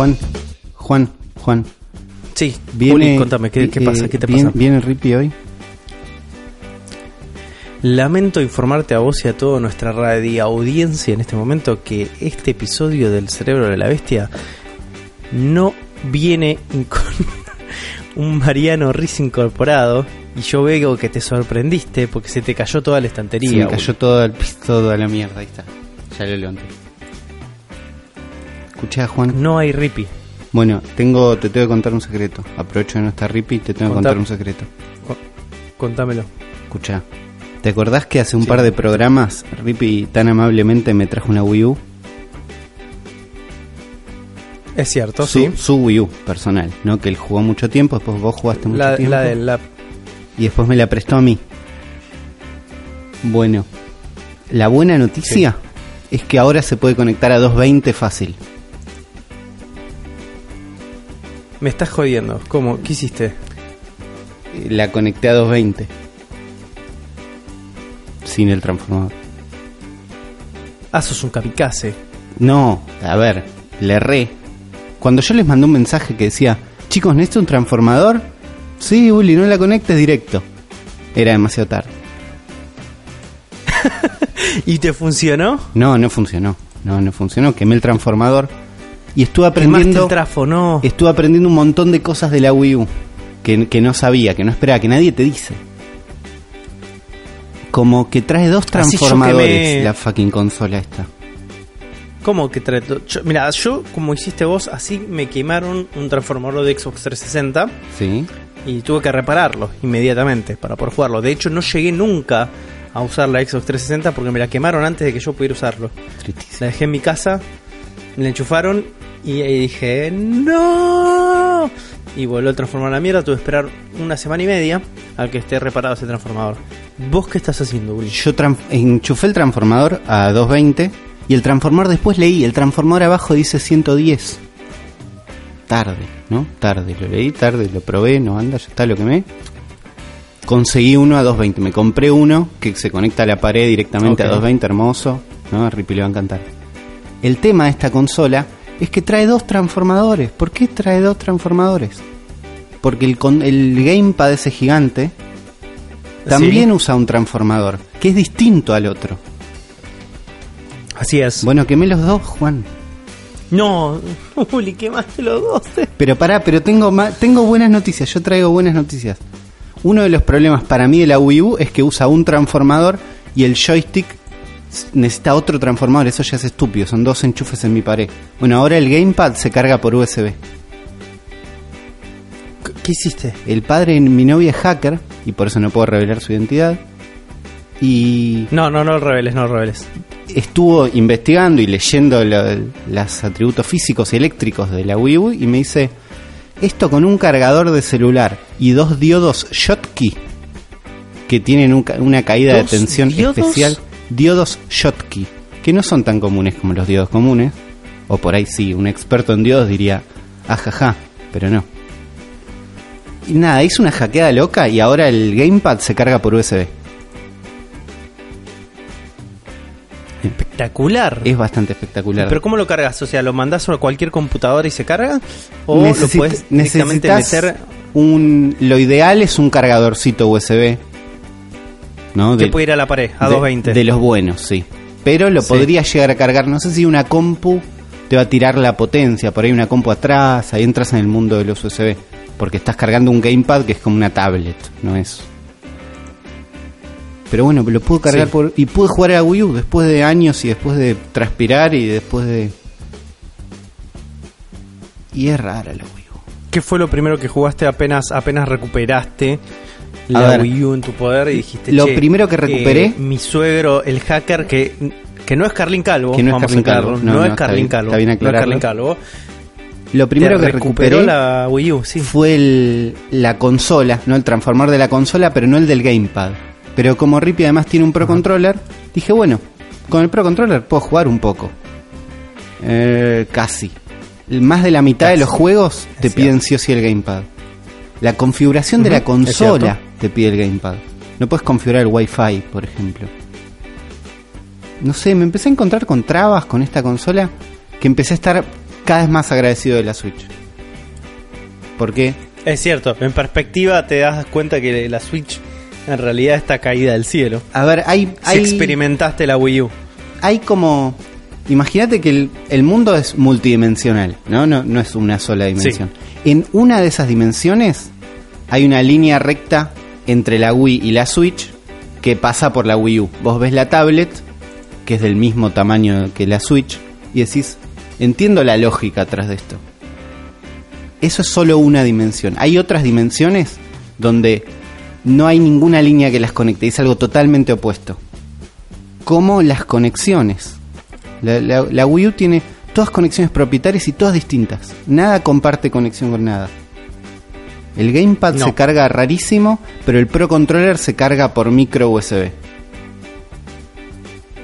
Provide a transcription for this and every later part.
Juan, Juan, Juan. Sí, Viene, Juli, contame, ¿qué, qué eh, pasa? ¿Qué te viene, pasa? ¿Viene el Rippy hoy? Lamento informarte a vos y a toda nuestra radio audiencia en este momento que este episodio del Cerebro de la Bestia no viene con un Mariano Riz incorporado y yo veo que te sorprendiste porque se te cayó toda la estantería. Se me cayó todo el toda la mierda. Ahí está. Ya lo levanté. Escuchá, Juan. No hay ripi. Bueno, tengo, te tengo que contar un secreto. Aprovecho que no está Rippy y te tengo que contar un secreto. Co- Contámelo. Escuchá. ¿Te acordás que hace un par de programas Rippy tan amablemente me trajo una Wii U? Es cierto, su, sí. su Wii U personal, ¿no? Que él jugó mucho tiempo, después vos jugaste mucho La, tiempo. la de la... y después me la prestó a mí. Bueno, la buena noticia es que ahora se puede conectar a 220 fácil. Me estás jodiendo. ¿Cómo? ¿Qué hiciste? La conecté a 220. Sin el transformador. Ah, sos un kamikaze. No, a ver, le erré. Cuando yo les mandé un mensaje que decía, chicos, ¿necesito un transformador? Sí, Uli, no la conectes directo. Era demasiado tarde. ¿Y te funcionó? No, no funcionó. No, no funcionó. Quemé el transformador. Y estuve aprendiendo. el trafo, no. Estuve aprendiendo un montón de cosas de la Wii U que, que no sabía, que no esperaba, que nadie te dice. Como que trae dos transformadores la fucking consola esta. ¿Cómo que trato? Yo- Mira, yo, como hiciste vos, así me quemaron un transformador de Xbox 360 Sí. y tuve que repararlo inmediatamente para poder jugarlo. De hecho, no llegué nunca a usar la Xbox 360 porque me la quemaron antes de que yo pudiera usarlo. Tristísimo. La dejé en mi casa, me la enchufaron y ahí dije, ¡No! Y volvió a transformar a la mierda. Tuve que esperar una semana y media al que esté reparado ese transformador. ¿Vos qué estás haciendo, Uli? Yo enchufé el transformador a 220 y el transformador después leí, el transformador abajo dice 110. Tarde, ¿no? Tarde, lo leí, tarde, lo probé, no anda, ya está, lo quemé. Conseguí uno a 220, me compré uno que se conecta a la pared directamente Ok. a 220, hermoso, ¿no? A Rippy le va a encantar. El tema de esta consola es que trae dos transformadores. ¿Por qué trae dos transformadores? Porque el, gamepad ese gigante también Sí, usa un transformador, que es distinto al otro. así es. Bueno, quemé los dos, Juan. No, Uli, quemaste los dos. Pero pará, pero tengo, tengo buenas noticias, yo traigo buenas noticias. Uno de los problemas para mí de la Wii U es que usa un transformador y el joystick necesita otro transformador, eso ya es estúpido, son dos enchufes en mi pared. Bueno, ahora el gamepad se carga por USB. ¿Qué hiciste? El padre de mi novia es hacker y por eso no puedo revelar su identidad. Y No, no, no lo reveles, no lo reveles. estuvo investigando y leyendo los atributos físicos y eléctricos de la Wii U y me dice, esto con un cargador de celular y dos diodos Schottky que tienen un ca- una caída de ¿Dos tensión diodos? especial, diodos Schottky, que no son tan comunes como los diodos comunes, o por ahí sí, un experto en diodos diría, ajaja, pero no. Y nada, hizo una hackeada loca y ahora el gamepad se carga por USB. Espectacular. Es bastante espectacular. Pero ¿cómo lo cargas? O sea, ¿lo mandás a cualquier computadora y se carga? ¿O Necesi- lo puedes directamente meter? un lo ideal es un cargadorcito USB no Que de, puede ir a la pared, a de- 220. de los buenos sí. Pero lo Sí. podría llegar a cargar. No sé si una compu te va a tirar la potencia. Por ahí una compu atrás ahí entras en el mundo de los USB porque estás cargando un gamepad que es como una tablet no es. Pero bueno lo puedo cargar Sí. por y pude jugar a la Wii U después de años y después de transpirar y después de y es rara la Wii U. ¿Qué fue lo primero que jugaste apenas apenas recuperaste la ver, Wii U en tu poder y dijiste lo "Che, primero que recuperé- eh, mi suegro el hacker que que no es Carlin Calvo Que no es vamos a Carlin Calvo. No, no, no, es está Carlin Calvo está bien no es aclararlo. Carlin Calvo Lo primero que recuperé la Wii U sí fue el, la consola, no el transformador de la consola, pero no el del gamepad. Pero como Rippy además tiene un Pro Controller, dije, bueno, con el Pro Controller puedo jugar un poco. Eh, casi. Más de la mitad de los juegos te piden sí o sí el gamepad. La configuración de la consola. Te pide el gamepad. No puedes configurar el Wi-Fi, por ejemplo. No sé, me empecé a encontrar con trabas con esta consola que empecé a estar cada vez más agradecido de la Switch. ¿Por qué? Es cierto, en perspectiva te das cuenta que la Switch en realidad está caída del cielo. A ver, hay... Si experimentaste la Wii U. hay como... Imagínate que el, el mundo es multidimensional, ¿no? ¿no? No es una sola dimensión. En una de esas dimensiones hay una línea recta entre la Wii y la Switch que pasa por la Wii U. Vos ves la tablet, que es del mismo tamaño que la Switch, y decís, entiendo la lógica atrás de esto. Eso es solo una dimensión. Hay otras dimensiones donde no hay ninguna línea que las conecte, es algo totalmente opuesto. Como las conexiones. La, la- la Wii U tiene todas conexiones propietarias y todas distintas. Nada comparte conexión con nada. El Gamepad No. se carga rarísimo, pero el Pro Controller se carga por micro USB.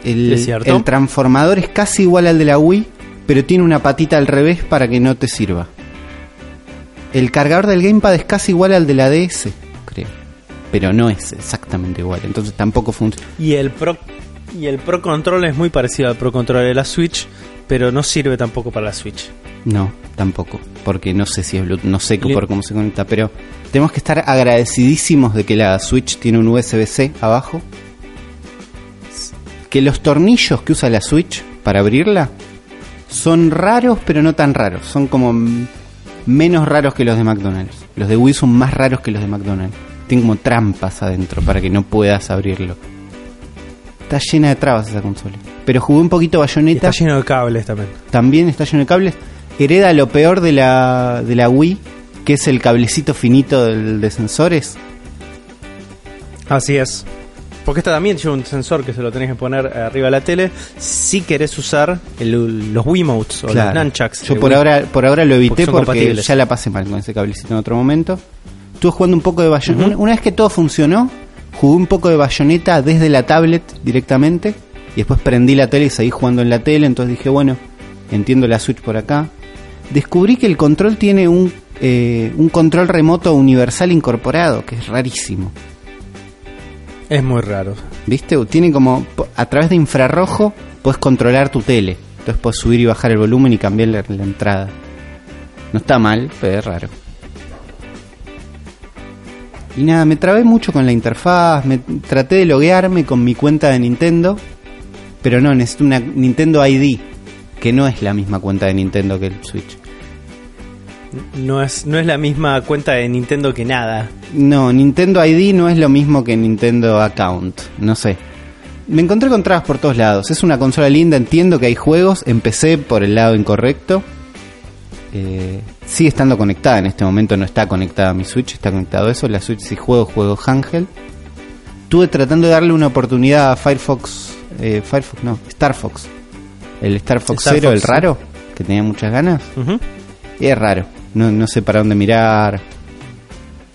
El, ¿Es cierto? el transformador es casi igual al de la Wii, pero tiene una patita al revés para que no te sirva. El cargador del Gamepad es casi igual al de la DS, creo. Pero no es exactamente igual, entonces tampoco funciona. Y el Pro y el Pro Control es muy parecido al Pro Control de la Switch, pero no sirve tampoco para la Switch. No, tampoco, porque no sé si es Bluetooth, no sé por cómo se conecta, pero tenemos que estar agradecidísimos de que la Switch tiene un USB-C abajo. Que los tornillos que usa la Switch para abrirla son raros, pero no tan raros. Son como menos raros que los de McDonald's. Los de Wii son más raros que los de McDonald's. Tienen como trampas adentro para que no puedas abrirlo. Está llena de trabas esa consola. Pero jugué un poquito Y bayoneta está lleno de cables también. también está lleno de cables. Hereda lo peor de la, de la Wii, que es el cablecito finito del, de sensores. Así es. Porque esta también lleva un sensor que se lo tenés que poner arriba de la tele si querés usar el- los Wiimotes o Claro. los Nunchucks. Yo por Wii. ahora, por ahora lo evité Porque ya la pasé mal con ese cablecito en otro momento. Estuve jugando un poco de bayoneta. una, una vez que todo funcionó, jugué un poco de bayoneta desde la tablet directamente. Y después prendí la tele y seguí jugando en la tele. Entonces dije, bueno, entiendo la Switch por acá. Descubrí que el control tiene un, eh, un control remoto universal incorporado, que es rarísimo. Es muy raro. ¿Viste? Tiene como. A través de infrarrojo puedes controlar tu tele. Entonces puedes subir y bajar el volumen y cambiar la, la entrada. No está mal, pero es raro. Y nada, me trabé mucho con la interfaz. Me traté de loguearme con mi cuenta de Nintendo. Pero no, necesito una Nintendo ID. Que no es la misma cuenta de Nintendo que el Switch. No es, no es la misma cuenta de Nintendo que nada. No, Nintendo ID no es lo mismo que Nintendo Account. No sé. Me encontré con trabas por todos lados. Es una consola linda, entiendo que hay juegos. Empecé por el lado incorrecto. Eh, sigue estando conectada en este momento, no está conectada a mi Switch, está conectado a eso. La Switch si juego, juego Ángel. Estuve tratando de darle una oportunidad a Firefox. eh, Firefox, no, Star Fox. El Star Fox Star Zero, Fox, el sí. raro, que tenía muchas ganas. Y es raro. No, no sé para dónde mirar.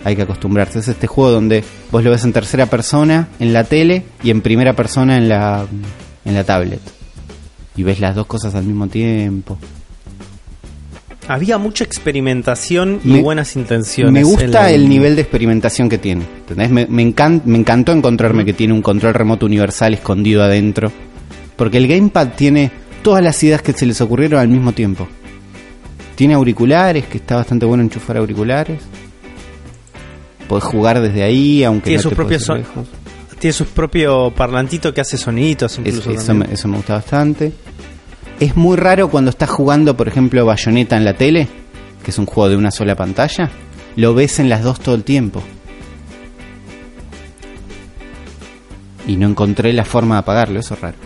Hay que acostumbrarse. Es este juego donde vos lo ves en tercera persona en la tele y en primera persona en la, en la tablet. Y ves las dos cosas al mismo tiempo. Había mucha experimentación y Me- buenas intenciones. Me gusta el nivel de experimentación que tiene. ¿entendés? Me, me, me encantó encontrarme que tiene un control remoto universal escondido adentro. Porque el Gamepad tiene todas las ideas que se les ocurrieron al mismo tiempo. Tiene auriculares, que está bastante bueno enchufar auriculares. Podés jugar desde ahí, aunque Tiene no sus te propios son- lejos. Tiene su propio parlantito que hace soniditos Es- incluso. eso, también. me, eso me gusta bastante. Es muy raro cuando estás jugando, por ejemplo, Bayonetta en la tele, que es un juego de una sola pantalla. Lo ves en las dos todo el tiempo. Y no encontré la forma de apagarlo, eso es raro.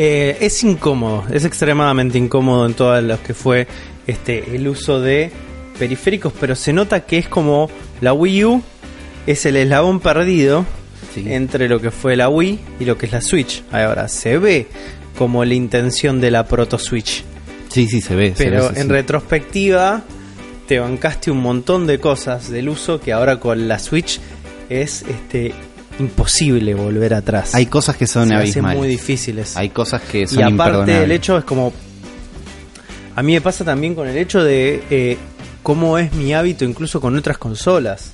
Eh, es incómodo, es extremadamente incómodo en todas las que fue este el uso de periféricos, pero se nota que es como la Wii U es el eslabón perdido Sí. entre lo que fue la Wii y lo que es la Switch. Ahora se ve como la intención de la proto Switch, Sí, sí, se ve. se pero ve, en sí. retrospectiva te bancaste un montón de cosas del uso que ahora con la Switch es este imposible volver atrás. Hay cosas que son abismales. muy difíciles. Hay cosas que son Y aparte del hecho es como... A mí me pasa también con el hecho de eh, cómo es mi hábito incluso con otras consolas.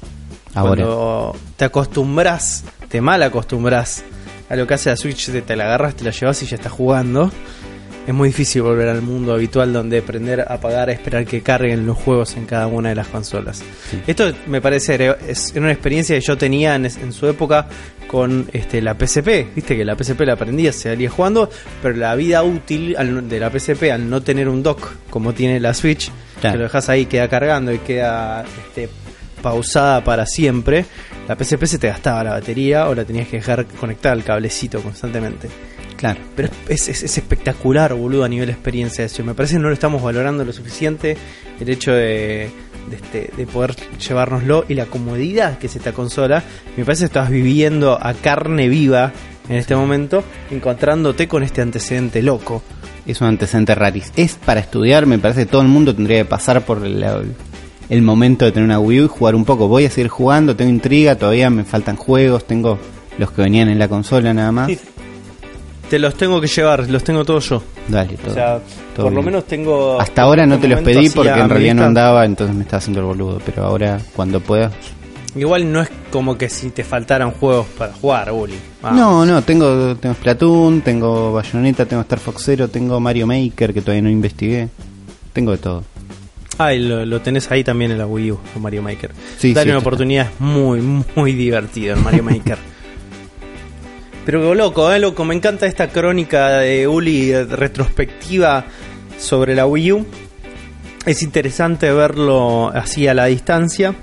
Ahora. Cuando te acostumbras, te mal acostumbras a lo que hace la Switch, te la agarras, te la llevas y ya estás jugando. Es muy difícil volver al mundo habitual donde aprender a apagar, esperar que carguen los juegos en cada una de las consolas. Sí. Esto me parece era- una experiencia que yo tenía en, en su época con este, la PSP. Viste que la PSP la aprendía, se salía jugando, pero la vida útil al- de la PSP al no tener un dock como tiene la Switch, Claro. que lo dejas ahí, queda cargando y queda este, pausada para siempre. La PSP se te gastaba la batería o la tenías que dejar conectada al cablecito constantemente. Claro. Pero es, es- es espectacular, boludo, a nivel experiencia eso. Me parece que no lo estamos valorando lo suficiente. El hecho de, de, este, de poder llevárnoslo y la comodidad que es esta consola. Me parece que estás viviendo a carne viva en este momento, encontrándote con este antecedente loco. Es un antecedente raris. Es para estudiar, me parece que todo el mundo tendría que pasar por el, el momento de tener una Wii U y jugar un poco. Voy a seguir jugando, tengo intriga, todavía me faltan juegos, tengo los que venían en la consola nada más. Sí. Te los tengo que llevar, los tengo todos yo. Dale, todo. o sea, todo por lo menos tengo. Hasta ahora no te los pedí porque en realidad no andaba, entonces me estaba haciendo el boludo. Pero ahora, cuando pueda. Igual no es como que si te faltaran juegos para jugar, Uli. No, no, tengo, tengo Splatoon, tengo Bayonetta, tengo Star Fox Zero, tengo Mario Maker que todavía no investigué. Tengo de todo. Ah, y lo, lo tenés ahí también en la Wii U, con Mario Maker. Sí, Dale sí, una oportunidad, es muy, muy divertido el Mario Maker. Pero loco, eh, loco, me encanta esta crónica de Uli retrospectiva sobre la Wii U. Es interesante verlo así a la distancia.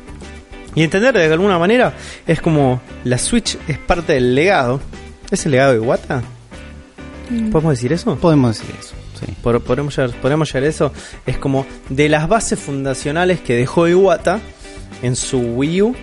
Y entender de alguna manera es como la Switch es parte del legado. ¿Es el legado de Iwata? ¿Podemos decir eso? Podemos decir eso. Sí. Por- podemos, llegar, podemos llegar a eso. Es como de las bases fundacionales que dejó Iwata en su Wii U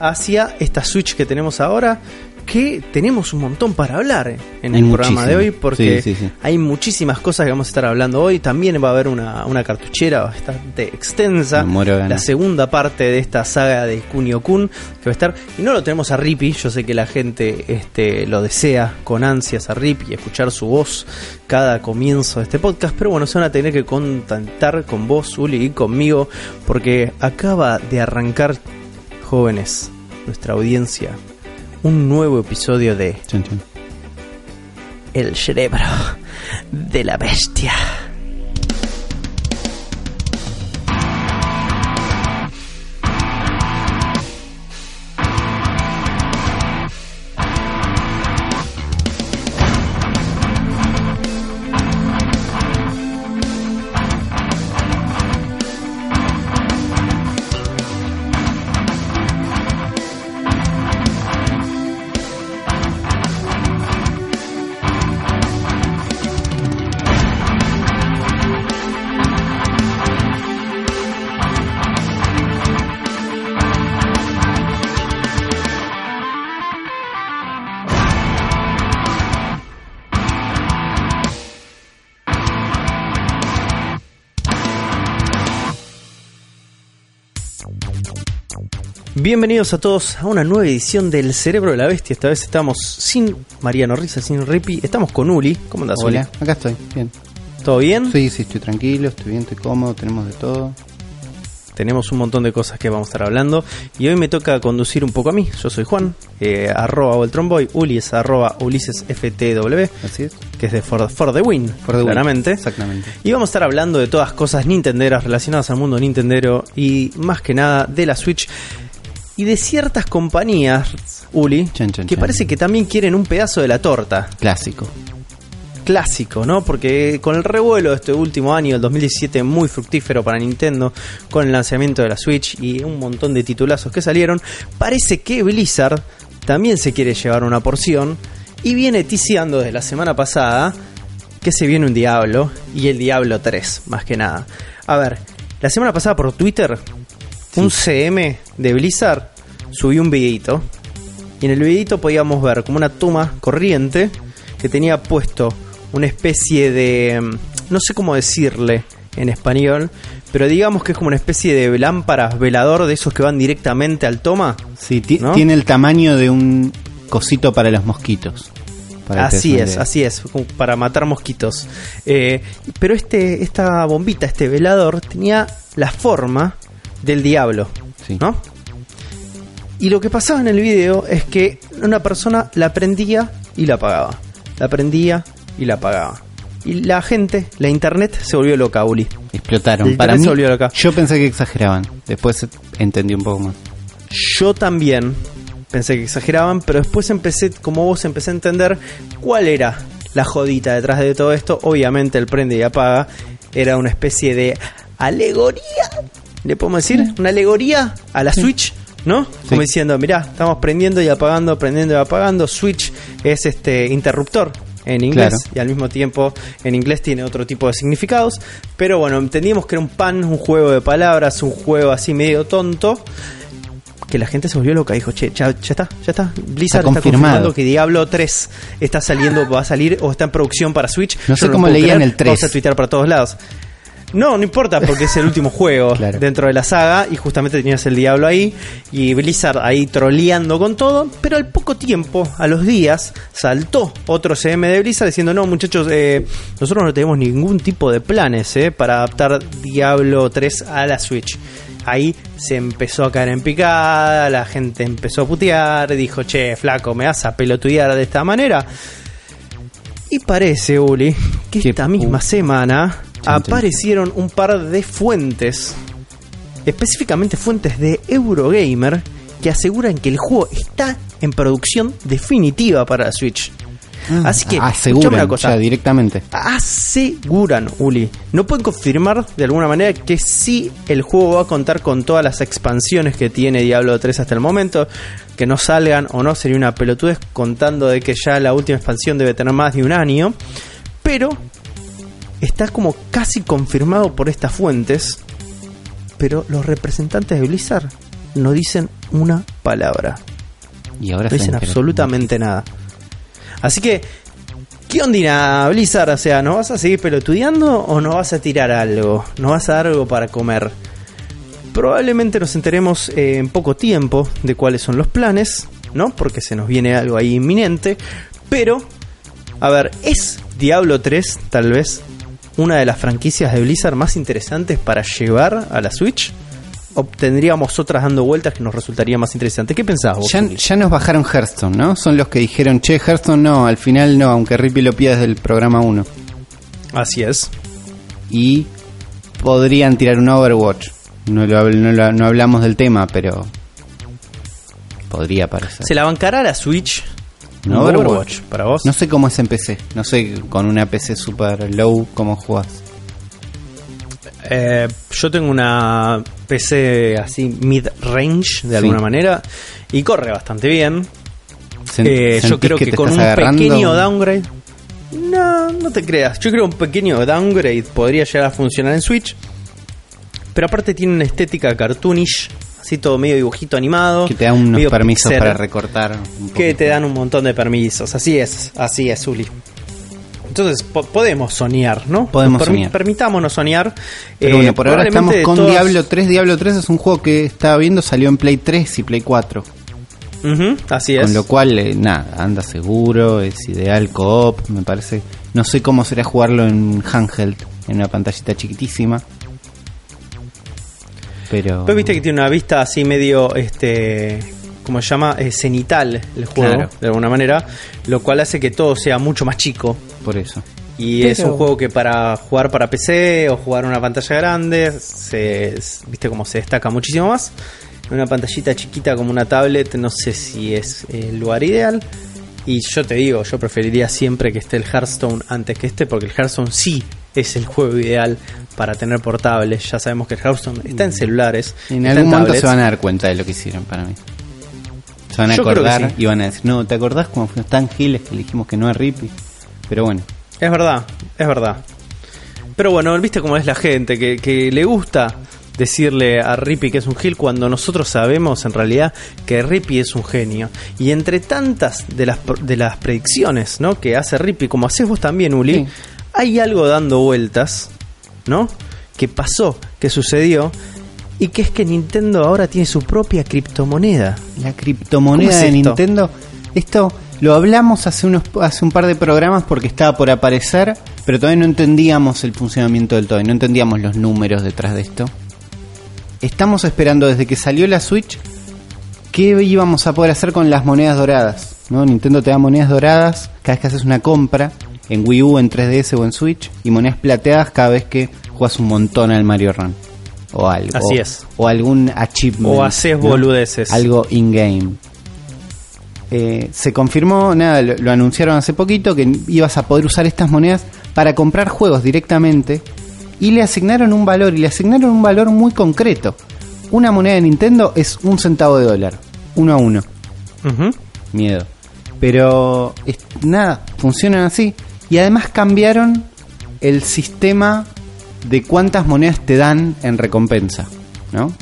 hacia esta Switch que tenemos ahora. Que tenemos un montón para hablar en Hay el programa de hoy porque Sí, sí, sí. hay muchísimas cosas que vamos a estar hablando hoy. También va a haber una, una cartuchera bastante extensa. La segunda parte de esta saga de Kunio Kun que va a estar. Y no lo tenemos a Rippy. Yo sé que la gente este, lo desea con ansias a Rippy escuchar su voz cada comienzo de este podcast. Pero bueno, se van a tener que contactar con vos, Uli, y conmigo. Porque acaba de arrancar, jóvenes, nuestra audiencia, un nuevo episodio de. El cerebro de la bestia. Bienvenidos a todos a una nueva edición del Cerebro de la Bestia. Esta vez estamos sin Mariano Risa, sin Rippy. Estamos con Uli. ¿Cómo andas, Hola, acá estoy. Bien. Uli? ¿Todo bien? Sí, sí, estoy tranquilo, estoy bien, estoy cómodo, tenemos de todo. Tenemos un montón de cosas que vamos a estar hablando. Y hoy me toca conducir un poco a mí. Yo soy Juan, eh, arroba Voltronboy. Uli es arroba Ulises FTW, Así es. que es de For, For the Win, For the win. claramente. Exactamente. Y vamos a estar hablando de todas cosas nintenderas relacionadas al mundo nintendero y más que nada de la Switch y de ciertas compañías, Uli, que parece que también quieren un pedazo de la torta. Clásico. Clásico, ¿no? Porque con el revuelo de este último año, el 2017, muy fructífero para Nintendo, con el lanzamiento de la Switch y un montón de titulazos que salieron, parece que Blizzard también se quiere llevar una porción y viene ticiando desde la semana pasada que se viene un Diablo y el Diablo 3, más que nada. A ver, la semana pasada por Twitter, un CM de Blizzard subió un videito y en el videito podíamos ver como una toma corriente que tenía puesto una especie de... mm, no sé cómo decirle en español, pero digamos que es como una especie de lámparas velador de esos que van directamente al toma. Sí, tiene el tamaño de un cosito para los mosquitos. Para Así es, así es, para matar mosquitos. Eh, pero este, esta bombita, este velador, tenía la forma del diablo, Sí. ¿no? Y lo que pasaba en el video es que una persona la prendía y la apagaba. La prendía y la apagaba. Y la gente, la internet se volvió loca, Uli. Explotaron. El Para mí, se volvió loca. yo pensé que exageraban. Después entendí un poco más. Yo también pensé que exageraban, pero después empecé, como vos, empecé a entender cuál era la jodita detrás de todo esto. Obviamente el prende y apaga era una especie de alegoría, le podemos decir, una alegoría a la Switch. ¿No? Como diciendo, mirá, estamos prendiendo y apagando, prendiendo y apagando. Switch es este interruptor en inglés Claro. y al mismo tiempo en inglés tiene otro tipo de significados. Pero bueno, entendíamos que era un pan, un juego de palabras, un juego así medio tonto. Que la gente se volvió loca, dijo, che, ya, ya está, ya está. Blizzard está, confirmado. confirmando que Diablo 3 está saliendo, va a salir o está en producción para Switch. No sé cómo puedo leían creer. el 3. Vamos a tuitear para todos lados. No, no importa porque es el último juego Claro. dentro de la saga y justamente tenías el Diablo ahí y Blizzard ahí troleando con todo, pero al poco tiempo, a los días, saltó otro CM de Blizzard diciendo, no muchachos, eh, nosotros no tenemos ningún tipo de planes eh, para adaptar Diablo 3 a la Switch. Ahí se empezó a caer en picada, la gente empezó a putear, dijo, che, flaco, ¿me vas a pelotudear de esta manera? Y parece, Uli, que esta misma semana. Aparecieron un par de fuentes, específicamente fuentes de Eurogamer, que aseguran que el juego está en producción definitiva para la Switch. Así que, aseguran una cosa. ya directamente. Aseguran, Uli. No pueden confirmar de alguna manera que sí el juego va a contar con todas las expansiones que tiene Diablo 3 hasta el momento. Que no salgan o no sería una pelotudez contando de que ya la última expansión debe tener más de un año. Pero está como casi confirmado por estas fuentes. Pero los representantes de Blizzard no dicen una palabra. Y ahora No dicen absolutamente nada. Así que, ¿qué ondina, Blizzard? O sea, ¿no vas a seguir pelotudeando o no vas a tirar algo? ¿No vas a dar algo para comer? Probablemente nos enteremos eh, en poco tiempo de cuáles son los planes, ¿no? Porque se nos viene algo ahí inminente. Pero, a ver, ¿es Diablo 3 tal vez una de las franquicias de Blizzard más interesantes para llevar a la Switch? ¿O tendríamos otras dando vueltas que nos resultaría más interesante? ¿Qué pensás vos? Ya, ya nos bajaron Hearthstone, ¿no? Son los que dijeron, che, Hearthstone no, al final no, aunque Rippy lo pida desde el programa 1. Así es. Y podrían tirar un Overwatch. No, lo, no, lo- no hablamos del tema, pero podría parecer. ¿Se la bancará la Switch? No, Overwatch. para vos. No sé cómo es en PC, no sé con una PC super low cómo jugás. Eh, yo tengo una PC así mid-range de alguna manera y corre bastante bien. Eh, yo ¿sentís creo que, te con un agarrando? pequeño downgrade. No, no te creas. Yo creo que un pequeño downgrade podría llegar a funcionar en Switch. Pero aparte tiene una estética cartoonish, así todo medio dibujito animado. Que te da unos permisos pixel, para recortar. un Que te dan un montón de permisos. Así es, así es, Uli. Entonces po- podemos soñar, ¿no? Podemos Permi- soñar. Permitámonos soñar. Pero Eh, bueno, por ahora estamos con todas- Diablo 3. Diablo 3 es un juego que estaba viendo, salió en Play 3 y Play 4. Ujú, así es. Con lo cual, eh, nada, anda seguro, es ideal co-op, me parece. No sé cómo será jugarlo en handheld, en una pantallita chiquitísima. Pero... Pero viste que tiene una vista así medio, este, como se llama, Eh, cenital el juego, Claro. de alguna manera, lo cual hace que todo sea mucho más chico. Por eso. Y Pero- es un juego que para jugar para PC o jugar una pantalla grande, se, viste cómo se destaca muchísimo más. Una pantallita chiquita como una tablet, no sé si es el lugar ideal. Y yo te digo, yo preferiría siempre que esté el Hearthstone antes que este, porque el Hearthstone sí es el juego ideal para tener portables. Ya sabemos que el Hearthstone está en celulares. En algún momento tablets. se van a dar cuenta de lo que hicieron para mí. Se van a Yo acordar sí. y van a decir, no, ¿te acordás cuando fuimos tan giles que dijimos que no es Rippy? Pero bueno, Es verdad, es verdad. Pero bueno, viste cómo es la gente, que, que le gusta decirle a Rippy que es un gil cuando nosotros sabemos en realidad que Rippy es un genio. Y entre tantas de las, de las predicciones ¿no? que hace Rippy, como haces vos también, Uli, Sí. hay algo dando vueltas, ¿no? Que pasó, que sucedió, y que es que Nintendo ahora tiene su propia criptomoneda. la criptomoneda ¿Cómo es de esto? Nintendo, esto lo hablamos hace unos hace un par de programas porque estaba por aparecer, pero todavía no entendíamos el funcionamiento del todo, y no entendíamos los números detrás de esto. Estamos esperando desde que salió la Switch qué íbamos a poder hacer con las monedas doradas, ¿no? Nintendo te da monedas doradas cada vez que haces una compra en Wii U, en 3DS o en Switch, y monedas plateadas cada vez que juegas un montón al Mario Run. O algo. Así es. O algún achievement. O haces ¿no? boludeces. Algo in-game. Eh, se confirmó, nada, lo, lo anunciaron hace poquito, que ibas a poder usar estas monedas para comprar juegos directamente. Y le asignaron un valor, y le asignaron un valor muy concreto. Una moneda de Nintendo es un centavo de dólar. Uno a uno. Miedo. Pero es- nada, funcionan así. Y además cambiaron el sistema de cuántas monedas te dan en recompensa. ¿no?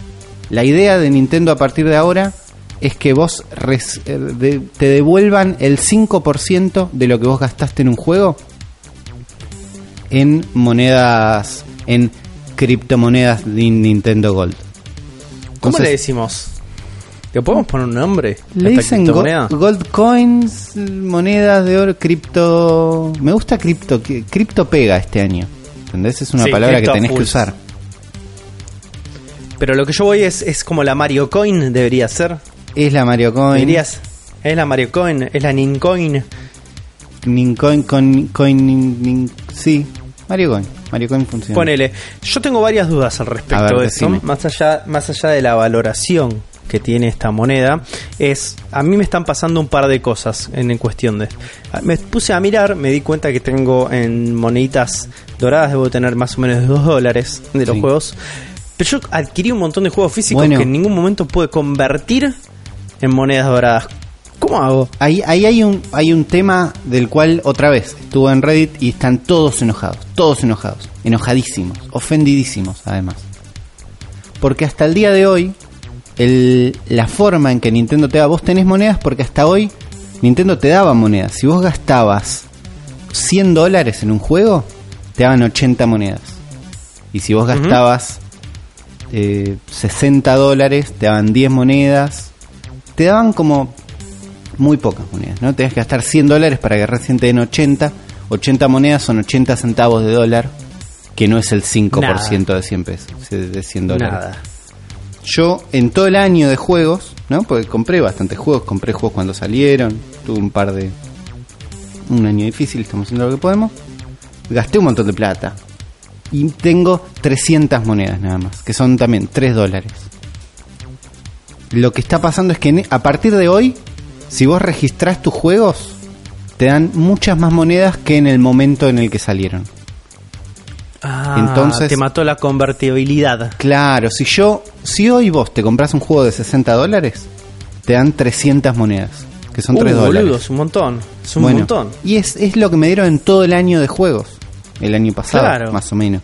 La idea de Nintendo a partir de ahora es que vos res- eh, de- te devuelvan el 5% de lo que vos gastaste en un juego en monedas, en criptomonedas de Nintendo Gold. ¿Cómo le decimos? ¿Le podemos poner un nombre? Le dicen go- gold coins, monedas de oro, cripto. Me gusta cripto, cripto pega este año. ¿Entendés? Es una Sí, palabra que tenés full. que usar. Pero lo que yo voy es, es como la Mario Coin debería ser. Es la Mario Coin. Deberías. Es la Mario Coin, es la Nincoin. Nincoin, con, coin, nin- sí, Mario Coin. Mario Coin funciona. Ponele. Yo tengo varias dudas al respecto ver, de eso. decime. Más allá, más allá de la valoración que tiene esta moneda, es. A mí me están pasando un par de cosas en, en cuestión de. Me puse a mirar, me di cuenta que tengo en moneditas doradas, debo tener más o menos 2 dólares de los Sí. juegos. Pero yo adquirí un montón de juegos físicos Bueno. que en ningún momento pude convertir en monedas doradas. ¿Cómo hago? Ahí, ahí hay un hay un tema del cual otra vez estuvo en Reddit y están todos enojados, todos enojados, enojadísimos, ofendidísimos además. Porque hasta el día de hoy el, la forma en que Nintendo te da, vos tenés monedas porque hasta hoy Nintendo te daba monedas. Si vos gastabas 100 dólares en un juego, te daban 80 monedas. Y si vos gastabas eh, 60 dólares, te daban 10 monedas. Te daban como muy pocas monedas, ¿no? Tenías que gastar 100 dólares para que den 80. 80 monedas son 80 centavos de dólar, que no es el 5% de 100 pesos, de 100 dólares. Nada. Yo en todo el año de juegos, ¿no? Porque compré bastantes juegos, compré juegos cuando salieron, tuve un par de... Un año difícil, estamos haciendo lo que podemos. Gasté un montón de plata. Y tengo 300 monedas nada más, que son también 3 dólares. Lo que está pasando es que en- a partir de hoy, si vos registrás tus juegos, te dan muchas más monedas que en el momento en el que salieron. Ah, Entonces- te mató la convertibilidad. Claro, si yo, si hoy vos te compras un juego de 60 dólares, te dan 300 monedas, que son Uh, 3 dólares. boludo, es un montón. Es un Bueno, montón. Y es, es lo que me dieron en todo el año de juegos, el año pasado, Claro. más o menos.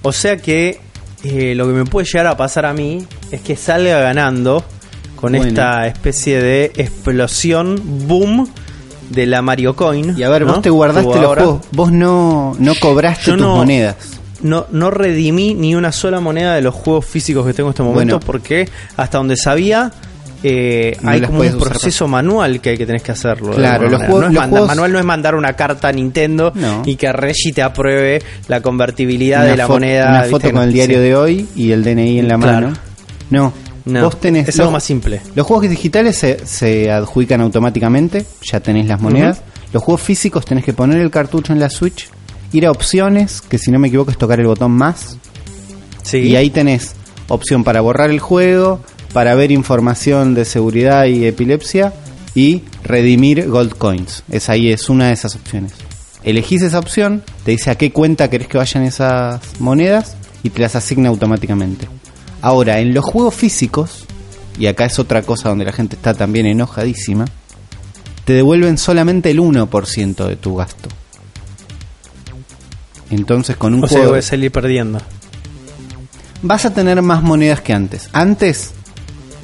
O sea que eh, lo que me puede llegar a pasar a mí es que salga ganando con Bueno. esta especie de explosión, boom de la Mario Coin. Y a ver, ¿no? vos te guardaste los ahora. juegos, vos no, no cobraste Yo tus no- monedas. No, no redimí ni una sola moneda de los juegos físicos que tengo en este momento Bueno. porque hasta donde sabía eh, No hay como un proceso manual que hay que tenés que hacerlo. Claro, los juegos- no es los manda- juegos- manual no es mandar una carta a Nintendo No. y que Reggie te apruebe la convertibilidad Una de la moneda. Una ¿viste? foto con el diario Sí. de hoy y el DNI en la Claro. mano. No, No, vos tenés... es algo más simple. Los juegos digitales se, se adjudican automáticamente, ya tenés las monedas. Los juegos físicos tenés que poner el cartucho en la Switch, ir a opciones, que si no me equivoco es tocar el botón más, Sí. y ahí tenés opción para borrar el juego, para ver información de seguridad y epilepsia, y redimir gold coins. Es ahí, es una de esas opciones. Elegís esa opción, te dice a qué cuenta querés que vayan esas monedas y te las asigna automáticamente. Ahora, en los juegos físicos, y acá es otra cosa donde la gente está también enojadísima, te devuelven solamente el 1% de tu gasto. Entonces con un o sea, juego voy a salir perdiendo. vas a tener más monedas que antes. Antes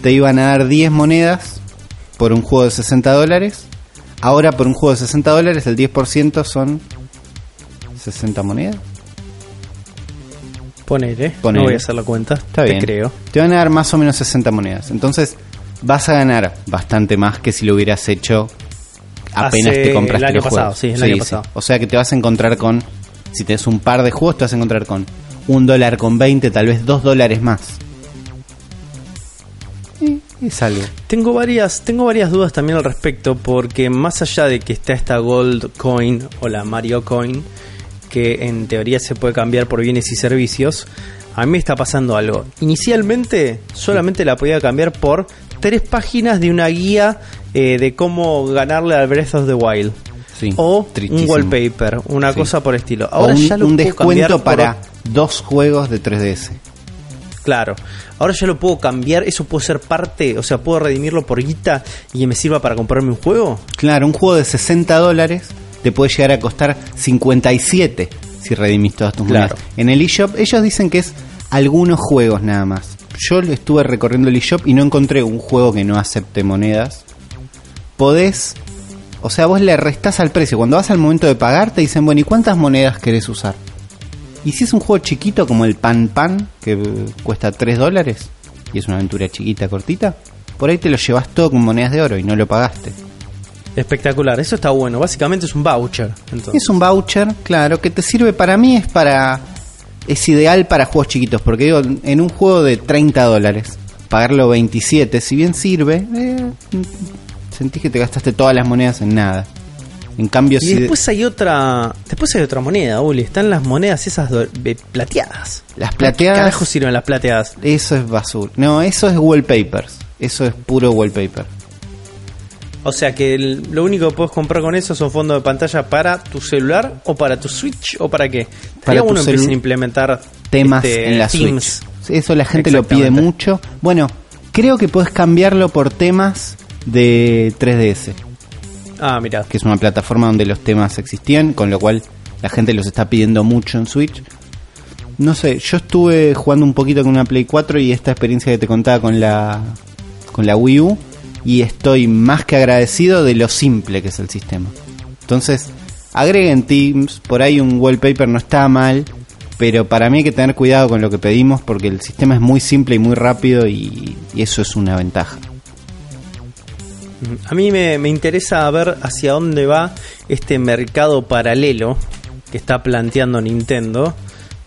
te iban a dar 10 monedas por un juego de 60 dólares. Ahora por un juego de 60 dólares el 10% son 60 monedas. Ponele. Ponele. No voy a hacer la cuenta. Está te bien. creo. Te van a dar más o menos 60 monedas. Entonces vas a ganar bastante más que si lo hubieras hecho apenas Hace te compraste el año pasado, juegos. sí, el año pasado. O sea que te vas a encontrar con, si tenés un par de juegos, te vas a encontrar con un dólar con 20, tal vez dos dólares más. Y Es algo. Tengo varias, tengo varias dudas también al respecto, porque más allá de que está esta Gold Coin o la Mario Coin, que en teoría se puede cambiar por bienes y servicios, a mí me está pasando algo. Inicialmente solamente la podía cambiar por tres páginas de una guía eh, de cómo ganarle al Breath of the Wild. Sí, O tristísimo. un wallpaper, una Sí. cosa por estilo. O Ahora un, ya lo un puedo descuento por- para dos juegos de 3DS. Claro, ahora ya lo puedo cambiar, eso puede ser parte, o sea, puedo redimirlo por guita y que me sirva para comprarme un juego. Claro, un juego de 60 dólares te puede llegar a costar 57 si redimís todas tus Claro. monedas. En el eShop, ellos dicen que es algunos juegos nada más. Yo estuve recorriendo el eShop y no encontré un juego que no acepte monedas. Podés, o sea, vos le restás al precio. Cuando vas al momento de pagar, te dicen, bueno, ¿y cuántas monedas querés usar? Y si es un juego chiquito como el Pan Pan, que eh, cuesta 3 dólares, y es una aventura chiquita, cortita, por ahí te lo llevas todo con monedas de oro y no lo pagaste. Espectacular, eso está bueno, básicamente es un voucher. Entonces. Es un voucher, claro, que te sirve para mí, es para. Es ideal para juegos chiquitos, porque digo, en un juego de 30 dólares, pagarlo 27, si bien sirve, eh, sentís que te gastaste todas las monedas en nada. En cambio, Y si. después hay otra, después hay otra moneda, Uli, están las monedas esas do- de- plateadas. Las ¿Qué plateadas. carajo sirven las plateadas? Eso es basura. No, eso es wallpapers. Eso es puro wallpaper. O sea que el- lo único que puedes comprar con eso son fondos de pantalla para tu celular o para tu Switch o para qué. Para uno empiecen a implementar temas este, en la themes. Switch. Eso la gente lo pide mucho. Bueno, creo que puedes cambiarlo por temas de 3DS. Ah, mira. que es una plataforma donde los temas existían, con lo cual la gente los está pidiendo mucho en Switch. No sé, yo estuve jugando un poquito con una Play 4 y esta experiencia que te contaba con la con la Wii U y estoy más que agradecido de lo simple que es el sistema. Entonces, agreguen Teams, por ahí un wallpaper no está mal, pero para mí hay que tener cuidado con lo que pedimos porque el sistema es muy simple y muy rápido y, eso es una ventaja. A mí me, me interesa ver hacia dónde va este mercado paralelo que está planteando Nintendo,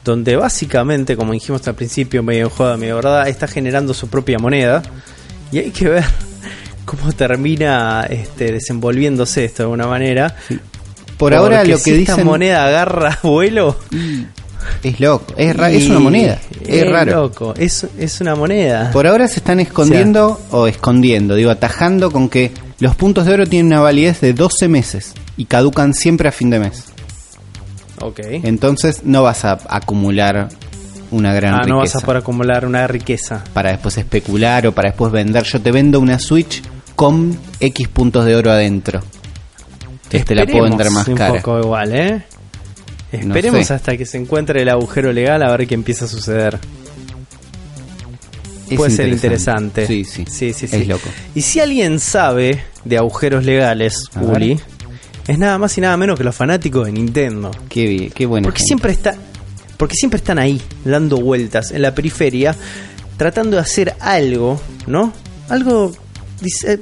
donde básicamente, como dijimos al principio, medio joda, medio verdad, está generando su propia moneda y hay que ver cómo termina este, desenvolviéndose esto de alguna manera. Por ahora lo si que esta dicen moneda agarra vuelo, es loco, es, ra- es una moneda, es raro. loco, es, es una moneda. Por ahora se están escondiendo o escondiendo, digo, atajando con que los puntos de oro tienen una validez de 12 meses y caducan siempre a fin de mes. Ok. Entonces no vas a acumular una gran Ah, riqueza no vas a poder acumular una riqueza. para después especular o para después vender. Yo te vendo una Switch con X puntos de oro adentro. Que te la puedo vender más un cara. poco igual, ¿eh? No Esperemos sé. hasta que se encuentre el agujero legal a ver qué empieza a suceder. Es Puede ser interesante. Sí, sí. sí, sí, Es sí. loco. Y si alguien sabe de agujeros legales, A ver. Uli, es nada más y nada menos que los fanáticos de Nintendo. Qué, bien, qué bueno. Porque siempre está, porque siempre están ahí, dando vueltas en la periferia, tratando de hacer algo, ¿no? Algo eh,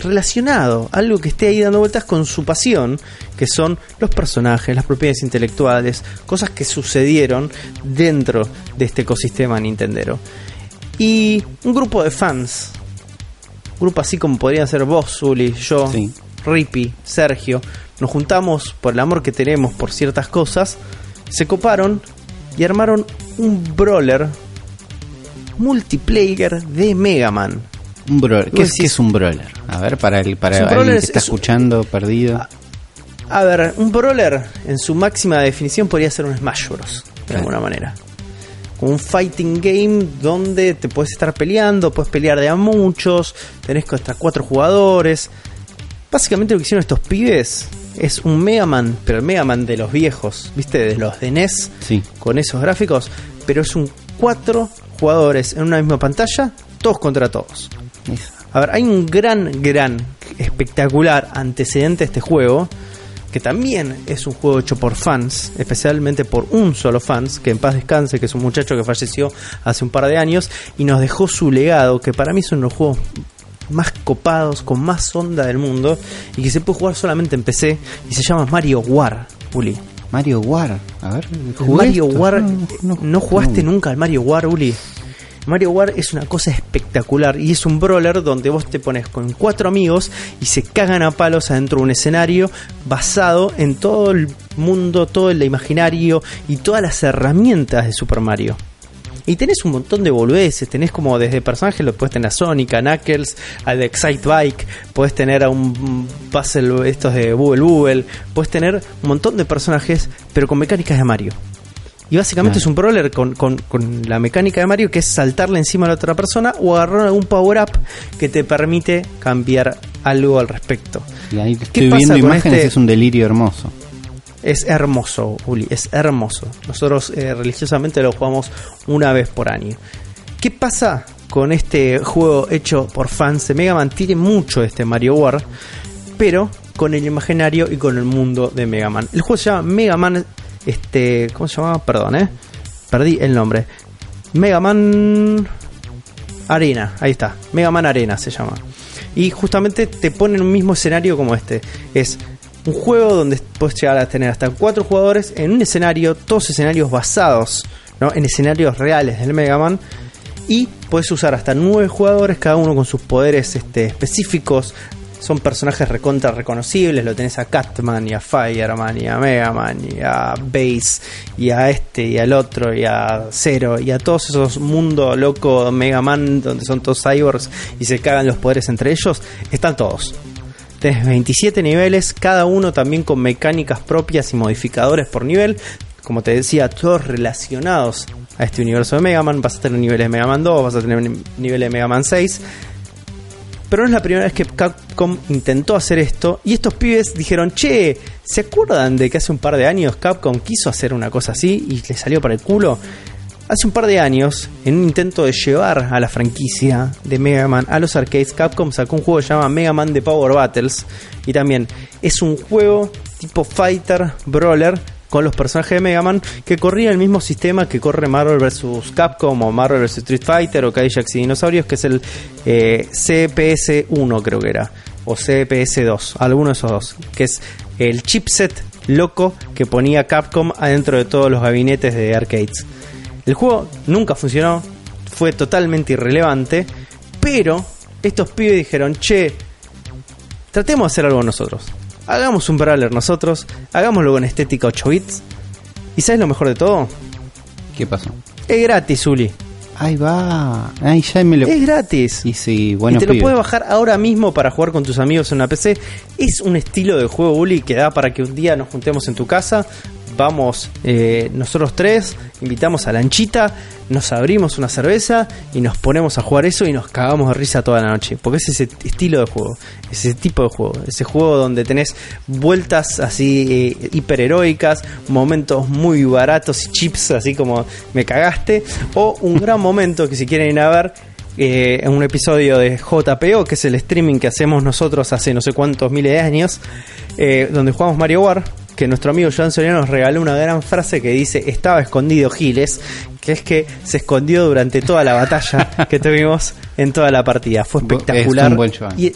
relacionado, algo que esté ahí dando vueltas con su pasión, que son los personajes, las propiedades intelectuales, cosas que sucedieron dentro de este ecosistema nintendero. Y un grupo de fans, un grupo así como podrían ser vos, Uli, yo, Sí. Rippy, Sergio, nos juntamos por el amor que tenemos por ciertas cosas, se coparon y armaron un brawler multiplayer de Mega Man. Un brawler. ¿Qué, es, qué es un brawler? A ver, para, el, para Es alguien que está es- es- escuchando, perdido. A ver, un brawler en su máxima definición podría ser un Smash Bros. De Claro. alguna manera. Un fighting game donde te puedes estar peleando, puedes pelear de a muchos, tenés hasta cuatro jugadores. Básicamente lo que hicieron estos pibes es un Mega Man, pero el Mega Man de los viejos, ¿viste? De los de NES, Sí. con esos gráficos, pero es un cuatro jugadores en una misma pantalla, todos contra todos. A ver, hay un gran, gran, espectacular antecedente a este juego, que también es un juego hecho por fans, especialmente por un solo fans, que en paz descanse, que es un muchacho que falleció hace un par de años y nos dejó su legado, que para mí son los juegos más copados, con más onda del mundo, y que se puede jugar solamente en PC, y se llama Mario War, Uli. Mario War. A ver, ¿jugué Mario esto? War, No, eh, no, no, jugaste no. nunca al Mario War, Uli. Mario War es una cosa espectacular y es un brawler donde vos te pones con cuatro amigos y se cagan a palos adentro de un escenario basado en todo el mundo, todo el imaginario y todas las herramientas de Super Mario. Y tenés un montón de boludeces, tenés como desde personajes, lo puedes tener a Sonic, a Knuckles, al de Excite Bike, puedes tener a un puzzle estos de Bubble Bubble, puedes tener un montón de personajes, pero con mecánicas de Mario. Y básicamente es un brawler con, con, con, la mecánica de Mario que es saltarle encima a la otra persona o agarrar algún power up que te permite cambiar algo al respecto. Y ahí estoy viendo imágenes, este? es un delirio hermoso. Es hermoso, Uli, es hermoso. Nosotros eh, religiosamente lo jugamos una vez por año. ¿Qué pasa con este juego hecho por fans de Mega Man? Tiene mucho este Mario War, pero con el imaginario y con el mundo de Mega Man. El juego se llama Mega Man este, ¿cómo se llamaba? Perdón, ¿eh? Perdí el nombre. Mega Man Arena, ahí está. Mega Man Arena se llama. Y justamente te pone en un mismo escenario como este. Es un juego donde puedes llegar a tener hasta cuatro jugadores en un escenario, todos escenarios basados en escenarios reales del Mega Man. Y puedes usar hasta nueve jugadores, cada uno con sus poderes este, específicos, son personajes recontra reconocibles. Lo tenés a Catman y a Fireman y a Mega Man y a Base y a este y al otro y a Zero y a todos esos mundos loco Mega Man donde son todos cyborgs y se cagan los poderes entre ellos. Están todos. Tenés 27 niveles, cada uno también con mecánicas propias y modificadores por nivel. Como te decía, todos relacionados a este universo de Mega Man. Vas a tener niveles de Mega Man 2, vas a tener niveles de Mega Man 6 pero no es la primera vez que Capcom intentó hacer esto. Y estos pibes dijeron, che, ¿se acuerdan de que hace un par de años Capcom quiso hacer una cosa así y le salió para el culo? Hace un par de años, en un intento de llevar a la franquicia de Mega Man a los arcades, Capcom sacó un juego que se llama Mega Man The Power Battles. Y también es un juego tipo fighter, brawler, con los personajes de Mega Man que corría el mismo sistema que corre Marvel vs. Capcom o Marvel vs. Street Fighter o Cadillacs y Dinosaurios, que es el eh, CPS-1 creo que era, o CPS-2, alguno de esos dos, que es el chipset loco que ponía Capcom adentro de todos los gabinetes de arcades. El juego nunca funcionó, fue totalmente irrelevante, pero estos pibes dijeron, che, tratemos de hacer algo nosotros hagamos un brawler nosotros, hagámoslo con estética 8 bits. ¿Y sabes lo mejor de todo? ¿Qué pasó? Es gratis, Uli. Ahí va. Ahí ya me lo... Es gratis. Y sí, bueno. Y te lo puedes bajar ahora mismo para jugar con tus amigos en una PC. Es un estilo de juego, Uli, que da para que un día nos juntemos en tu casa, vamos eh, nosotros tres, invitamos a Lanchita, nos abrimos una cerveza y nos ponemos a jugar eso y nos cagamos de risa toda la noche. Porque es ese estilo de juego, ese tipo de juego, ese juego donde tenés vueltas así eh, hiperheroicas, momentos muy baratos y chips, así como me cagaste, o un gran momento que si quieren ir a ver eh, en un episodio de JPO, que es el streaming que hacemos nosotros hace no sé cuántos miles de años, donde jugamos Mario War, que nuestro amigo Joan Soriano nos regaló una gran frase que dice estaba escondido Giles, que es que se escondió durante toda la batalla que tuvimos en toda la partida. Fue espectacular. y,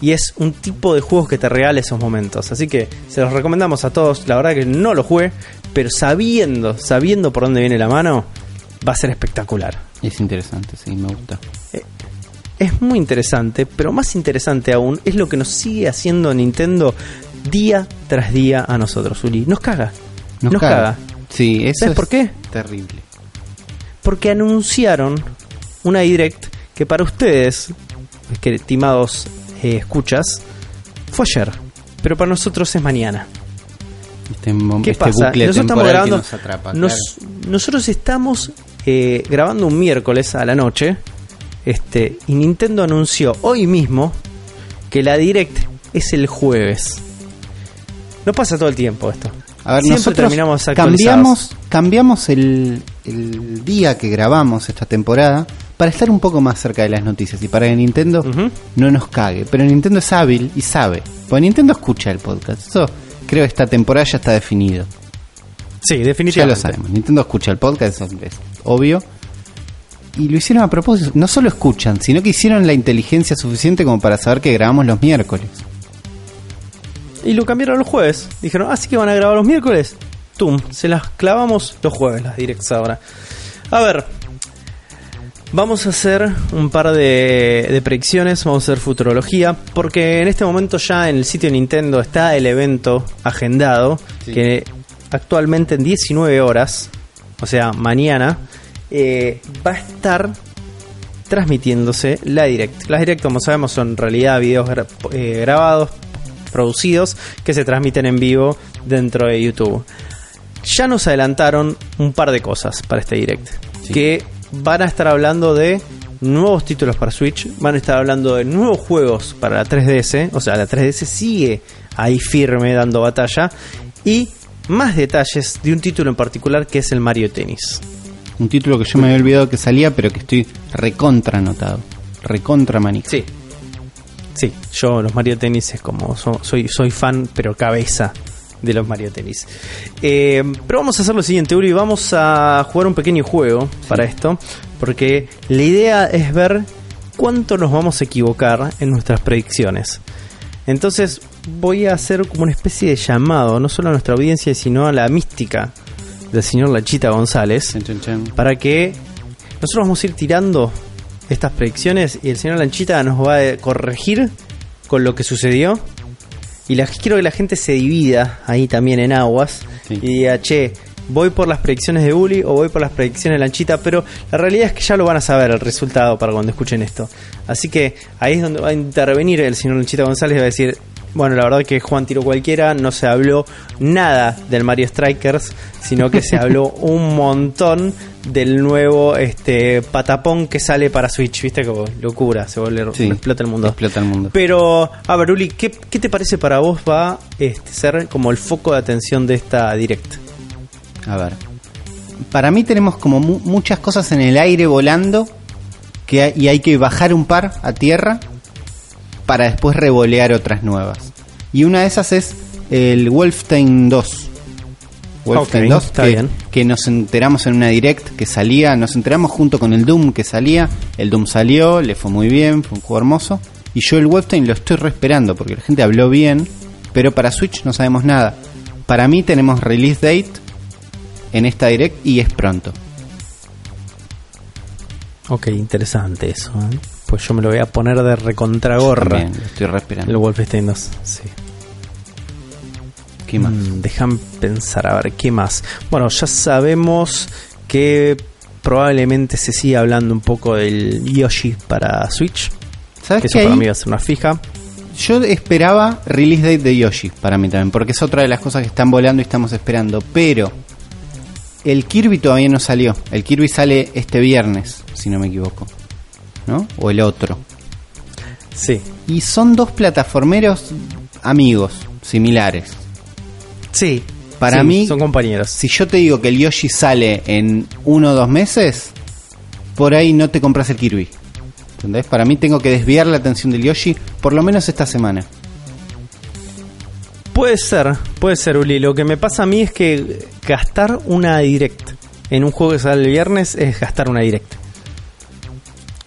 y, es un tipo de juegos que te regala esos momentos. Así que se los recomendamos a todos. La verdad que no lo jugué, pero sabiendo, sabiendo por dónde viene la mano, va a ser espectacular. Es interesante, sí, me gusta. Eh, es muy interesante, pero más interesante aún es lo que nos sigue haciendo Nintendo día tras día a nosotros, Uli. Nos caga. Nos, caga. Sí, eso ¿Sabes por qué? Terrible. Porque anunciaron una direct que para ustedes, que estimados eh, escuchas, fue ayer. Pero para nosotros es mañana. Este, ¿Qué este pasa? nosotros estamos grabando. Nosotros estamos eh, grabando un miércoles a la noche. Este, y Nintendo anunció hoy mismo que la direct es el jueves. No pasa todo el tiempo esto. A ver, Siempre nosotros terminamos cambiamos, cambiamos el, día que grabamos esta temporada para estar un poco más cerca de las noticias y para que Nintendo no nos cague. Pero Nintendo es hábil y sabe. Porque Nintendo escucha el podcast. Eso creo que esta temporada ya está definido. Sí, definitivamente. Ya lo sabemos. Nintendo escucha el podcast, eso es obvio. Y lo hicieron a propósito. No solo escuchan, sino que hicieron la inteligencia suficiente como para saber que grabamos los miércoles. Y lo cambiaron los jueves. Dijeron, así ah, que van a grabar los miércoles. Tum, se las clavamos los jueves, las directs ahora. A ver, Vamos a hacer un par de, de predicciones, vamos a hacer futurología, porque en este momento ya en el sitio de Nintendo está el evento agendado, Sí. que actualmente en 19 horas, o sea, mañana, eh, va a estar transmitiéndose la Direct. Las Direct, como sabemos, son en realidad videos gra- eh, grabados, producidos, que se transmiten en vivo dentro de YouTube. Ya nos adelantaron un par de cosas para este Direct. Sí. Que van a estar hablando de nuevos títulos para Switch, van a estar hablando de nuevos juegos para la 3DS, o sea, la 3DS sigue ahí firme dando batalla, y más detalles de un título en particular que es el Mario Tennis. Un título que yo me había olvidado que salía, pero que estoy recontra anotado. Recontra manija. Sí. Sí, yo los Mario Tennis es como so- soy soy fan pero cabeza de los Mario Tennis. Eh, pero vamos a hacer lo siguiente, Uri, vamos a jugar un pequeño juego para esto, porque la idea es ver cuánto nos vamos a equivocar en nuestras predicciones. Entonces voy a hacer como una especie de llamado, no solo a nuestra audiencia, sino a la mística del señor Lachita González para que nosotros vamos a ir tirando estas predicciones y el señor Lanchita nos va a corregir con lo que sucedió. Y la, quiero que la gente se divida ahí también en aguas Sí. y diga, che, voy por las predicciones de Uli o voy por las predicciones de Lanchita, pero la realidad es que ya lo van a saber el resultado para cuando escuchen esto. Así que ahí es donde va a intervenir el señor Lanchita González y va a decir, bueno, la verdad que Juan tiró cualquiera, no se habló nada del Mario Strikers, sino que se habló un montón del nuevo este patapón que sale para Switch, viste como locura, se vuelve Sí. explota el mundo. Explota el mundo. Pero, a ver, Uli, ¿qué, qué te parece para vos va este, ser como el foco de atención de esta direct? A ver. Para mí tenemos como mu- muchas cosas en el aire volando que hay- y hay que bajar un par a tierra para después revolear otras nuevas. Y una de esas es el Wolfenstein 2. Wolfenstein Ok, 2, está que, bien. que nos enteramos en una direct que salía, nos enteramos junto con el Doom que salía, el Doom salió, le fue muy bien, fue un juego hermoso, y yo el Wolfenstein lo estoy reesperando porque la gente habló bien, pero para Switch no sabemos nada. Para mí tenemos release date en esta direct y es pronto. Ok, interesante eso. ¿eh? Pues yo me lo voy a poner de recontragorra. También estoy reesperando. El Wolfenstein 2, sí. ¿Qué más? Mm, dejan pensar, a ver, ¿qué más? Bueno, ya sabemos que probablemente se siga hablando un poco del Yoshi para Switch. ¿Sabes Que eso para mí va a ser una fija. Yo esperaba release date de Yoshi para mí también, porque es otra de las cosas que están volando y estamos esperando. Pero el Kirby todavía no salió. El Kirby sale este viernes, si no me equivoco. ¿No? O el otro. Sí. Y son dos plataformeros amigos, similares. Sí. Para sí, mí- Son compañeros. Si yo te digo que el Yoshi sale en uno o dos meses, por ahí no te compras el Kirby. ¿Entendés? Para mí tengo que desviar la atención del Yoshi por lo menos esta semana. Puede ser, puede ser, Uli. Lo que me pasa a mí es que gastar una direct en un juego que sale el viernes es gastar una direct.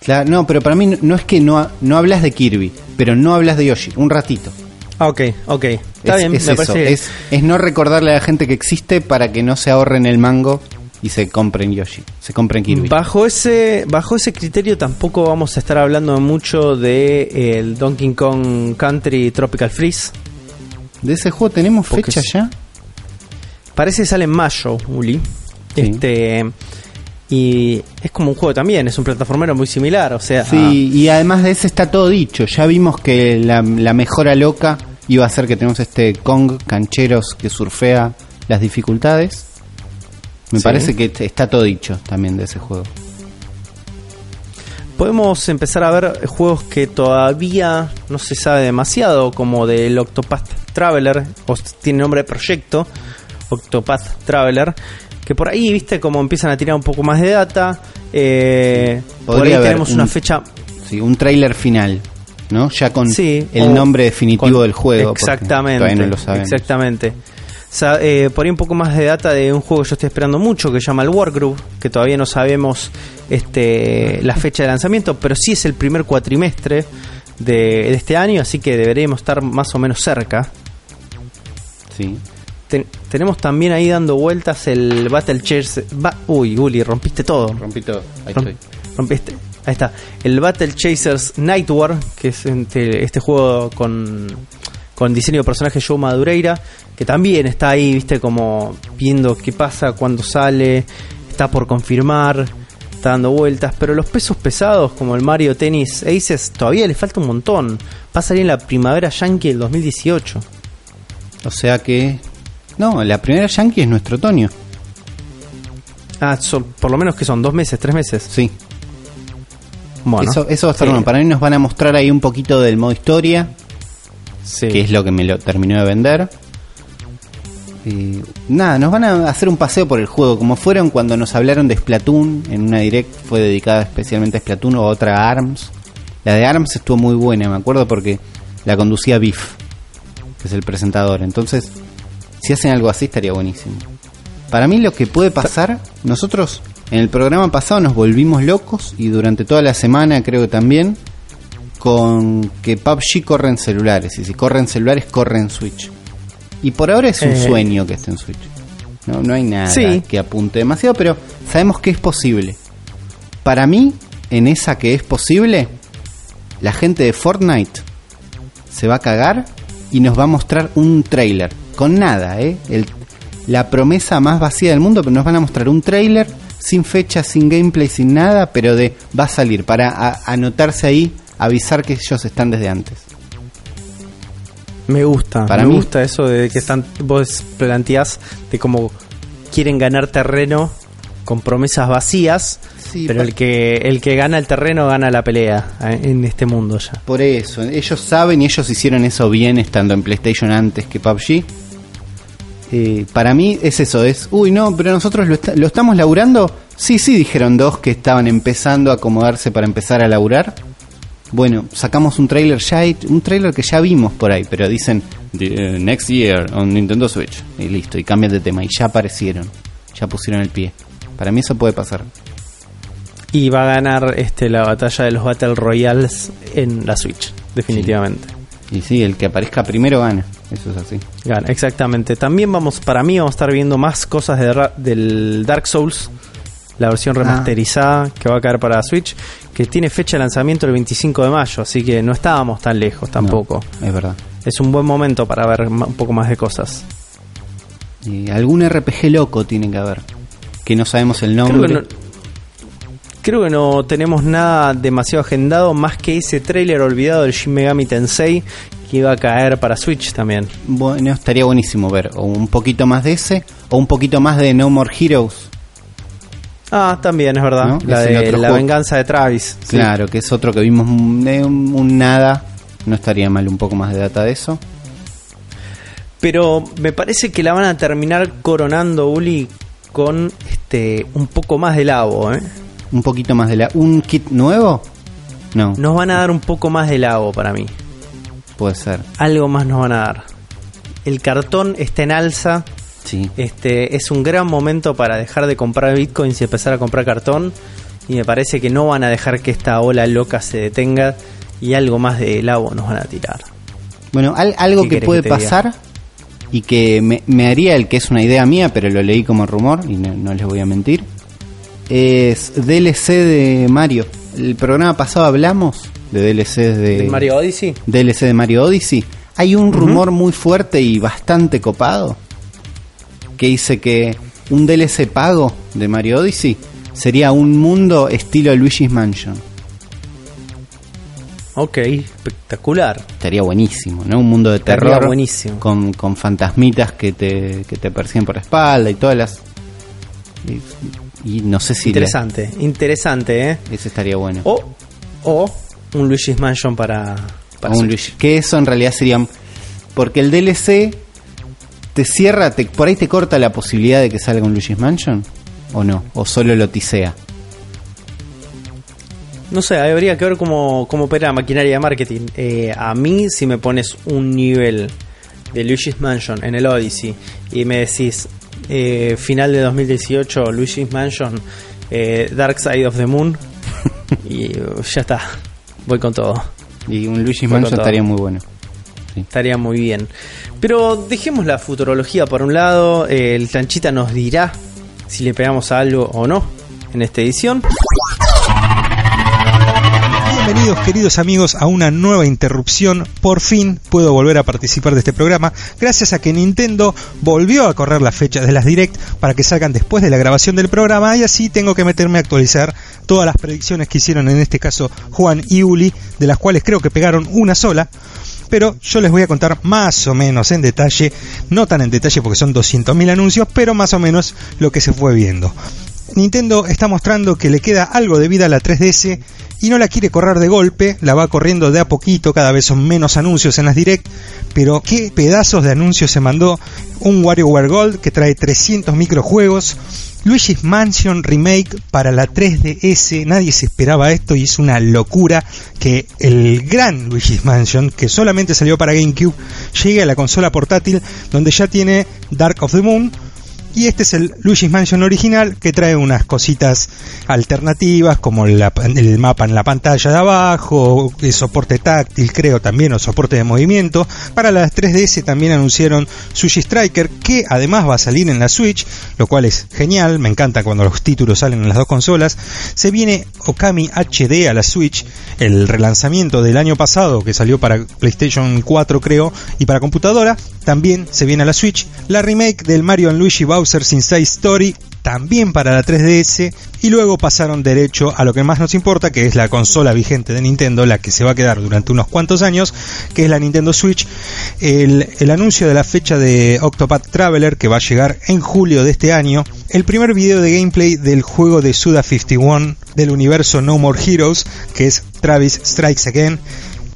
Claro, no, pero para mí no, no es que no, no hablas de Kirby, pero no hablas de Yoshi, un ratito. Ah, ok, ok. Está es, bien, es me eso, parece. es, es no recordarle a la gente que existe para que no se ahorren el mango y se compren Yoshi, se compren Kirby. Bajo ese, bajo ese criterio tampoco vamos a estar hablando mucho de eh, el Donkey Kong Country Tropical Freeze. ¿De ese juego tenemos Porque fecha ya? Parece que sale en mayo, Uli. Sí. Este y es como un juego también, es un plataformero muy similar, o sea, Sí, y además de ese está todo dicho. Ya vimos que la, la mejora loca iba a ser que tenemos este Kong cancheros que surfea las dificultades. Me Sí. parece que está todo dicho también de ese juego. podemos empezar a ver juegos que todavía no se sabe demasiado, como del Octopath Traveler, o tiene nombre de proyecto, Octopath Traveler, que por ahí, viste, como empiezan a tirar un poco más de data. eh, por ahí tenemos una un- fecha Sí, un tráiler final, ¿no? Ya con Sí, el nombre definitivo con- del juego. Exactamente. Todavía no lo. Exactamente. O sea, eh, por ahí un poco más de data de un juego que yo estoy esperando mucho que se llama el Wargroove, que todavía no sabemos este la fecha de lanzamiento, pero sí es el primer cuatrimestre de, de este año, así que deberíamos estar más o menos cerca. Sí. Ten- tenemos también ahí dando vueltas el Battle Chairs. ba- Uy, Uli, rompiste todo. Rompí todo. Ahí estoy. Este, ahí está. El Battle Chasers Night War, que es este, este juego con, con diseño de personaje Joe Madureira, que también está ahí, viste, como viendo qué pasa, cuándo sale, está por confirmar, está dando vueltas, pero los pesos pesados como el Mario Tennis Aces todavía le falta un montón. Va a salir en la primavera Yankee del 2018. O sea que. No, la primera Yankee es nuestro otoño. Ah, son, por lo menos que son dos meses, tres meses. Sí. Bueno, eso, eso va a estar sí. bueno. Para mí nos van a mostrar ahí un poquito del modo historia, Sí. que es lo que me lo terminó de vender. Y nada, nos van a hacer un paseo por el juego, como fueron cuando nos hablaron de Splatoon, en una direct fue dedicada especialmente a Splatoon o otra a ARMS. La de ARMS estuvo muy buena, me acuerdo porque la conducía Biff, que es el presentador. Entonces, si hacen algo así estaría buenísimo. Para mí lo que puede pasar, nosotros en el programa pasado nos volvimos locos y durante toda la semana creo que también con que PUBG corre en celulares y si corre en celulares corre en Switch. Y por ahora es un Eh. sueño que esté en Switch. No, no hay nada Sí. que apunte demasiado, pero sabemos que es posible. Para mí, en esa que es posible, la gente de Fortnite se va a cagar y nos va a mostrar un trailer. Con nada, ¿eh? El- la promesa más vacía del mundo, pero nos van a mostrar un trailer sin fecha, sin gameplay, sin nada, pero de va a salir para a- anotarse ahí, avisar que ellos están desde antes. Me gusta, Para me mí- gusta eso de que están, vos planteás de cómo quieren ganar terreno con promesas vacías, Sí, pero el que el que gana el terreno gana la pelea eh, en este mundo ya. Por eso, ellos saben y ellos hicieron eso bien estando en PlayStation antes que PUBG. Eh, para mí es eso, es, uy no, pero nosotros lo, lo estamos laburando. Sí, sí, dijeron dos que estaban empezando a acomodarse para empezar a laburar. Bueno, sacamos un trailer ya, un trailer que ya vimos por ahí, pero dicen "The, eh, next year on Nintendo Switch y listo, y cambian de tema y ya aparecieron, ya pusieron el pie. Para mí eso puede pasar. Y va a ganar este la batalla de los Battle Royales en la Switch, definitivamente. Y sí, el que aparezca primero gana, eso es así. Gana, exactamente. También vamos, para mí vamos a estar viendo más cosas de del Dark Souls, la versión Ah. remasterizada que va a caer para Switch, que tiene fecha de lanzamiento el 25 de mayo, así que no estábamos tan lejos tampoco. No, es verdad. Es un buen momento para ver un poco más de cosas. Y algún RPG loco tiene que haber. Que no sabemos el Creo nombre. que, no, creo que no tenemos nada demasiado agendado más que ese tráiler olvidado del Shin Megami Tensei que iba a caer para Switch también. Bueno, estaría buenísimo ver. O un poquito más de ese. O un poquito más de No More Heroes. Ah, también es verdad. ¿No? La Es de la venganza de Travis. sí. Claro, que es otro que vimos de un, un nada. No estaría mal un poco más de data de eso. Pero me parece que la van a terminar coronando, Uli, con este un poco más de labo, ¿eh? Un poquito más de la. ¿Un kit nuevo? No, Nos van a dar un poco más de labo para mí. puede ser. Algo más nos van a dar. El cartón está en alza. Sí. Este es un gran momento para dejar de comprar bitcoins y empezar a comprar cartón. Y me parece que no van a dejar que esta ola loca se detenga. Y algo más de labo nos van a tirar. Bueno, al- algo ¿Qué que puede que pasar y que me, me haría el que es una idea mía, pero lo leí como rumor y no, no les voy a mentir, es DLC de Mario. El programa pasado hablamos de DLCs de ¿Del Mario Odyssey? DLC de Mario Odyssey. Hay un rumor muy fuerte y bastante copado que dice que un DLC pago de Mario Odyssey sería un mundo estilo Luigi's Mansion. Ok, espectacular. Estaría buenísimo, ¿no? Un mundo de Estaría terror buenísimo. con, con fantasmitas que te, que te persiguen por la espalda y todas las... Y, y no sé si... Interesante, interesante, ¿eh? ese estaría bueno. O, o un Luigi's Mansion para, para un. Luigi. Que eso en realidad sería... Porque el DLC te cierra, te, por ahí te corta la posibilidad de que salga un Luigi's Mansion. ¿O no? ¿O solo lo tisea? No sé, habría que ver cómo, cómo opera la maquinaria de marketing. Eh, a mí, si me pones un nivel de Luigi's Mansion en el Odyssey y me decís eh, final de 2018, Luigi's Mansion, eh, Dark Side of the Moon, y uh, ya está, voy con todo. Y un Luigi's Mansion estaría muy bueno. Estaría muy bien. Pero dejemos la futurología por un lado. eh, el Chanchita nos dirá si le pegamos a algo o no en esta edición. Bienvenidos queridos amigos a una nueva interrupción. Por fin puedo volver a participar de este programa gracias a que Nintendo volvió a correr las fechas de las Direct para que salgan después de la grabación del programa y así tengo que meterme a actualizar todas las predicciones que hicieron en este caso Juan y Uli, de las cuales creo que pegaron una sola pero yo les voy a contar más o menos en detalle, no tan en detalle porque son 200.000 anuncios, pero más o menos lo que se fue viendo. Nintendo está mostrando que le queda algo de vida a la 3DS y no la quiere correr de golpe, la va corriendo de a poquito, cada vez son menos anuncios en las direct, pero qué pedazos de anuncios se mandó un WarioWare Gold que trae 300 microjuegos, Luigi's Mansion Remake para la 3DS, nadie se esperaba esto y es una locura que el gran Luigi's Mansion, que solamente salió para GameCube, llegue a la consola portátil donde ya tiene Dark of the Moon, y este es el Luigi's Mansion original que trae unas cositas alternativas como el mapa en la pantalla de abajo, el soporte táctil creo también o soporte de movimiento. Para las 3DS también anunciaron Sushi Striker que además va a salir en la Switch, lo cual es genial, me encanta cuando los títulos salen en las dos consolas. Se viene Okami HD a la Switch, el relanzamiento del año pasado que salió para PlayStation 4 creo y para computadora, también se viene a la Switch. La remake del Mario Luigi Bowser Bowser's Inside Story también para la 3DS y luego pasaron derecho a lo que más nos importa, que es la consola vigente de Nintendo, la que se va a quedar durante unos cuantos años, que es la Nintendo Switch. El, el anuncio de la fecha de Octopath Traveler, que va a llegar en julio de este año. El primer video de gameplay del juego de Suda 51 del universo No More Heroes, que es Travis Strikes Again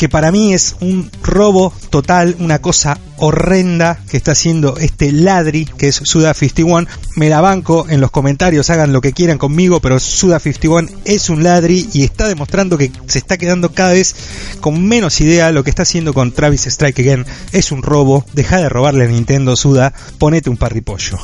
que para mí es un robo total, una cosa horrenda que está haciendo este ladri que es Suda51. Me la banco en los comentarios, hagan lo que quieran conmigo, pero Suda51 es un ladri y está demostrando que se está quedando cada vez con menos idea. Lo que está haciendo con Travis Strike Again es un robo. Deja de robarle a Nintendo Suda, ponete un parripollo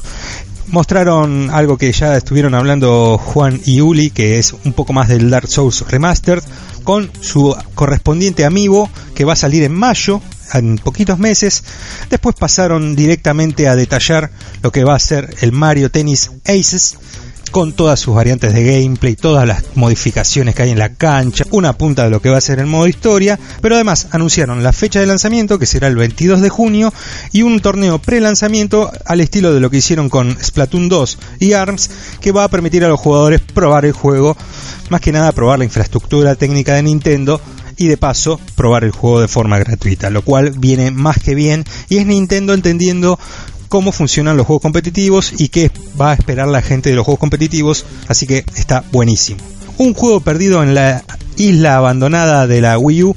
mostraron algo que ya estuvieron hablando Juan y Uli, que es un poco más del Dark Souls Remastered, con su correspondiente amigo que va a salir en mayo, en poquitos meses. Después pasaron directamente a detallar lo que va a ser el Mario Tennis Aces, con todas sus variantes de gameplay, todas las modificaciones que hay en la cancha, una punta de lo que va a ser el modo historia, pero además anunciaron la fecha de lanzamiento que será el 22 de junio y un torneo pre-lanzamiento al estilo de lo que hicieron con Splatoon 2 y ARMS que va a permitir a los jugadores probar el juego, más que nada probar la infraestructura técnica de Nintendo y de paso probar el juego de forma gratuita, lo cual viene más que bien y es Nintendo entendiendo cómo funcionan los juegos competitivos y qué va a esperar la gente de los juegos competitivos, así que está buenísimo. Un juego perdido en la isla abandonada de la Wii U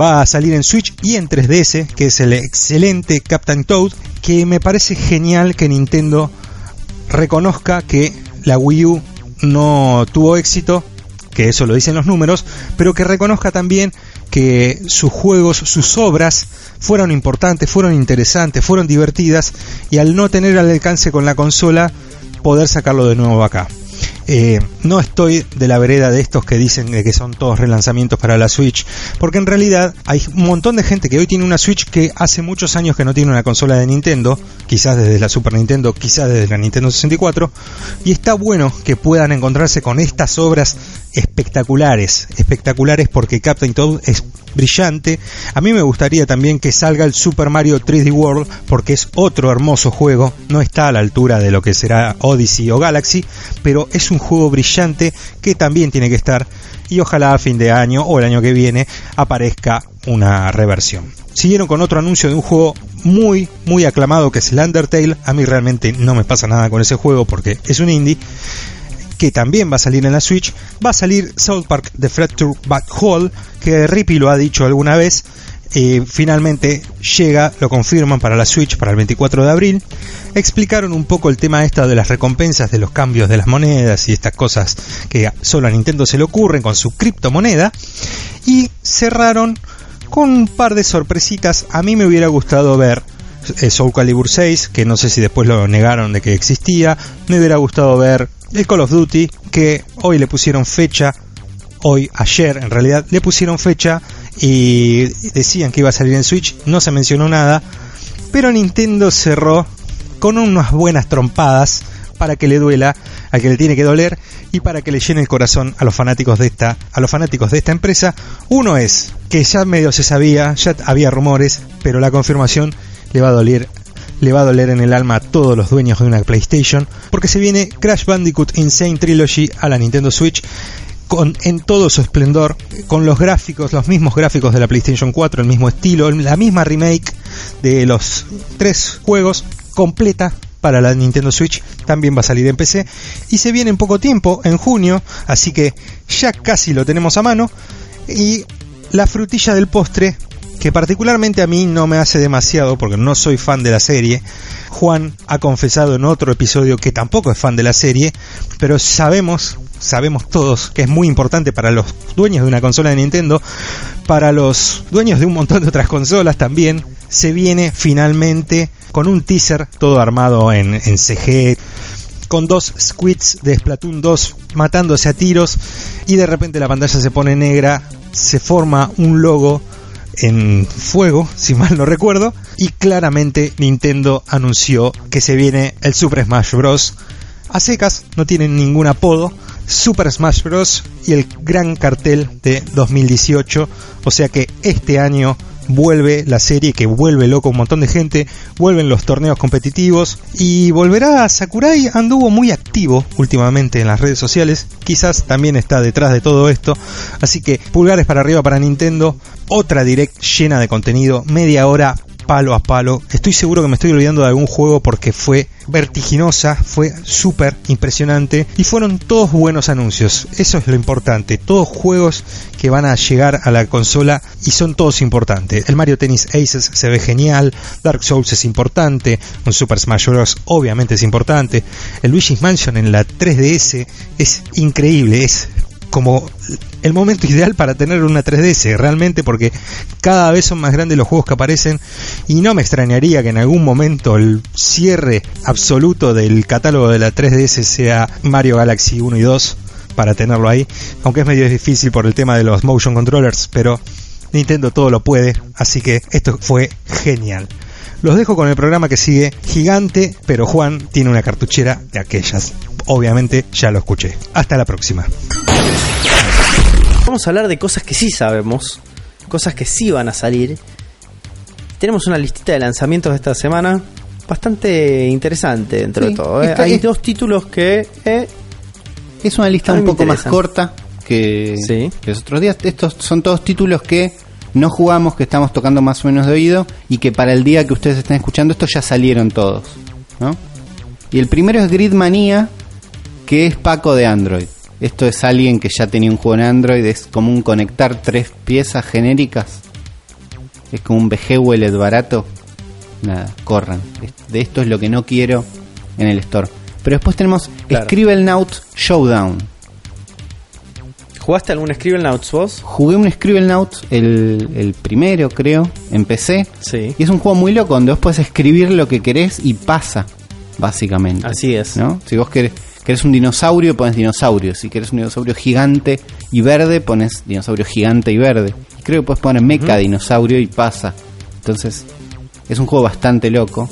va a salir en Switch y en 3DS, que es el excelente Captain Toad, que me parece genial que Nintendo reconozca que la Wii U no tuvo éxito, que eso lo dicen los números, pero que reconozca también que sus juegos, sus obras fueron importantes, fueron interesantes, fueron divertidas y al no tener al alcance con la consola, poder sacarlo de nuevo acá. Eh, no estoy de la vereda de estos que dicen que son todos relanzamientos para la Switch, porque en realidad hay un montón de gente que hoy tiene una Switch que hace muchos años que no tiene una consola de Nintendo, quizás desde la Super Nintendo, quizás desde la Nintendo 64, y está bueno que puedan encontrarse con estas obras espectaculares, espectaculares porque Captain Toad es brillante. A mí me gustaría también que salga el Super Mario 3D World porque es otro hermoso juego, no está a la altura de lo que será Odyssey o Galaxy, pero es un juego brillante que también tiene que estar y ojalá a fin de año o el año que viene aparezca una reversión. Siguieron con otro anuncio de un juego muy, muy aclamado que es el Undertale. A mí realmente no me pasa nada con ese juego porque es un indie que también va a salir en la Switch, va a salir South Park The Fracture Back Hall, que Rippy lo ha dicho alguna vez, finalmente llega, lo confirman para la Switch para el 24 de abril. Explicaron un poco el tema esta de las recompensas de los cambios de las monedas y estas cosas que solo a Nintendo se le ocurren con su criptomoneda. Y cerraron con un par de sorpresitas. A mí me hubiera gustado ver eh, Soul Calibur 6, que no sé si después lo negaron de que existía. Me hubiera gustado ver el Call of Duty, que hoy le pusieron fecha, hoy, ayer en realidad, le pusieron fecha y decían que iba a salir en Switch, no se mencionó nada, pero Nintendo cerró con unas buenas trompadas para que le duela al que le tiene que doler y para que le llene el corazón a los fanáticos de esta, a los fanáticos de esta empresa. Uno es que ya medio se sabía, ya había rumores, pero la confirmación le va a doler le va a doler en el alma a todos los dueños de una PlayStation, porque se viene Crash Bandicoot Insane Trilogy a la Nintendo Switch con, en todo su esplendor, con los gráficos, los mismos gráficos de la PlayStation 4, el mismo estilo, la misma remake de los tres juegos completa para la Nintendo Switch, también va a salir en PC y se viene en poco tiempo, en junio, así que ya casi lo tenemos a mano y la frutilla del postre que particularmente a mí no me hace demasiado porque no soy fan de la serie. Juan ha confesado en otro episodio que tampoco es fan de la serie, pero sabemos, sabemos todos que es muy importante para los dueños de una consola de Nintendo, para los dueños de un montón de otras consolas también. Se viene finalmente con un teaser todo armado en, CG, con dos squids de Splatoon 2 matándose a tiros y de repente la pantalla se pone negra, se forma un logo en fuego, si mal no recuerdo, y claramente Nintendo anunció que se viene el Super Smash Bros. A secas, no tienen ningún apodo, Super Smash Bros. y el gran cartel de 2018, o sea que este año vuelve la serie que vuelve loco un montón de gente, vuelven los torneos competitivos y volverá Sakurai. Anduvo muy activo últimamente en las redes sociales, quizás también está detrás de todo esto, así que pulgares para arriba para Nintendo, otra direct llena de contenido, media hora palo a palo. Estoy seguro que me estoy olvidando de algún juego porque fue vertiginosa, fue súper impresionante y fueron todos buenos anuncios. Eso es lo importante. Todos juegos que van a llegar a la consola y son todos importantes. El Mario Tennis Aces se ve genial, Dark Souls es importante, un Super Smash Bros. obviamente es importante, el Luigi's Mansion en la 3DS es increíble, es como el momento ideal para tener una 3DS, realmente porque cada vez son más grandes los juegos que aparecen y no me extrañaría que en algún momento el cierre absoluto del catálogo de la 3DS sea Mario Galaxy 1 y 2 para tenerlo ahí, aunque es medio difícil por el tema de los motion controllers, pero Nintendo todo lo puede, así que esto fue genial. Los dejo con el programa que sigue, gigante, pero Juan tiene una cartuchera de aquellas. Obviamente ya lo escuché. Hasta la próxima. Vamos a hablar de cosas que sí sabemos, cosas que sí van a salir. Tenemos una listita de lanzamientos de esta semana bastante interesante dentro de todo. ¿eh? Hay dos títulos que... Eh, es una lista un poco más corta que, los otros días. Estos son todos títulos que no jugamos, que estamos tocando más o menos de oído y que para el día que ustedes estén escuchando esto ya salieron todos. ¿no? Y el primero es Gridmania, que es Paco de Android. Esto es alguien que ya tenía un juego en Android, es como un conectar tres piezas genéricas. Es como un VG barato. Nada, corran. De esto es lo que no quiero en el store. Pero después tenemos claro. Scribblenaut Showdown. ¿Jugaste algún Scribblenaut vos? Jugué un Scribblenaut, el, el primero creo, en PC. Sí. Y es un juego muy loco donde vos puedes escribir lo que querés y pasa, básicamente. Así es. ¿no? Si vos querés, querés un dinosaurio, pones dinosaurio. Si querés un dinosaurio gigante y verde, pones dinosaurio gigante y verde. Creo que puedes poner mecha dinosaurio y pasa. Entonces, es un juego bastante loco.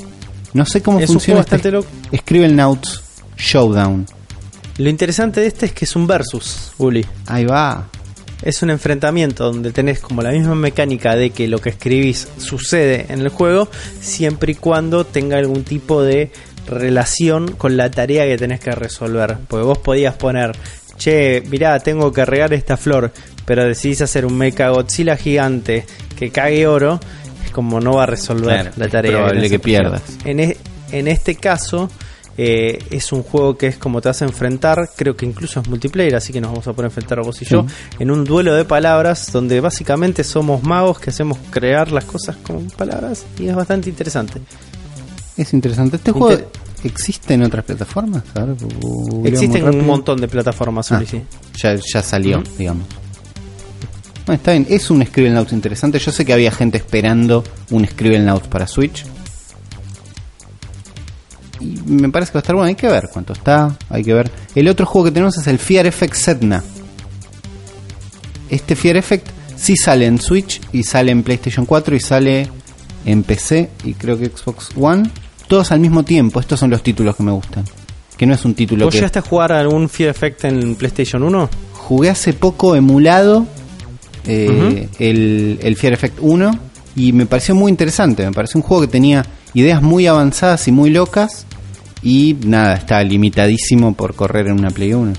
No sé cómo Es un funciona juego bastante este loco. Scribblenauts Showdown. Lo interesante de este es que es un versus, Uli. Ahí va. Es un enfrentamiento donde tenés como la misma mecánica de que lo que escribís sucede en el juego, siempre y cuando tenga algún tipo de relación con la tarea que tenés que resolver. Porque vos podías poner, che, mirá, tengo que regar esta flor, pero decidís hacer un Mecha Godzilla gigante que cague oro, es como no va a resolver Claro, la es tarea. probable tenés que pierdas. En, e- en este caso, eh, es un juego que es como te vas a enfrentar, creo que incluso es multiplayer, así que nos vamos a poder enfrentar vos y yo, en un duelo de palabras donde básicamente somos magos que hacemos crear las cosas con palabras y es bastante interesante. Es interesante. ¿Este Inter- juego existe en otras plataformas? A ver, Existen un montón de plataformas, Ah, sí. ya, ya salió, digamos. Bueno, está bien, es un Scribblenauts interesante. Yo sé que había gente esperando un Scribblenauts para Switch. Me parece que va a estar bueno. Hay que ver cuánto está, hay que ver. El otro juego que tenemos es el Fear Effect Setna. Este Fear Effect sí sale en Switch y sale en PlayStation 4 y sale en PC y creo que Xbox One. Todos al mismo tiempo. Estos son los títulos que me gustan. que no es un título ¿Vos que llegaste a jugar algún Fear Effect en PlayStation 1? jugué hace poco emulado eh, el, el Fear Effect 1 y me pareció muy interesante. Me pareció un juego que tenía ideas muy avanzadas y muy locas y nada, está limitadísimo por correr en una Play 1.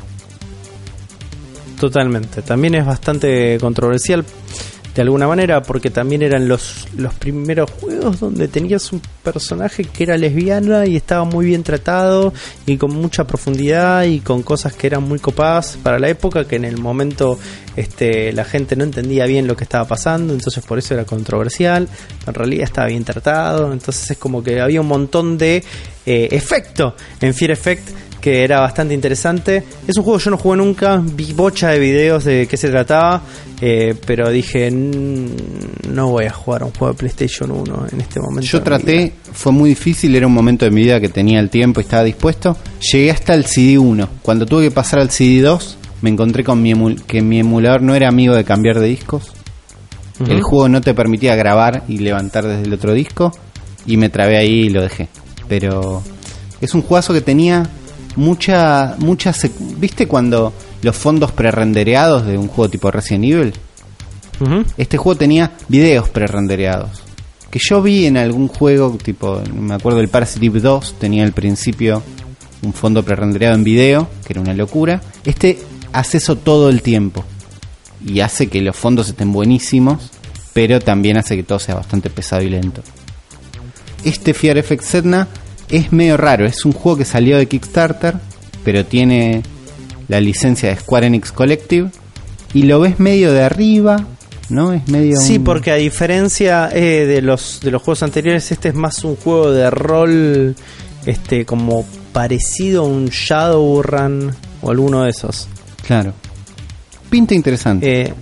Totalmente. También es bastante controversial de alguna manera porque también eran los, los primeros juegos donde tenías un personaje que era lesbiana y estaba muy bien tratado y con mucha profundidad y con cosas que eran muy copadas para la época que en el momento este, la gente no entendía bien lo que estaba pasando entonces por eso era controversial en realidad estaba bien tratado entonces es como que había un montón de eh, efecto en Fear Effect que era bastante interesante. Es un juego que yo no jugué nunca, vi bocha de videos de qué se trataba, eh, pero dije, "Mm, no voy a jugar a un juego de PlayStation 1 en este momento. Yo traté, vida". fue muy difícil, era un momento de mi vida que tenía el tiempo y estaba dispuesto. Llegué hasta el CD1. Cuando tuve que pasar al CD2, me encontré con mi que mi emulador no era amigo de cambiar de discos. El juego no te permitía grabar y levantar desde el otro disco y me trabé ahí y lo dejé. Pero es un juegazo que tenía mucha mucha ¿viste cuando los fondos prerendereados de un juego tipo Resident Evil? Este juego tenía videos prerendereados. Que yo vi en algún juego, tipo, me acuerdo el Parasite Eve 2, tenía al principio un fondo prerendereado en video, que era una locura. Este hace eso todo el tiempo. Y hace que los fondos estén buenísimos, pero también hace que todo sea bastante pesado y lento. Este Fear Effect Sedna es medio raro, es un juego que salió de Kickstarter, pero tiene la licencia de Square Enix Collective y lo ves medio de arriba, ¿no? Es medio Sí, un- porque a diferencia eh, de los de los juegos anteriores, este es más un juego de rol, este como parecido a un Shadowrun o alguno de esos. claro. Pinta interesante. Eh,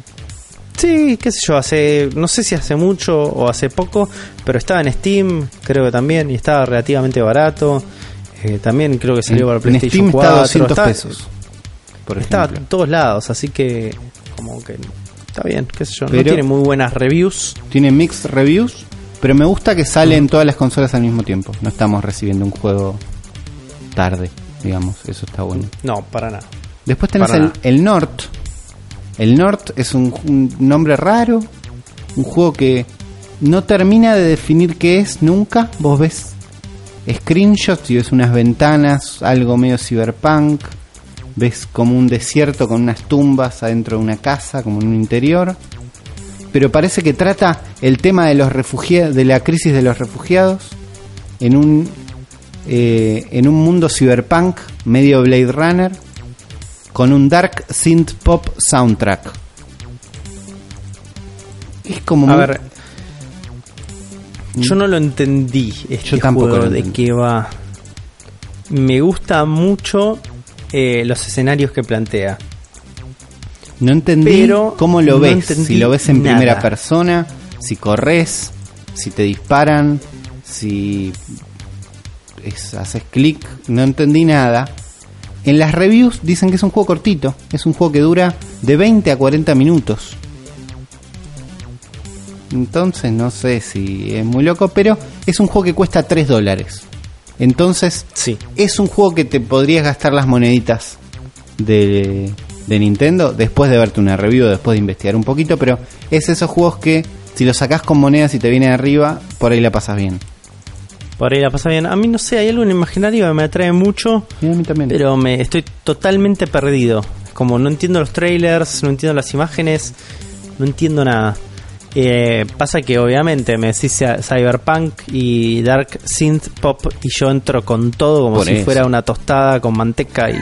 sí, qué sé yo, hace, no sé si hace mucho o hace poco, pero estaba en Steam, creo que también, y estaba relativamente barato. Eh, también creo que salió para PlayStation Steam 4. está a 200 está- pesos. Por Está en todos lados, así que como que está bien, qué sé yo. no tiene muy buenas reviews. Tiene mixed reviews, pero me gusta que sale en todas las consolas al mismo tiempo. No estamos recibiendo un juego tarde, digamos. Eso está bueno. No, para nada. Después tenés Para el, nada. el Nort. El Nort es un, un nombre raro. Un juego que no termina de definir qué es nunca. Vos ves screenshots y ves unas ventanas, algo medio cyberpunk. Ves como un desierto con unas tumbas adentro de una casa, como en un interior. Pero parece que trata el tema de los refugiados, de la crisis de los refugiados en un eh, en un mundo cyberpunk medio Blade Runner con un dark synth pop soundtrack. Es como A muy- ver, yo no lo entendí este Yo tampoco juego lo de qué va. Me gusta mucho eh, los escenarios que plantea. no entendí pero cómo lo no ves, si lo ves en nada. primera persona, si corres, si te disparan, si es- haces clic, no entendí nada. En las reviews dicen que es un juego cortito, es un juego que dura de 20 a 40 minutos. Entonces no sé si es muy loco, pero es un juego que cuesta 3 dólares. Entonces Sí. es un juego que te podrías gastar las moneditas de, de Nintendo después de verte una review, después de investigar un poquito, pero es esos juegos que si los sacás con monedas y te viene arriba, por ahí la pasas bien. Por ahí la pasa bien. A mí no sé, hay algo en imaginario que me atrae mucho, Y a mí también. pero me estoy totalmente perdido. Como no entiendo los trailers, no entiendo las imágenes, no entiendo nada. Eh, pasa que obviamente me decís cy- Cyberpunk y Dark Synth Pop y yo entro con todo como Por si eso. fuera una tostada con manteca y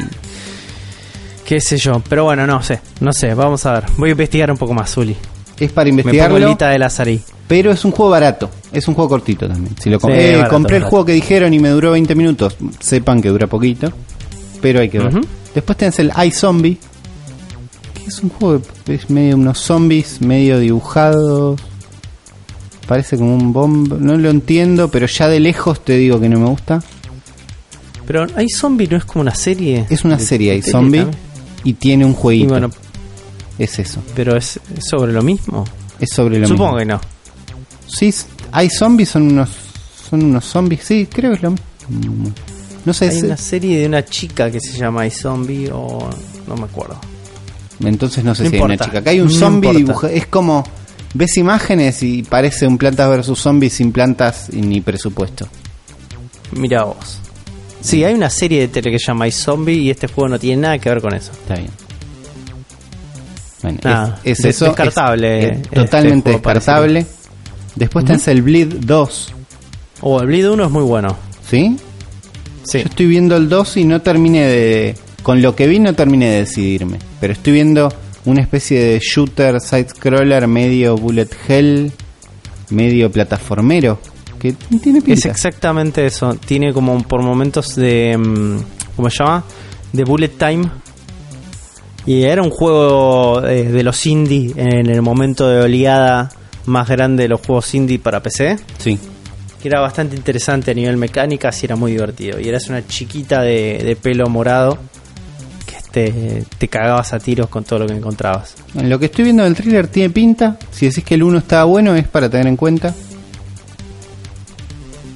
qué sé yo. Pero bueno, no sé, no sé, vamos a ver. Voy a investigar un poco más, Zuli. es para Me pongo investigarlo, de Lazari. pero es un juego barato. Es un juego cortito también. Si lo com- Sí, eh, barato, compré el barato. juego que dijeron y me duró 20 minutos. Sepan que dura poquito, pero hay que ver. Después tenés el iZombie, que es un juego que es medio unos zombies, medio dibujados. Parece como un bomb. No lo entiendo, pero ya de lejos te digo que no me gusta. Pero hay zombie, no es como una serie. Es una serie iZombie y tiene un también. Y jueguito. bueno, Es eso. pero es, sobre lo mismo. Es sobre lo Supongo mismo. que no. Sí, hay zombies, son unos son unos zombies. Sí, creo que es lo mismo. No sé, Hay es- una serie de una chica que se llama iZombie o no me acuerdo. entonces no sé No si hay una chica. Acá hay un No zombie dibujado. Es como, ves imágenes y parece un plantas versus zombies sin plantas y ni presupuesto. Mira vos. Sí, hay una serie de tele que se llama iZombie y este juego no tiene nada que ver con eso. Está bien. Bueno, es, es eso. descartable, es- es este totalmente juego Después Ujú. tenés el Bleed 2. Oh, el Bleed 1 es muy bueno. ¿Sí? Sí. Yo estoy viendo el 2 y no terminé de. Con lo que vi, no terminé de decidirme. Pero estoy viendo una especie de shooter, side-scroller, medio bullet hell, medio plataformero. Que tiene Es pinta. exactamente eso. Tiene como por momentos de. mm, ¿Cómo se llama? De bullet time. Y era un juego eh, de los indie en el momento de oleada más grande de los juegos indie para PC. Sí. Que era bastante interesante a nivel mecánica, y era muy divertido. Y eras una chiquita de, de pelo morado que te, te cagabas a tiros con todo lo que encontrabas. En lo que estoy viendo del thriller tiene pinta. Si decís que el 1 estaba bueno, es para tener en cuenta.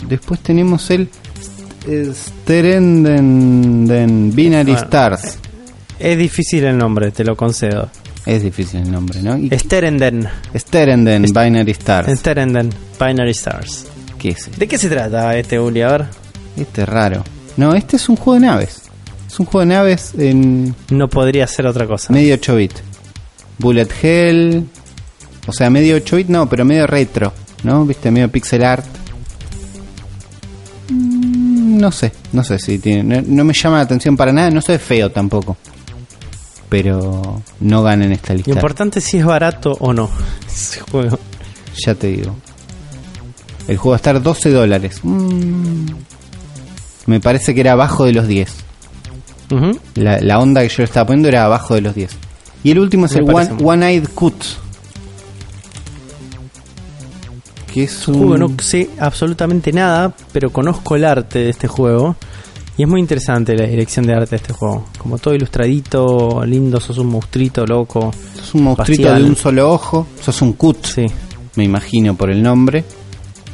Después tenemos el Sterenden Binary Bueno, Stars. Es difícil el nombre, te lo concedo. Es difícil el nombre, ¿no? Y Sterenden. Sterenden Binary Stars. Sterenden Binary Stars. ¿Qué es? ¿De qué se trata este Uli? A ver. Este es raro. No, este es un juego de naves. Es un juego de naves en No podría ser otra cosa. medio 8 bit. Bullet Hell. O sea, medio 8 bit no, pero medio retro. ¿No? ¿Viste? Medio pixel art. Mm, No sé, no sé si tiene. No, no me llama la atención para nada. No soy feo tampoco. Pero no gana en esta Lo lista. importante es si es barato o no. Ese juego. Ya te digo. El juego va a estar 12 dólares. Mm. Me parece que era abajo de los 10. Ujú. La, la onda que yo le estaba poniendo era abajo de los 10. Y el último es Me el One, muy- One-Eyed Cut. Que es un... Juego, no sé absolutamente nada, pero conozco el arte de este juego. Y es muy interesante la dirección de arte de este juego. Como todo ilustradito, lindo, sos un monstruito loco. sos un monstruito de un solo ojo. Sos un Cut, Sí. me imagino por el nombre.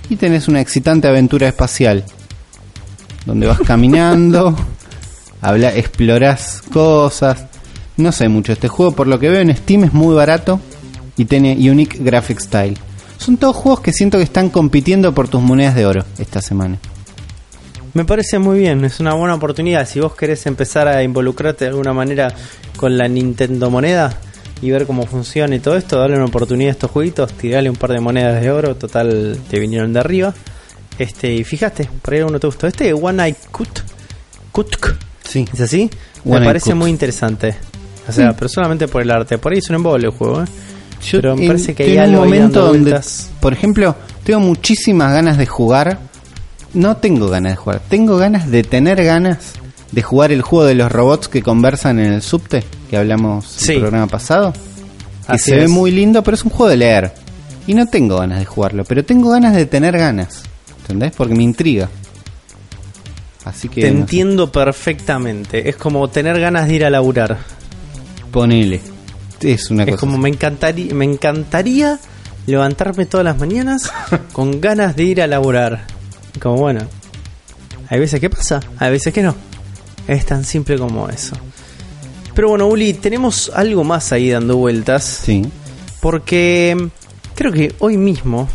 Y tenés una excitante aventura espacial. Donde vas caminando, habla, explorás cosas. No sé mucho. Este juego, por lo que veo en Steam, es muy barato y tiene Unique Graphic Style. Son todos juegos que siento que están compitiendo por tus monedas de oro esta semana. Me parece muy bien, es una buena oportunidad. Si vos querés empezar a involucrarte de alguna manera con la Nintendo moneda y ver cómo funciona y todo esto, darle una oportunidad a estos jueguitos, tirarle un par de monedas de oro, total te vinieron de arriba. Este, y fijaste, por ahí uno te gustó. Este One Eye Cut, Kutk, Sí. ¿es así? One me parece Cut. muy interesante. O sea, pero solamente por el arte. Por ahí es un embole el juego, ¿eh? Pero me parece que hay algo momento donde, por ejemplo, tengo muchísimas ganas de jugar. No tengo ganas de jugar, tengo ganas de tener ganas de jugar el juego de los robots que conversan en el subte, que hablamos en Sí. el programa pasado. Que Así se ve es. muy lindo, pero es un juego de leer. Y no tengo ganas de jugarlo, pero tengo ganas de tener ganas. ¿Entendés? Porque me intriga. Así que. Te no sé, entiendo perfectamente. Es como tener ganas de ir a laburar. ponele. Es una Es cosa. como así. me encantaría, me encantaría levantarme todas las mañanas con ganas de ir a laburar. Como bueno, hay veces que pasa, hay veces que no. Es tan simple como eso. Pero bueno, Uli, tenemos algo más ahí dando vueltas. Sí. Porque mm, creo que hoy mismo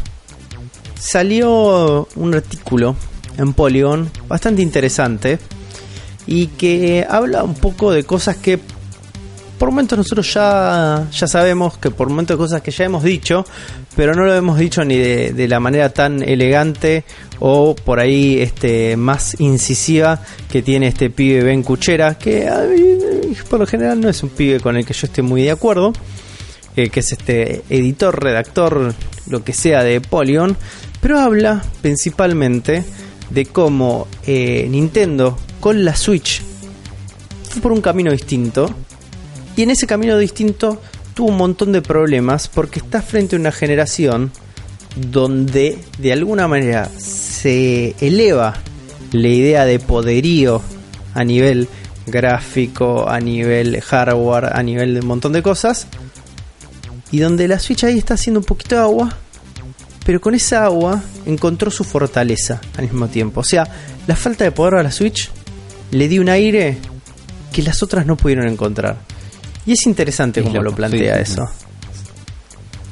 salió un artículo en Polygon bastante interesante y que habla un poco de cosas que por momentos nosotros ya, ya sabemos, que por momentos cosas que ya hemos dicho, pero no lo hemos dicho ni de, la manera tan elegante o por ahí este más incisiva que tiene este pibe Ben Cuchera, que por lo general no es un pibe con el que yo esté muy de acuerdo eh, que es este editor, redactor, lo que sea de Polygon, pero habla principalmente de cómo eh, Nintendo con la Switch fue por un camino distinto y en ese camino distinto tuvo un montón de problemas porque está frente a una generación donde de alguna manera se eleva la idea de poderío a nivel gráfico, a nivel hardware, a nivel de un montón de cosas y donde la Switch ahí está haciendo un poquito de agua, pero con esa agua encontró su fortaleza al mismo tiempo. O sea, la falta de poder a la Switch le dio un aire que las otras no pudieron encontrar. Y es interesante Es cómo loco, lo plantea sí, sí, eso.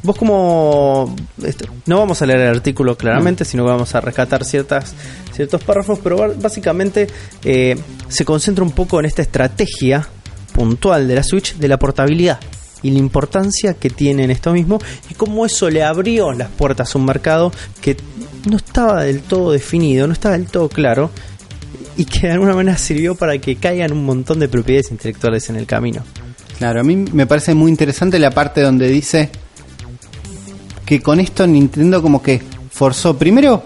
Vos como... esto- no vamos a leer el artículo claramente, sino que vamos a rescatar ciertas, ciertos párrafos, pero básicamente eh, se concentra un poco en esta estrategia puntual de la Switch de la portabilidad y la importancia que tiene en esto mismo y cómo eso le abrió las puertas a un mercado que no estaba del todo definido, no estaba del todo claro y que de alguna manera sirvió para que caigan un montón de propiedades intelectuales en el camino. Claro, a mí me parece muy interesante la parte donde dice que con esto Nintendo como que forzó, primero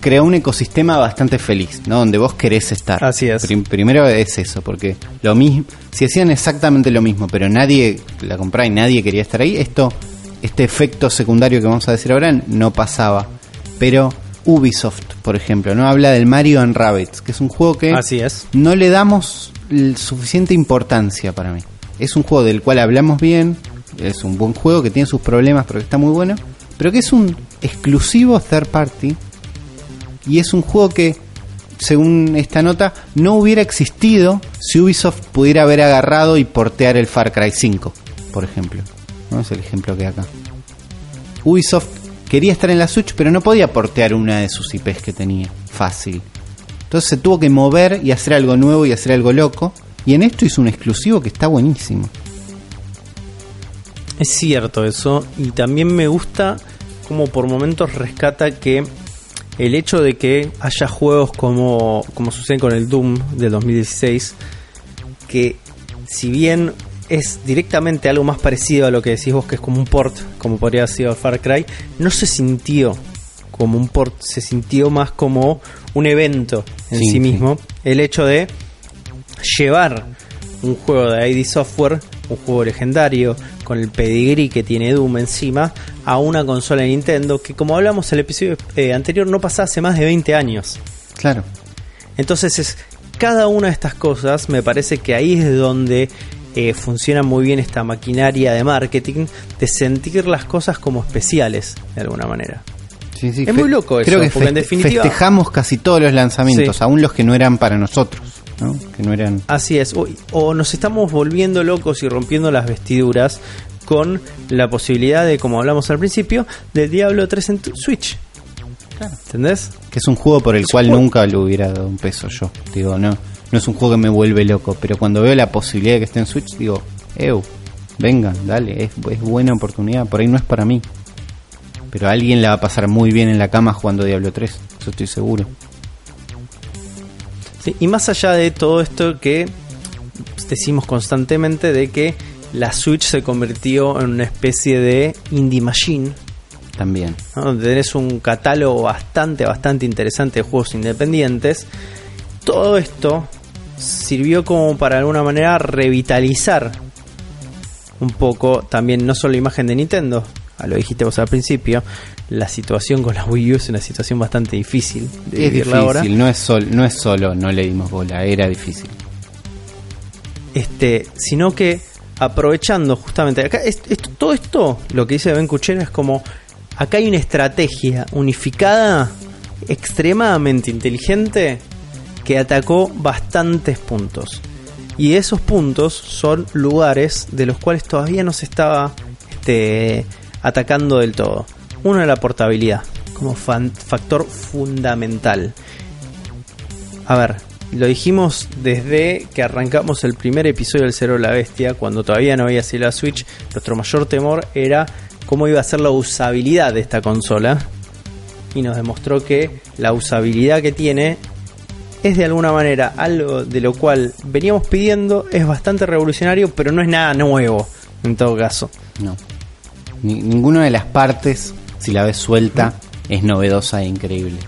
creó un ecosistema bastante feliz, ¿no? Donde vos querés estar. Así es. Prim- primero es eso, porque lo mismo, si hacían exactamente lo mismo, pero nadie la compraba y nadie quería estar ahí, esto, este efecto secundario que vamos a decir ahora no pasaba. Pero Ubisoft, por ejemplo, no habla del Mario and Rabbids, que es un juego que Así es. no le damos suficiente importancia para mí. Es un juego del cual hablamos bien, es un buen juego que tiene sus problemas, pero que está muy bueno, pero que es un exclusivo third party y es un juego que, según esta nota, no hubiera existido si Ubisoft pudiera haber agarrado y portear el Far Cry 5, por ejemplo. ¿No? Es el ejemplo que hay acá. Ubisoft quería estar en la Switch, pero no podía portear una de sus IPs que tenía. Fácil. Entonces se tuvo que mover y hacer algo nuevo y hacer algo loco. Y en esto hizo un exclusivo que está buenísimo. Es cierto eso, y también me gusta como por momentos rescata que el hecho de que haya juegos como, como sucede con el Doom del 2016, que si bien es directamente algo más parecido a lo que decís vos, que es como un port, como podría haber sido Far Cry, no se sintió como un port, se sintió más como un evento en sí, Sí, sí. mismo. El hecho de llevar un juego de ID Software, un juego legendario, con el pedigree que tiene Doom encima, a una consola de Nintendo que, como hablamos en el episodio eh, anterior, no pasaba hace más de 20 años. Claro. Entonces, es, cada una de estas cosas me parece que ahí es donde eh, funciona muy bien esta maquinaria de marketing de sentir las cosas como especiales, de alguna manera. Sí, sí, Es muy loco eso, Creo que porque en definitiva- festejamos casi todos los lanzamientos, Sí. aún los que no eran para nosotros. ¿No? Que no eran. Así es, o, o nos estamos volviendo locos y rompiendo las vestiduras con la posibilidad de, como hablamos al principio, de Diablo 3 en Switch. ¿Entendés? Que es un juego por el Es cual juego- nunca le hubiera dado un peso yo. Digo, no. No es un juego que me vuelve loco. Pero cuando veo la posibilidad de que esté en Switch, digo, eu, venga, dale, es, es buena oportunidad. Por ahí no es para mí. Pero a alguien la va a pasar muy bien en la cama jugando Diablo 3. Eso estoy seguro. Sí, y más allá de todo esto que decimos constantemente de que la Switch se convirtió en una especie de indie machine, También. ¿no? donde tenés un catálogo bastante, bastante interesante de juegos independientes. Todo esto sirvió como para de alguna manera revitalizar un poco también no solo la imagen de Nintendo, lo dijiste vos al principio, la situación con la Wii U es una situación bastante difícil de Es vivirla ahora. difícil, no es, sol, no es solo no le dimos bola, era difícil. este, sino que aprovechando justamente acá es- todo esto lo que dice Ben Cuchera es como acá hay una estrategia unificada extremadamente inteligente que atacó bastantes puntos y esos puntos son lugares de los cuales todavía no se estaba este, atacando del todo uno es la portabilidad como factor fundamental a ver, lo dijimos desde que arrancamos el primer episodio del Cero de la Bestia, cuando todavía no había salido la Switch, nuestro mayor temor era cómo iba a ser la usabilidad de esta consola. Y nos demostró que la usabilidad que tiene es de alguna manera algo de lo cual veníamos pidiendo, es bastante revolucionario, pero no es nada nuevo en todo caso. No. Ni- ninguna de las partes, si la ves suelta, es novedosa e increíble.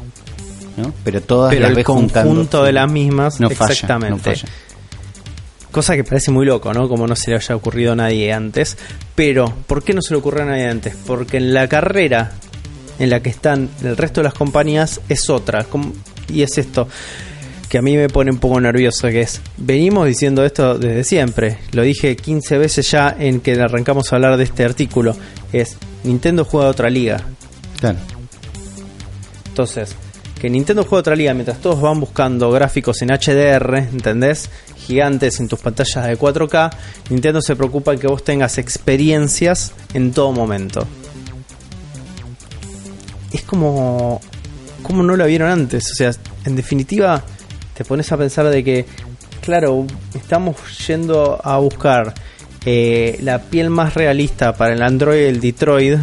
¿no? Pero todas Pero las el ves conjunto juntando, de las mismas, no falla, exactamente. no falla. Cosa que parece muy loco, ¿no? Como no se le haya ocurrido a nadie antes. Pero, ¿por qué no se le ocurrió a nadie antes? Porque en la carrera en la que están el resto de las compañías es otra. Y es esto que a mí me pone un poco nervioso, que es, venimos diciendo esto desde siempre. Lo dije 15 veces ya en que arrancamos a hablar de este artículo. Es, Nintendo juega otra liga. Claro. Entonces, que Nintendo juega otra liga mientras todos van buscando gráficos en HDR, ¿entendés? Gigantes en tus pantallas de 4K. Nintendo se preocupa en que vos tengas experiencias en todo momento. Es como. como no lo vieron antes. O sea, en definitiva, te pones a pensar de que, claro, estamos yendo a buscar eh, la piel más realista para el Android el Detroit.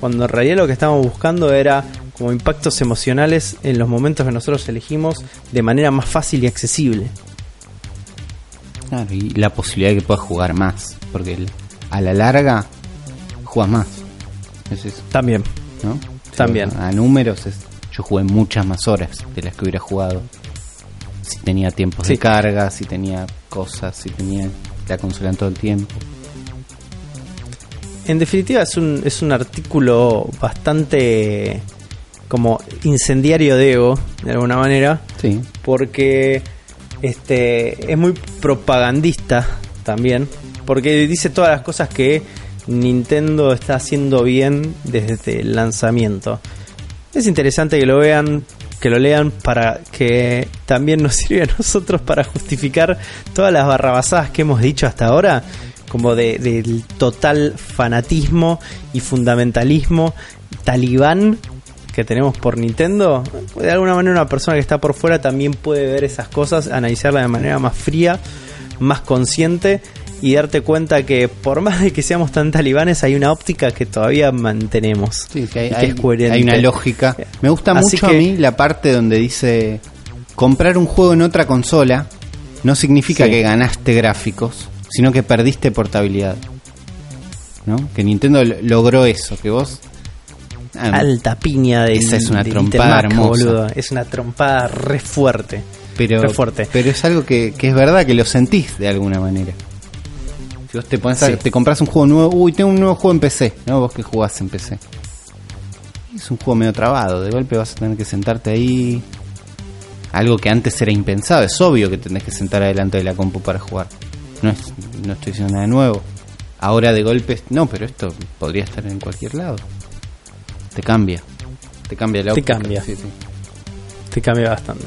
Cuando en realidad lo que estábamos buscando era como impactos emocionales en los momentos que nosotros elegimos de manera más fácil y accesible. Claro, y la posibilidad de que puedas jugar más, porque el- a la larga juegas más. Es eso, También. ¿no? También. A números, es- yo jugué muchas más horas de las que hubiera jugado. Si tenía tiempos Sí. de carga, si tenía cosas, si tenía la consola en todo el tiempo. En definitiva es un, es un artículo bastante como incendiario de ego, de alguna manera, Sí, porque este es muy propagandista también, porque dice todas las cosas que Nintendo está haciendo bien desde el lanzamiento. Es interesante que lo vean, que lo lean para que también nos sirva a nosotros para justificar todas las barrabasadas que hemos dicho hasta ahora, como de- del total fanatismo y fundamentalismo talibán que tenemos por Nintendo. De alguna manera una persona que está por fuera también puede ver esas cosas, analizarlas de manera más fría, más consciente y darte cuenta que por más de que seamos tan talibanes hay una óptica que todavía mantenemos. sí, que hay, y que hay- es coherente. hay una lógica. Me gusta Así mucho que- a mí la parte donde dice comprar un juego en otra consola no significa Sí. que ganaste gráficos, sino que perdiste portabilidad. ¿No? Que Nintendo lo- logró eso, que vos ah, alta piña de Esa es una de trompada Mac, boludo. Es una trompada re fuerte. pero, re fuerte. pero es algo que, que es verdad que lo sentís de alguna manera. Vos te pones a- te compras un juego nuevo, uy, tengo un nuevo juego en PC, ¿no? Vos que jugás en PC. Es un juego medio trabado, de golpe vas a tener que sentarte ahí. Algo que antes era impensado, es obvio que tenés que sentar adelante de la compu para jugar. No, es, no estoy diciendo nada nuevo. Ahora de golpe, no, pero esto podría estar en cualquier lado. Te cambia. Te cambia la Te óptica. cambia. Sí, sí. Te cambia bastante.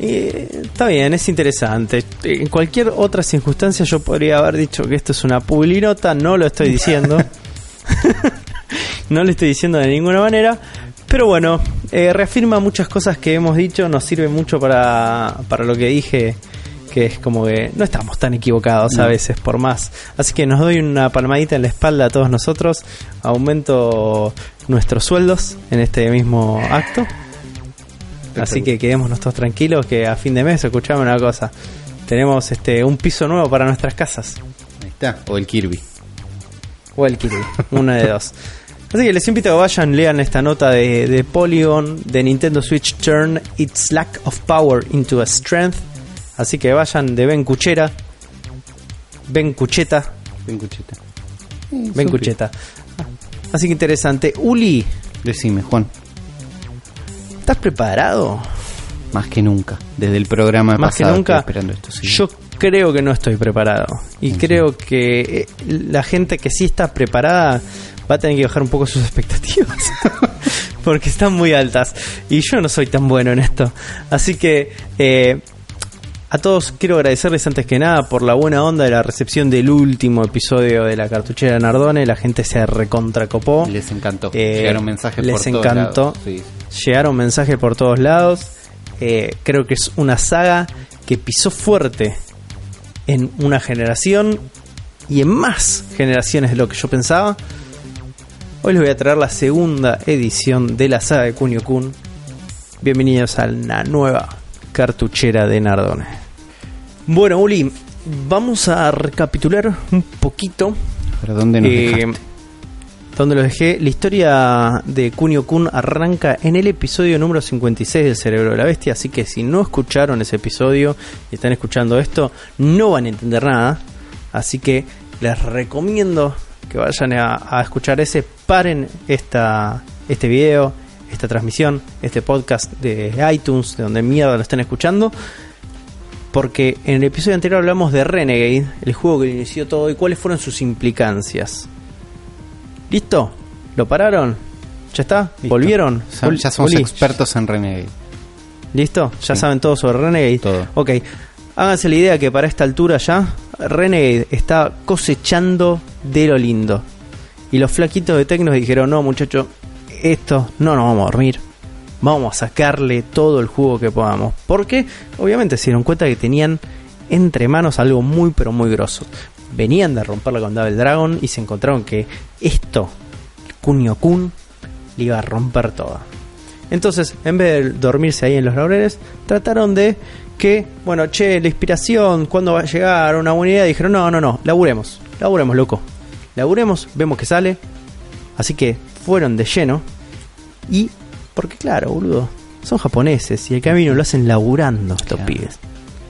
Y, eh, está bien, es interesante. En cualquier otra circunstancia yo podría haber dicho que esto es una publinota, no lo estoy diciendo. no lo estoy diciendo de ninguna manera. Pero bueno, eh, reafirma muchas cosas que hemos dicho, nos sirve mucho para, para lo que dije, que es como que no estamos tan equivocados a veces, por más. Así que nos doy una palmadita en la espalda a todos nosotros, aumento nuestros sueldos en este mismo acto. Así que quedémonos todos tranquilos que a fin de mes, escuchame una cosa, tenemos este un piso nuevo para nuestras casas. Ahí está. O el Kirby. O el Kirby, una de dos. Así que les invito a que vayan, lean esta nota de, de Polygon, de Nintendo Switch Turn Its Lack of Power into a Strength. Así que vayan de Ben Cuchera, Ben Cucheta, Ven, cucheta. Ben Cucheta. Así que interesante. Uli, Decime, Juan. ¿Estás preparado? Más que nunca. Desde el programa Más que pasado nunca, estoy esperando esto. sí. yo creo que no estoy preparado. Y Sí, creo que eh, la gente que sí está preparada va a tener que bajar un poco sus expectativas. Porque están muy altas. Y yo no soy tan bueno en esto. Así que eh, a todos quiero agradecerles antes que nada por la buena onda de la recepción del último episodio de la cartuchera Nardone. La gente se recontracopó. Les encantó. Eh, Llegaron mensajes les por todos encantó. lados. Sí. Llegaron mensajes por todos lados. Eh, creo que es una saga que pisó fuerte en una generación y en más generaciones de lo que yo pensaba. Hoy les voy a traer la segunda edición de la saga de Kunio Kun. Bienvenidos a la nueva cartuchera de Nardone. Bueno, Uli, vamos a recapitular un poquito ¿Pero dónde nos eh, dejaste? Donde lo dejé, la historia de Kunio Kun arranca en el episodio número 56 del Cerebro de la Bestia, así que si no escucharon ese episodio y están escuchando esto, no van a entender nada, así que les recomiendo que vayan a, escuchar ese, paren esta, este video, esta transmisión, este podcast de iTunes, de donde mierda lo estén escuchando, porque en el episodio anterior hablamos de Renegade, el juego que inició todo y cuáles fueron sus implicancias. ¿Listo? ¿Lo pararon? ¿Ya está? Listo. ¿Volvieron? Ya, ya somos expertos en Renegade. ¿Listo? ¿Ya Sí. saben todo sobre Renegade? Todo. Ok. Háganse la idea que para esta altura ya Renegade está cosechando de lo lindo. Y los flaquitos de Tecnos dijeron, no muchachos, esto no nos vamos a dormir. Vamos a sacarle todo el jugo que podamos. Porque obviamente se dieron cuenta que tenían entre manos algo muy pero muy grosso. Venían de romperla con Double Dragon y se encontraron que esto, Kunio Kun, le iba a romper toda. Entonces, en vez de dormirse ahí en los laureles, trataron de que, bueno, che, la inspiración, ¿cuándo va a llegar? Una buena idea. Dijeron, no, no, no, laburemos, laburemos, loco. Laburemos, vemos que sale. Así que fueron de lleno. Y, porque claro, boludo, son japoneses y el camino lo hacen laburando estos Claro. pibes.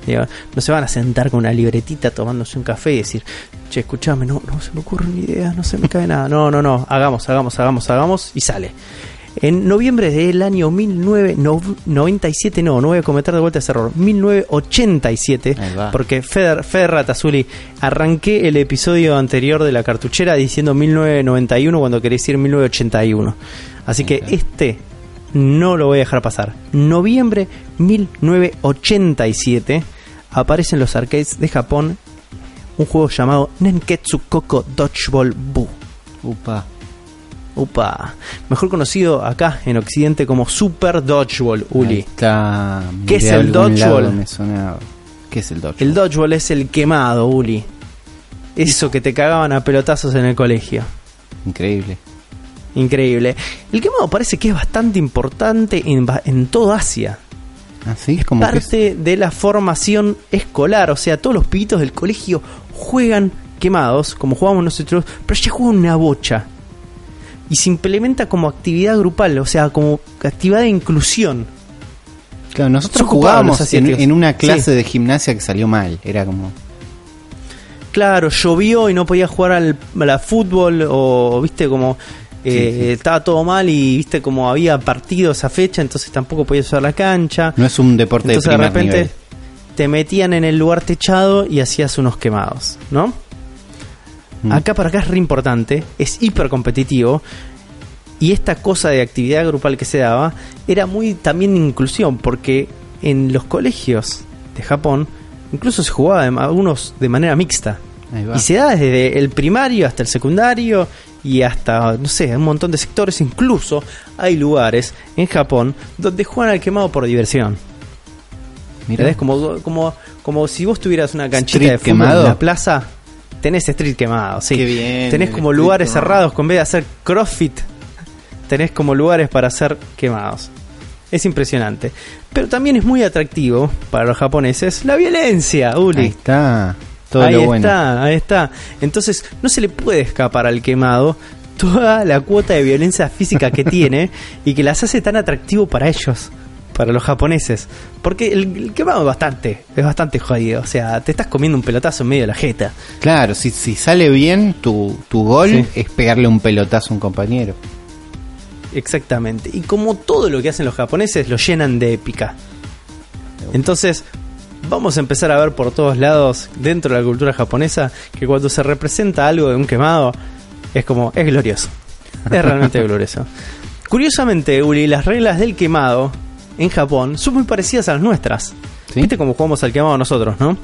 Digo, no se van a sentar con una libretita tomándose un café y decir, che, escuchame, no, no se me ocurre ni idea, no se me cae nada. No, no, no, hagamos, hagamos, hagamos, hagamos y sale. En noviembre del año 1997, no, no voy a cometer de vuelta ese error, 1987, Ahí va. porque Feder, Feder Ratazuli, arranqué el episodio anterior de la cartuchera diciendo 1991 cuando quería decir 1981. Así que este no lo voy a dejar pasar. Noviembre 1987 aparece en los arcades de Japón un juego llamado Nenketsu Koko Dodgeball Buu. Upa. Upa, mejor conocido acá en Occidente como Super Dodgeball, Ahí Uli. está. ¿Qué es el dodgeball? me sonaba. ¿Qué es el dodgeball? El Dodgeball es el quemado, Uli. Eso que te cagaban a pelotazos en el colegio. Increíble. Increíble. El quemado parece que es bastante importante en, en toda Asia. Así es como que es- Parte de la formación escolar, o sea, todos los pibitos del colegio juegan quemados, como jugamos nosotros, pero ya juegan una bocha. Y se implementa como actividad grupal, o sea, como actividad de inclusión. Claro, nosotros jugábamos en, en una clase Sí. de gimnasia que salió mal. Era como. Claro, llovió y no podía jugar al, a la fútbol o, viste, como eh, Sí, sí. estaba todo mal y, viste, como había partido esa fecha, entonces tampoco podía usar la cancha. No es un deporte Entonces de de primer repente nivel. te metían en el lugar techado y hacías unos quemados, ¿no? Mm. Acá para acá es re importante, es hiper competitivo. Y esta cosa de actividad grupal que se daba era muy también de inclusión, porque en los colegios de Japón incluso se jugaba de- algunos de manera mixta. Y se da desde el primario hasta el secundario y hasta, no sé, un montón de sectores. Incluso hay lugares en Japón donde juegan al quemado por diversión. Mirá. ¿Entendés? Como, como, como si vos tuvieras una canchita Street de fútbol quemado. en la plaza, tenés street quemado, sí. Qué bien, tenés como lugares quemado. cerrados, con vez de hacer crossfit, tenés como lugares para hacer quemados. Es impresionante. Pero también es muy atractivo para los japoneses la violencia, Uli. Ahí está. Todo ahí lo está, ahí está. Entonces, no se le puede escapar al quemado toda la cuota de violencia física que tiene y que las hace tan atractivo para ellos, para los japoneses. Porque el, el quemado es bastante, es bastante jodido. O sea, te estás comiendo un pelotazo en medio de la jeta. Claro, si, si sale bien, tu, tu gol Sí. es pegarle un pelotazo a un compañero. Exactamente. Y como todo lo que hacen los japoneses, lo llenan de épica. Entonces, vamos a empezar a ver por todos lados, dentro de la cultura japonesa, que cuando se representa algo de un quemado, es como, es glorioso. Es realmente glorioso. Curiosamente, Uli, las reglas del quemado en Japón son muy parecidas a las nuestras. ¿Sí? ¿Viste cómo jugamos al quemado nosotros, no?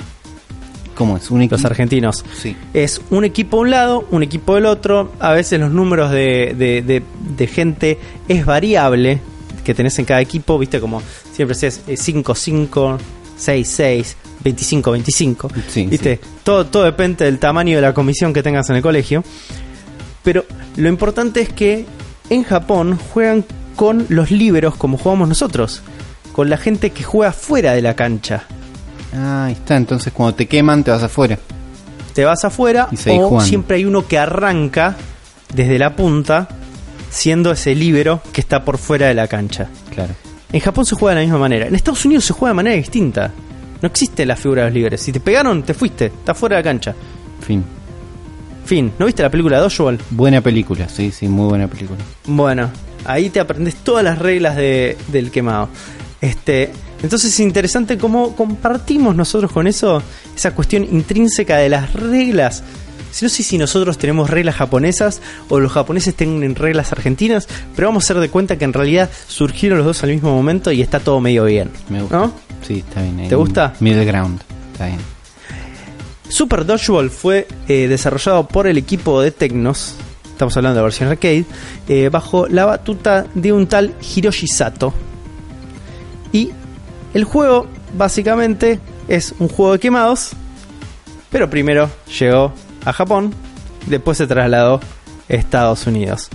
¿Cómo es? Un. Los argentinos. Sí. Es un equipo a un lado, un equipo del otro. A veces los números de, de- de- de gente es variable que tenés en cada equipo. Viste como siempre es 5-5, 6-6, 25-25. Sí, Viste, todo, todo depende del tamaño de la comisión que tengas en el colegio. Pero lo importante es que en Japón juegan con los líberos como jugamos nosotros. Con la gente que juega fuera de la cancha. Ah, ahí está. Entonces, cuando te queman, te vas afuera. te vas afuera Y o jugando. siempre hay uno que arranca desde la punta siendo ese líbero que está por fuera de la cancha. Claro. En Japón se juega de la misma manera. En Estados Unidos se juega de manera distinta. No existe la figura de los líderes. Si te pegaron, te fuiste. Estás fuera de la cancha. Fin. Fin. ¿No viste la película Dodgeball? Buena película, sí, sí, muy buena película. Bueno, ahí te aprendes todas las reglas de- del quemado. Este, entonces es interesante cómo compartimos nosotros con eso esa cuestión intrínseca de las reglas no sé si nosotros tenemos reglas japonesas o los japoneses tienen reglas argentinas, pero vamos a hacer de cuenta que en realidad surgieron los dos al mismo momento y está todo medio bien. Me gusta. ¿No? Sí, está bien. ¿Te gusta? Middle ground. Está bien. Super Dodgeball fue eh, desarrollado por el equipo de Tecnos, estamos hablando de la versión arcade, eh, bajo la batuta de un tal Hiroshi Sato. Y el juego básicamente es un juego de quemados, pero primero llegó a Japón, después se trasladó a Estados Unidos.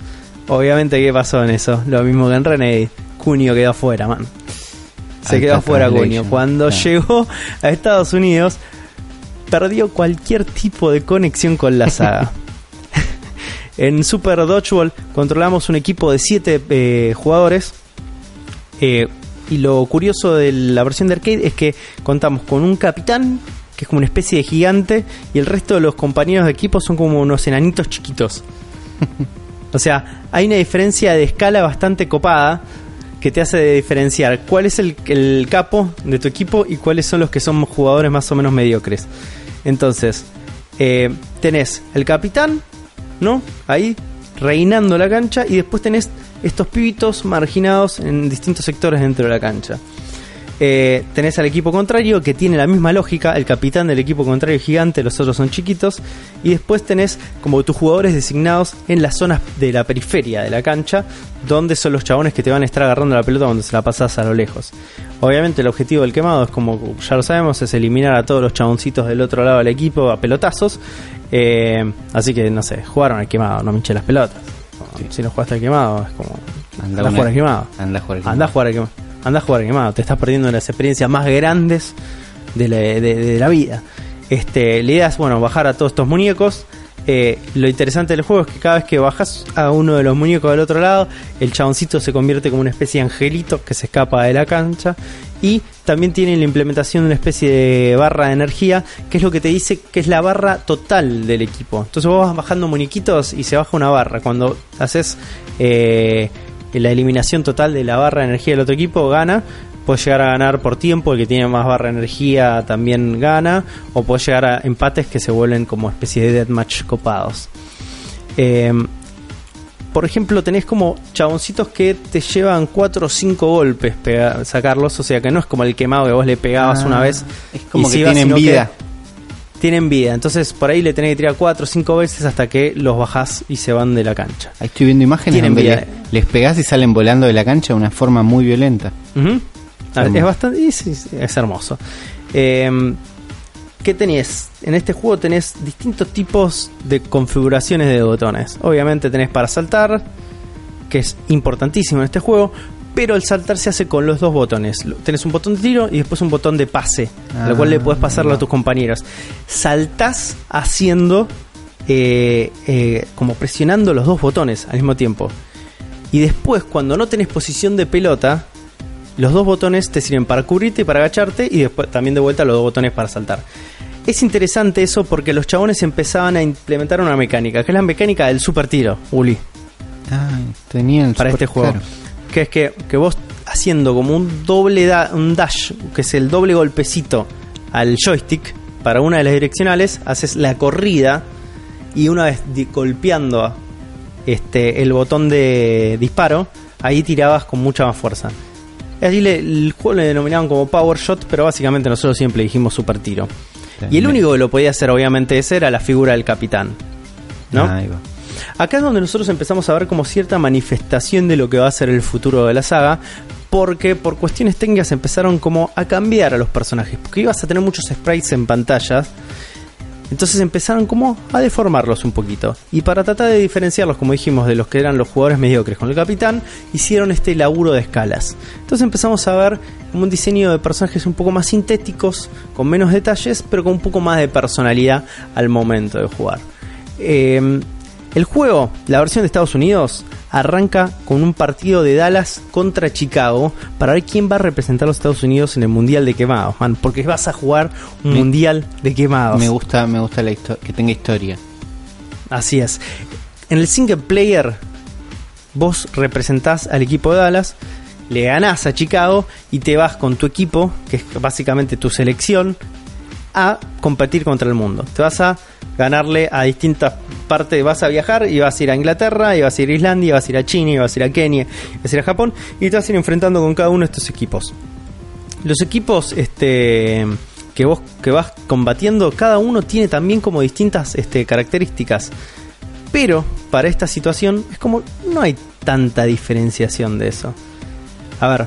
Obviamente, ¿qué pasó en eso? Lo mismo que en Renegade. Cunio quedó afuera, man. Se quedó afuera Cunio. Cuando llegó a Estados Unidos, perdió cualquier tipo de conexión con la saga. en Super Dodgeball controlamos un equipo de 7 jugadores. Eh, y lo curioso de la versión de arcade es que contamos con un capitán, que es como una especie de gigante, y el resto de los compañeros de equipo son como unos enanitos chiquitos. o sea, hay una diferencia de escala bastante copada que te hace diferenciar cuál es el, el capo de tu equipo y cuáles son los que son jugadores más o menos mediocres. Entonces, eh, tenés el capitán, ¿no? Ahí, reinando la cancha, y después tenés estos pibitos marginados en distintos sectores dentro de la cancha. Eh, tenés al equipo contrario que tiene la misma lógica, el capitán del equipo contrario es gigante, los otros son chiquitos, y después tenés como tus jugadores designados en las zonas de la periferia de la cancha, donde son los chabones que te van a estar agarrando la pelota cuando se la pasas a lo lejos. Obviamente el objetivo del quemado es como ya lo sabemos, es eliminar a todos los chaboncitos del otro lado del equipo a pelotazos. Eh, así que no sé, jugaron al quemado, no me hinché las pelotas. Si no jugaste al quemado, es como Anda, a jugar al quemado. Anda a jugar al Anda a jugar al quemado. Anda a jugar al quemado. Te estás perdiendo las experiencias más grandes de la, de- de la vida. Este, la idea es, bueno, bajar a todos estos muñecos. Eh, lo interesante del juego es que cada vez que bajas a uno de los muñecos del otro lado, el chaboncito se convierte como una especie de angelito que se escapa de la cancha. Y también tiene la implementación de una especie de barra de energía, que es lo que te dice que es la barra total del equipo. Entonces vos vas bajando muñequitos y se baja una barra. Cuando haces eh, la eliminación total de la barra de energía del otro equipo, gana. Puedes llegar a ganar por tiempo, el que tiene más barra de energía también gana. O puedes llegar a empates que se vuelven como especie de deathmatch copados. Eh, por ejemplo, tenés como chaboncitos que te llevan 4 o 5 golpes sacarlos. O sea que no es como el quemado que vos le pegabas Ah, una vez. es como y que iba, tienen que vida. Tienen vida. Entonces por ahí le tenés que tirar 4 o 5 veces hasta que los bajás y se van de la cancha. Ahí estoy viendo imágenes Tienen vida. le- les pegás y salen volando de la cancha de una forma muy violenta. Ah. Es bastante. sí, sí, es hermoso. Eh, ¿Qué tenés? En este juego tenés distintos tipos de configuraciones de botones. Obviamente tenés para saltar, que es importantísimo en este juego, pero el saltar se hace con los dos botones. Tenés un botón de tiro y después un botón de pase, al cual le Ah, puedes pasarlo a tus compañeros. Saltás haciendo, eh, eh, como presionando los dos botones al mismo tiempo. Y después, cuando no tenés posición de pelota, los dos botones te sirven para cubrirte y para agacharte y después también de vuelta los dos botones para saltar. Es interesante eso porque los chabones empezaban a implementar una mecánica, que es la mecánica del super tiro, Uli, Ah, tenían para super- este juego. claro. Que es que, que vos haciendo como un doble da- un dash, que es el doble golpecito al joystick para una de las direccionales, haces la corrida y una vez golpeando este el botón de disparo, ahí tirabas con mucha más fuerza. Así le- el juego le denominaban como Power Shot, pero básicamente nosotros siempre dijimos Super Tiro. Y el único que lo podía hacer, obviamente, ese era la figura del capitán. ¿No? Ah, ahí va. Acá es donde nosotros empezamos a ver como cierta manifestación de lo que va a ser el futuro de la saga, porque por cuestiones técnicas empezaron como a cambiar a los personajes, porque ibas a tener muchos sprites en pantallas, entonces empezaron como a deformarlos un poquito. Y para tratar de diferenciarlos, como dijimos, de los que eran los jugadores mediocres con el capitán, hicieron este laburo de escalas. Entonces empezamos a ver como un diseño de personajes un poco más sintéticos, con menos detalles, pero con un poco más de personalidad al momento de jugar. Eh, el juego, la versión de Estados Unidos, arranca con un partido de Dallas contra Chicago para ver quién va a representar a los Estados Unidos en el Mundial de Quemados, man, porque vas a jugar un Me- Mundial de Quemados. Me gusta, me gusta la que tenga historia. Así es. En el single player, vos representás al equipo de Dallas, le ganás a Chicago y te vas con tu equipo, que es básicamente tu selección, a competir contra el mundo. Te vas a ganarle a distintas partes. Vas a viajar y vas a ir a Inglaterra, y vas a ir a Islandia, y vas a ir a China, y vas a ir a Kenia, y vas a ir a Japón, y te vas a ir enfrentando con cada uno de estos equipos. Los equipos este, que vos que vas combatiendo, cada uno tiene también como distintas este, características. Pero para esta situación es como no hay tanta diferenciación de eso. A ver,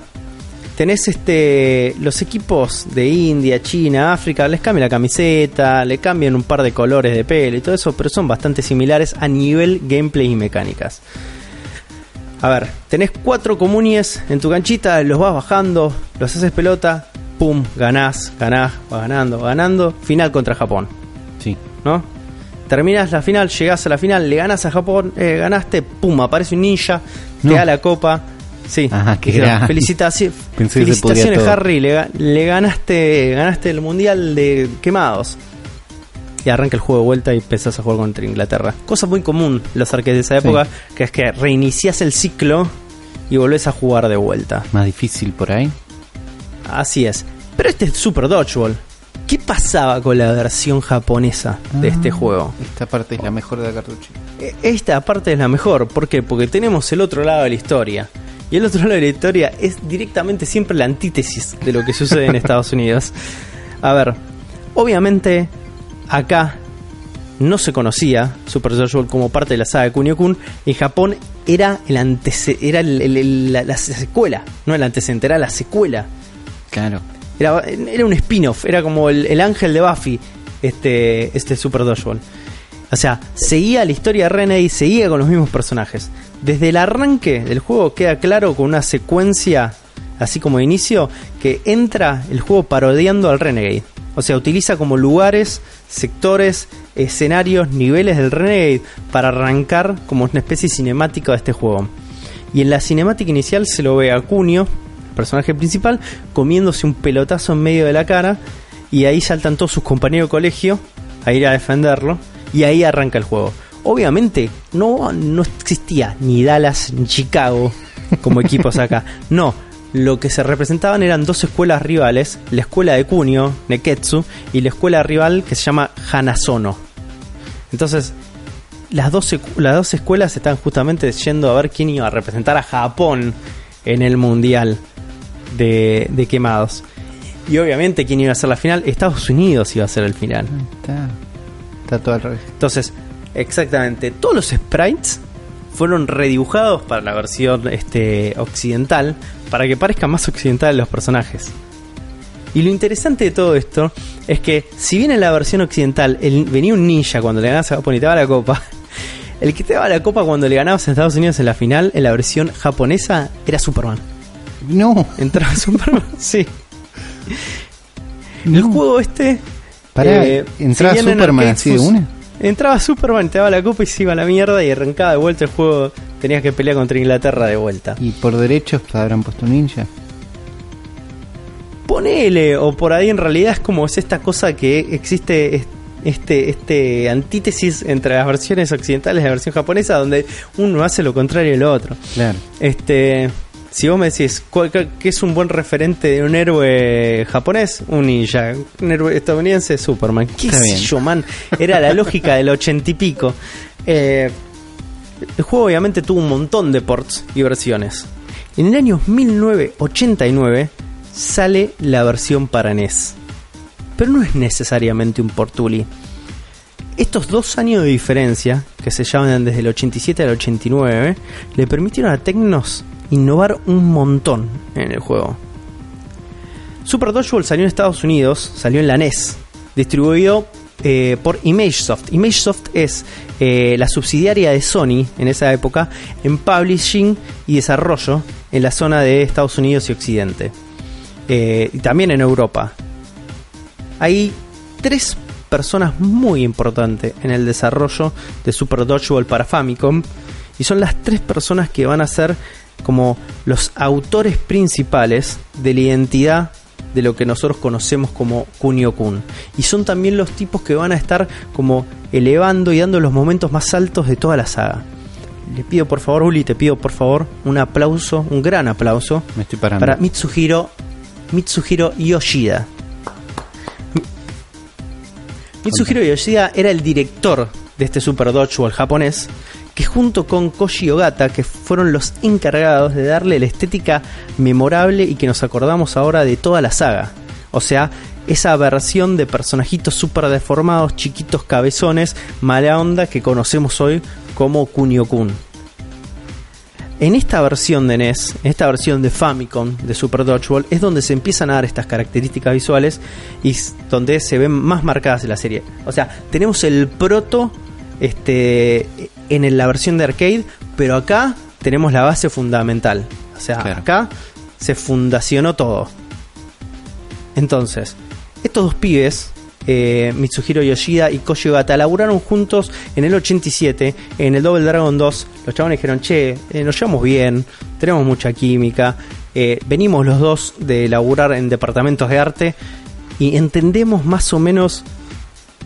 tenés este los equipos de India, China, África, les cambian la camiseta, le cambian un par de colores de pelo y todo eso, pero son bastante similares a nivel gameplay y mecánicas. A ver, tenés cuatro comunies en tu canchita, los vas bajando, los haces pelota, pum, ganás, ganás, vas ganando, ganando, final contra Japón, Sí. ¿no? Terminas la final, llegás a la final, le ganas a Japón, eh, ganaste, pum, aparece un ninja, No. te da la copa. Sí, Ajá, felicitaci- Pensé que podía felicitaciones. Harry, le, ga- le ganaste, ganaste el mundial de quemados. Y arranca el juego de vuelta y empezás a jugar contra Inglaterra. Cosa muy común en los arcades de esa Sí. época, que es que reiniciás el ciclo y volvés a jugar de vuelta. Más difícil por ahí. Así es. Pero este es Super Dodgeball. ¿Qué pasaba con la versión japonesa de Ah. este juego? Esta parte es la mejor de la cartucho. E- Esta parte es la mejor. ¿Por qué? Porque tenemos el otro lado de la historia. Y el otro lado de la historia es directamente siempre la antítesis de lo que sucede en Estados Unidos. A ver, obviamente acá no se conocía Super Dodgeball como parte de la saga de Kunio-kun. En Japón era el antece era el- el- el- la, la secuela, no el antecedente, era la secuela. Claro. Era, era un spin-off, era como el, el ángel de Buffy, este, este Super Dodgeball. O sea, seguía la historia de Renegade, seguía con los mismos personajes. Desde el arranque del juego queda claro con una secuencia, así como de inicio, que entra el juego parodiando al Renegade. O sea, utiliza como lugares, sectores, escenarios, niveles del Renegade para arrancar como una especie cinemática de este juego. Y en la cinemática inicial se lo ve a Cunio, el personaje principal, comiéndose un pelotazo en medio de la cara. Y ahí saltan todos sus compañeros de colegio a ir a defenderlo. Y ahí arranca el juego. Obviamente no, no existía ni Dallas ni Chicago como equipos acá. No, lo que se representaban eran dos escuelas rivales, la escuela de Kunio, Neketsu, y la escuela rival que se llama Hanazono. Entonces, las dos, las dos escuelas están justamente yendo a ver quién iba a representar a Japón en el Mundial de, de quemados. Y obviamente quién iba a ser la final, Estados Unidos iba a ser el final. Está, está todo al revés. Entonces, exactamente, todos los sprites fueron redibujados para la versión este, occidental, para que parezcan más occidentales los personajes. Y lo interesante de todo esto es que, si bien en la versión occidental el- venía un ninja cuando le ganabas a Japón y te daba la copa, el que te daba la copa cuando le ganabas a Estados Unidos en la final, en la versión japonesa, era Superman. No. Entraba Superman, sí. El juego este. Eh, ¿entraba Superman así de una? Entraba Superman, te daba la copa y se iba a la mierda y arrancaba de vuelta el juego. Tenías que pelear contra Inglaterra de vuelta. Y por derechos habrán puesto un ninja. Ponele, o por ahí en realidad es como es esta cosa que existe es- este, este antítesis entre las versiones occidentales y la versión japonesa, donde uno hace lo contrario del otro. Claro. Este, si vos me decís ¿cuál- cuál- qué es un buen referente de un héroe japonés, un ninja, un héroe estadounidense, Superman. ¿Qué Está sé bien. yo, man? Era la lógica del ochenta y pico. Eh, el juego obviamente tuvo un montón de ports y versiones. En el año 1989 sale la versión para NES. Pero no es necesariamente un portuli. Estos dos años de diferencia, que se llaman desde el 87 al 89, le permitieron a Tecnos innovar un montón en el juego. Super Dodgeball salió en Estados Unidos, salió en la NES, distribuido eh, por ImageSoft. ImageSoft es eh, la subsidiaria de Sony en esa época en publishing y desarrollo en la zona de Estados Unidos y Occidente. Eh, y también en Europa. Hay tres personas muy importantes en el desarrollo de Super Dodgeball para Famicom y son las tres personas que van a ser como los autores principales de la identidad de lo que nosotros conocemos como Kunio Kun. Y son también los tipos que van a estar como elevando y dando los momentos más altos de toda la saga. Le pido por favor, Uli, te pido por favor un aplauso, un gran aplauso Me estoy parando. para Mitsuhiro Mitsuhiro Yoshida. Mitsuhiro Yoshida era el director de este Super Dodgeball japonés, que junto con Koji Ogata, que fueron los encargados de darle la estética memorable y que nos acordamos ahora de toda la saga. O sea, esa versión de personajitos super deformados, chiquitos cabezones, mala onda que conocemos hoy como Kunio-kun. En esta versión de NES, en esta versión de Famicom de Super Dodgeball, es donde se empiezan a dar estas características visuales y donde se ven más marcadas en la serie. O sea, tenemos el proto este, en la versión de arcade, pero acá tenemos la base fundamental. O sea, Claro. acá se fundacionó todo. Entonces, estos dos pibes, eh, Mitsuhiro Yoshida y Koji Ogata, laburaron juntos en el 87 en el Double Dragon 2. Los chavales dijeron, che, eh, nos llevamos bien, tenemos mucha química, eh, venimos los dos de laburar en departamentos de arte y entendemos más o menos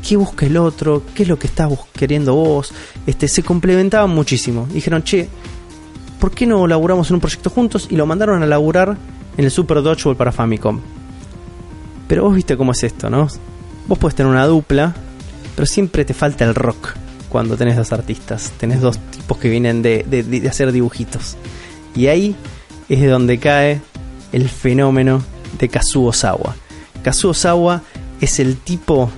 qué busca el otro, qué es lo que estás queriendo vos. Este, se complementaban muchísimo. Dijeron, che, ¿por qué no laburamos en un proyecto juntos? Y lo mandaron a laburar en el Super Dodgeball para Famicom. Pero vos viste cómo es esto, ¿no? Vos puedes tener una dupla, pero siempre te falta el rock cuando tenés dos artistas. Tenés dos tipos que vienen de, de- de hacer dibujitos. Y ahí es de donde cae el fenómeno de Kazuo Osawa. Kazuo Osawa es el tipo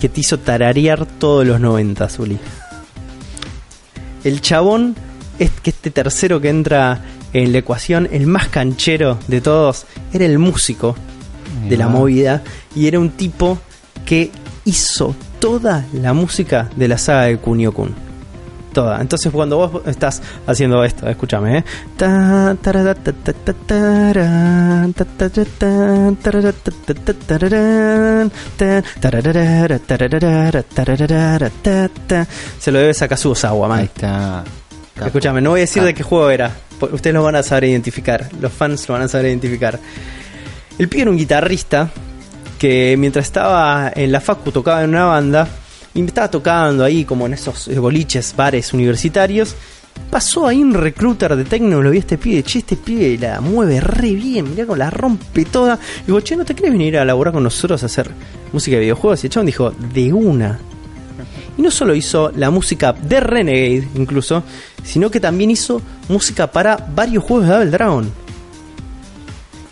que te hizo tararear todos los 90, Zuli. El chabón es que este tercero que entra en la ecuación, el más canchero de todos, era el músico de la movida y era un tipo que hizo toda la música de la saga de Kunio Kun. Toda. Entonces cuando vos estás haciendo esto, escúchame, ¿eh? Se lo debes a Kazuo Osawa, man. Ahí está. Capo. Escúchame, no voy a decir Ah. de qué juego era. Ustedes lo van a saber identificar. Los fans lo van a saber identificar. El pibe era un guitarrista que mientras estaba en la facu tocaba en una banda y estaba tocando ahí como en esos eh, boliches, bares universitarios. Pasó ahí un recruiter de Tecno, lo vi a este pibe, che, este pibe la mueve re bien, mirá cómo la rompe toda. Y digo, che, ¿no te querés venir a laburar con nosotros a hacer música de videojuegos? Y el chabón dijo, de una. Y no solo hizo la música de Renegade, incluso, sino que también hizo música para varios juegos de Double Dragon.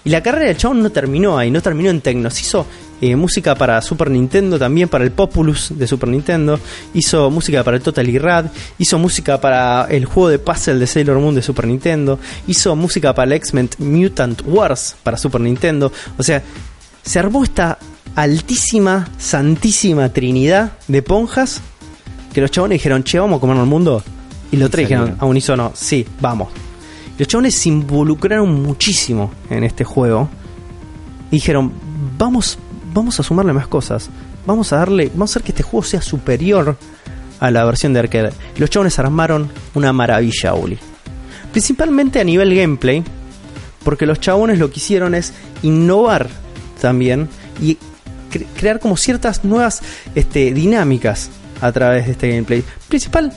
Y la carrera del chabón no terminó ahí, no terminó en Tecnos. Hizo eh, música para Super Nintendo, también para el Populus de Super Nintendo. Hizo música para el Total Rad. Hizo música para el juego de puzzle de Sailor Moon de Super Nintendo. Hizo música para el X-Men Mutant Wars para Super Nintendo. O sea, se armó esta altísima, santísima trinidad de ponjas que los chabones dijeron, che, vamos a comernos el mundo. Y los tres dijeron a unísono, sí, vamos. Los chabones se involucraron muchísimo en este juego. Y dijeron, vamos, vamos a sumarle más cosas. Vamos a darle, vamos a hacer que este juego sea superior a la versión de arcade. Los chabones armaron una maravilla, Uli. Principalmente a nivel gameplay. Porque los chabones lo que hicieron es innovar también y cre- crear como ciertas nuevas este, dinámicas a través de este gameplay. Principal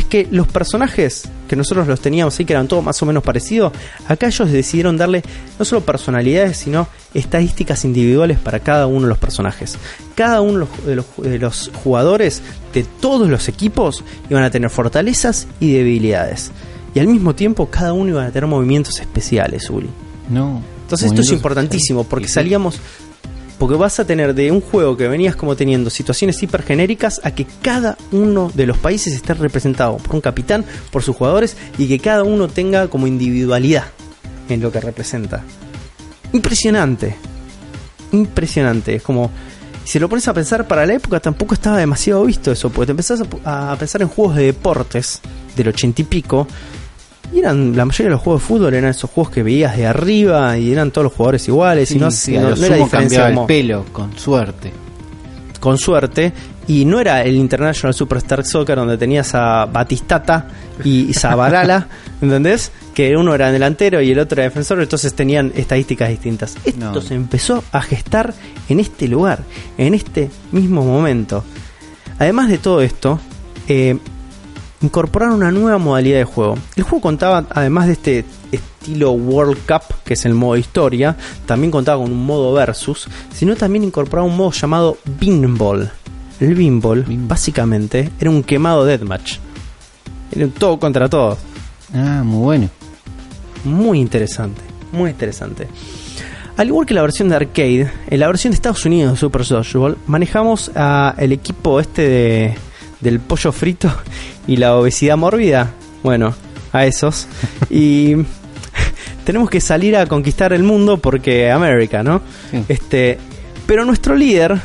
es que los personajes que nosotros los teníamos ahí, que eran todos más o menos parecidos, acá ellos decidieron darle no solo personalidades, sino estadísticas individuales para cada uno de los personajes. Cada uno de los, de los jugadores de todos los equipos iban a tener fortalezas y debilidades. Y al mismo tiempo cada uno iba a tener movimientos especiales, Uli. No. Entonces esto es importantísimo porque salíamos porque vas a tener de un juego que venías como teniendo situaciones hiper genéricas a que cada uno de los países esté representado por un capitán, por sus jugadores y que cada uno tenga como individualidad en lo que representa. Impresionante. Impresionante. Es como si lo pones a pensar para la época tampoco estaba demasiado visto eso, porque te empezás a a, pensar en juegos de deportes del ochenta y pico y eran la mayoría de los juegos de fútbol eran esos juegos que veías de arriba y eran todos los jugadores iguales Sí, y no, sí, no- no era diferencia como- el pelo, con suerte. con suerte y no era el International Superstar Soccer donde tenías a Batistata y Zabalala, ¿entendés? Que uno era delantero y el otro era defensor, entonces tenían estadísticas distintas. Esto No. se empezó a gestar en este lugar, en este mismo momento. Además de todo esto, eh, incorporaron una nueva modalidad de juego. El juego contaba, además de este estilo World Cup, que es el modo historia, también contaba con un modo versus, sino también incorporaba un modo llamado Pinball. el Beanball, Beanball. básicamente, era un quemado deathmatch. Era un todo contra todos. Ah, muy bueno. Muy interesante, muy interesante. Al igual que la versión de arcade, en la versión de Estados Unidos de Super Dodgeball, manejamos a el equipo este de, del pollo frito y la obesidad mórbida. Bueno, a esos. y tenemos que salir a conquistar el mundo porque América, ¿no? Sí. Este, pero nuestro líder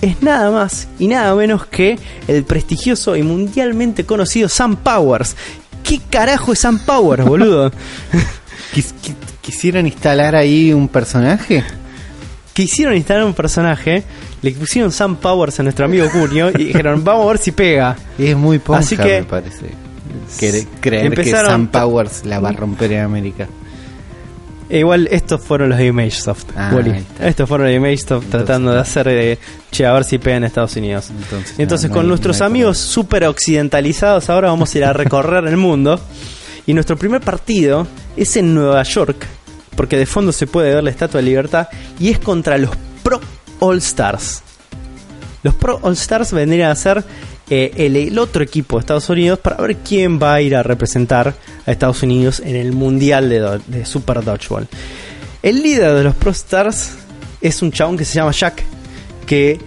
es nada más y nada menos que el prestigioso y mundialmente conocido Sam Powers. ¿Qué carajo es Sam Powers, boludo? Quis- qui- ¿Quisieron instalar ahí un personaje? Quisieron instalar un personaje, le pusieron Sam Powers a nuestro amigo Cunio y dijeron, vamos a ver si pega. Es muy ponja, Así que- me parece. Cre- creer Empezaron- que Sam Powers la va a romper en América. E igual estos fueron los de ImageSoft, Ah. Estos fueron los de ImageSoft tratando de hacer de, che, a ver si pega en Estados Unidos. Entonces, Entonces, no, no con hay- nuestros no amigos súper occidentalizados, ahora vamos a ir a recorrer el mundo. Y nuestro primer partido es en Nueva York, porque de fondo se puede ver la Estatua de Libertad, y es contra los Pro All Stars. Los Pro All Stars vendrían a ser eh, el, el otro equipo de Estados Unidos para ver quién va a ir a representar a Estados Unidos en el Mundial de, de Super Dodgeball. El líder de los Pro Stars es un chabón que se llama Jack, que...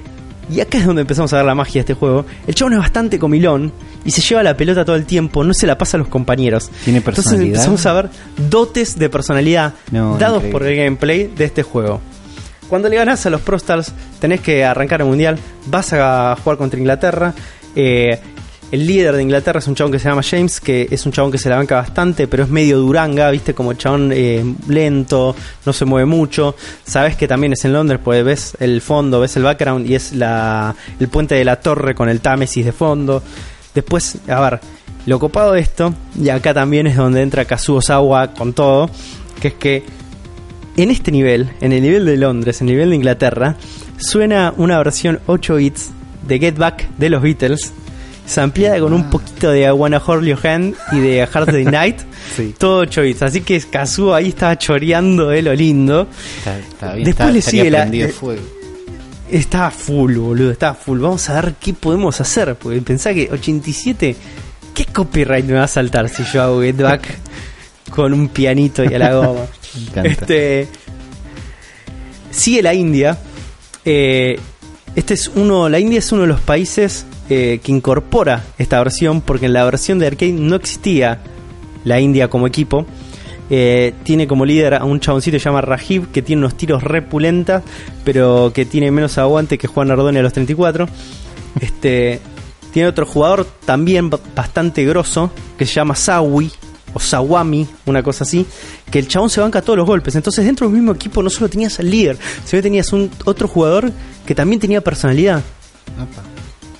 Y acá es donde empezamos a ver la magia de este juego. El chabón es bastante comilón y se lleva la pelota todo el tiempo, no se la pasa a los compañeros. ¿Tiene Entonces personalidad? empezamos a ver dotes de personalidad No, dados increíble. por el gameplay de este juego. Cuando le ganas a los Pro Stars, tenés que arrancar el mundial, vas a jugar contra Inglaterra. eh, el líder de Inglaterra es un chabón que se llama James, que es un chabón que se la banca bastante, pero es medio duranga, viste, como chabón eh, lento, no se mueve mucho. Sabes que también es en Londres, pues ves el fondo, ves el background y es la, el puente de la torre con el Támesis de fondo. Después, a ver, lo copado de esto, y acá también es donde entra Kazuo Sawa con todo, que es que en este nivel, en el nivel de Londres, en el nivel de Inglaterra, suena una versión 8 bits de Get Back de los Beatles, ampliada con un poquito de I Wanna Hold Your Hand y de Hard Day Night, Sí. todo 8 bits. Así que Kazuo ahí estaba choreando de lo lindo. Está, está bien, Después está- le sigue la- eh, fuego. Estaba full, boludo, estaba full. Vamos a ver qué podemos hacer, porque pensá que 87, ¿qué copyright me va a saltar si yo hago Get Back con un pianito y a la goma? Este sigue la India. Eh, este es uno, la India es uno de los países eh, que incorpora esta versión, porque en la versión de arcade no existía la India como equipo. Eh, tiene como líder a un chaboncito que se llama Rajiv, que tiene unos tiros repulentas, pero que tiene menos aguante que Juan Ardone a los 34. Este, tiene otro jugador también ba- bastante grosso, que se llama Sawi, o Sawami, una cosa así, que el chabón se banca todos los golpes. Entonces dentro del mismo equipo no solo tenías al líder, sino que tenías un otro jugador que también tenía personalidad.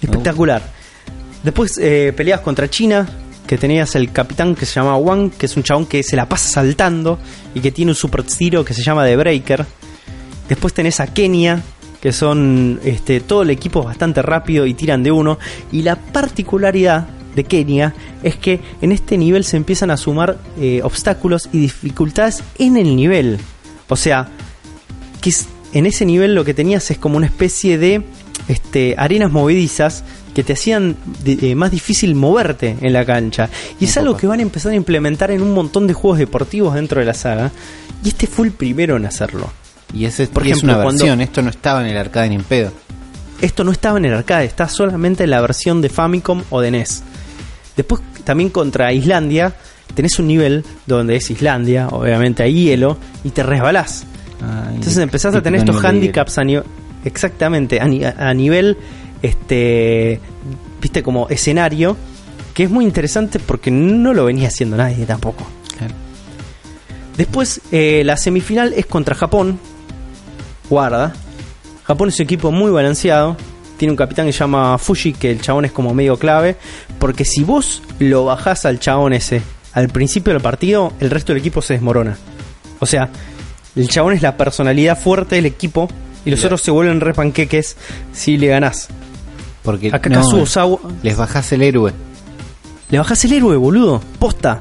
Espectacular. Después eh, peleas contra China, que tenías el capitán que se llama Wang, que es un chabón que se la pasa saltando y que tiene un super tiro que se llama The Breaker. Después tenés a Kenia, que son este, todo el equipo bastante rápido y tiran de uno. Y la particularidad de Kenia es que en este nivel se empiezan a sumar eh, obstáculos y dificultades en el nivel. O sea, que en ese nivel lo que tenías es como una especie de este, arenas movedizas que te hacían eh, más difícil moverte en la cancha. Y es algo que van a empezar a implementar en un montón de juegos deportivos dentro de la saga. Y este fue el primero en hacerlo. Y, ese, Por y es ejemplo, una cuando- versión, esto no estaba en el arcade ni en pedo. Esto no estaba en el arcade, está solamente en la versión de Famicom o de NES. Después también contra Islandia tenés un nivel donde es Islandia, obviamente hay hielo, y te resbalás. Ah, Entonces empezás a tener estos handicaps a nivel. Exactamente, a, ni- a nivel. Este. Viste, como escenario. Que es muy interesante porque no lo venía haciendo nadie tampoco. Claro. Después, eh, la semifinal es contra Japón. Guarda. Japón es un equipo muy balanceado. Tiene un capitán que se llama Fuji, que el chabón es como medio clave. Porque si vos lo bajás al chabón ese al principio del partido, el resto del equipo se desmorona. O sea, el chabón es la personalidad fuerte del equipo. Y los otros se vuelven re panqueques si le ganás. Porque Acá no, Sawa- les bajás el héroe. Le bajás el héroe, boludo. Posta.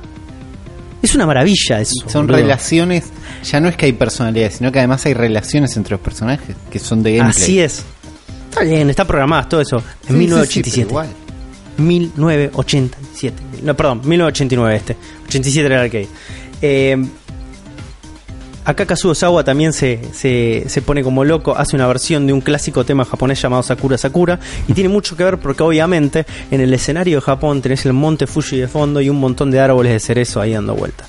Es una maravilla eso. Son boludo. relaciones, ya no es que hay personalidad, sino que además hay relaciones entre los personajes que son de gameplay. Así es. Está bien, está programado todo eso. En Sí, sí, sí, 1987. pero igual. 1987. No, perdón, 1989 este. 87 era el arcade. Eh, acá Kazuo Sawa también se, se, se pone como loco, hace una versión de un clásico tema japonés llamado Sakura Sakura y tiene mucho que ver porque obviamente en el escenario de Japón tenés el monte Fuji de fondo y un montón de árboles de cerezo ahí dando vueltas.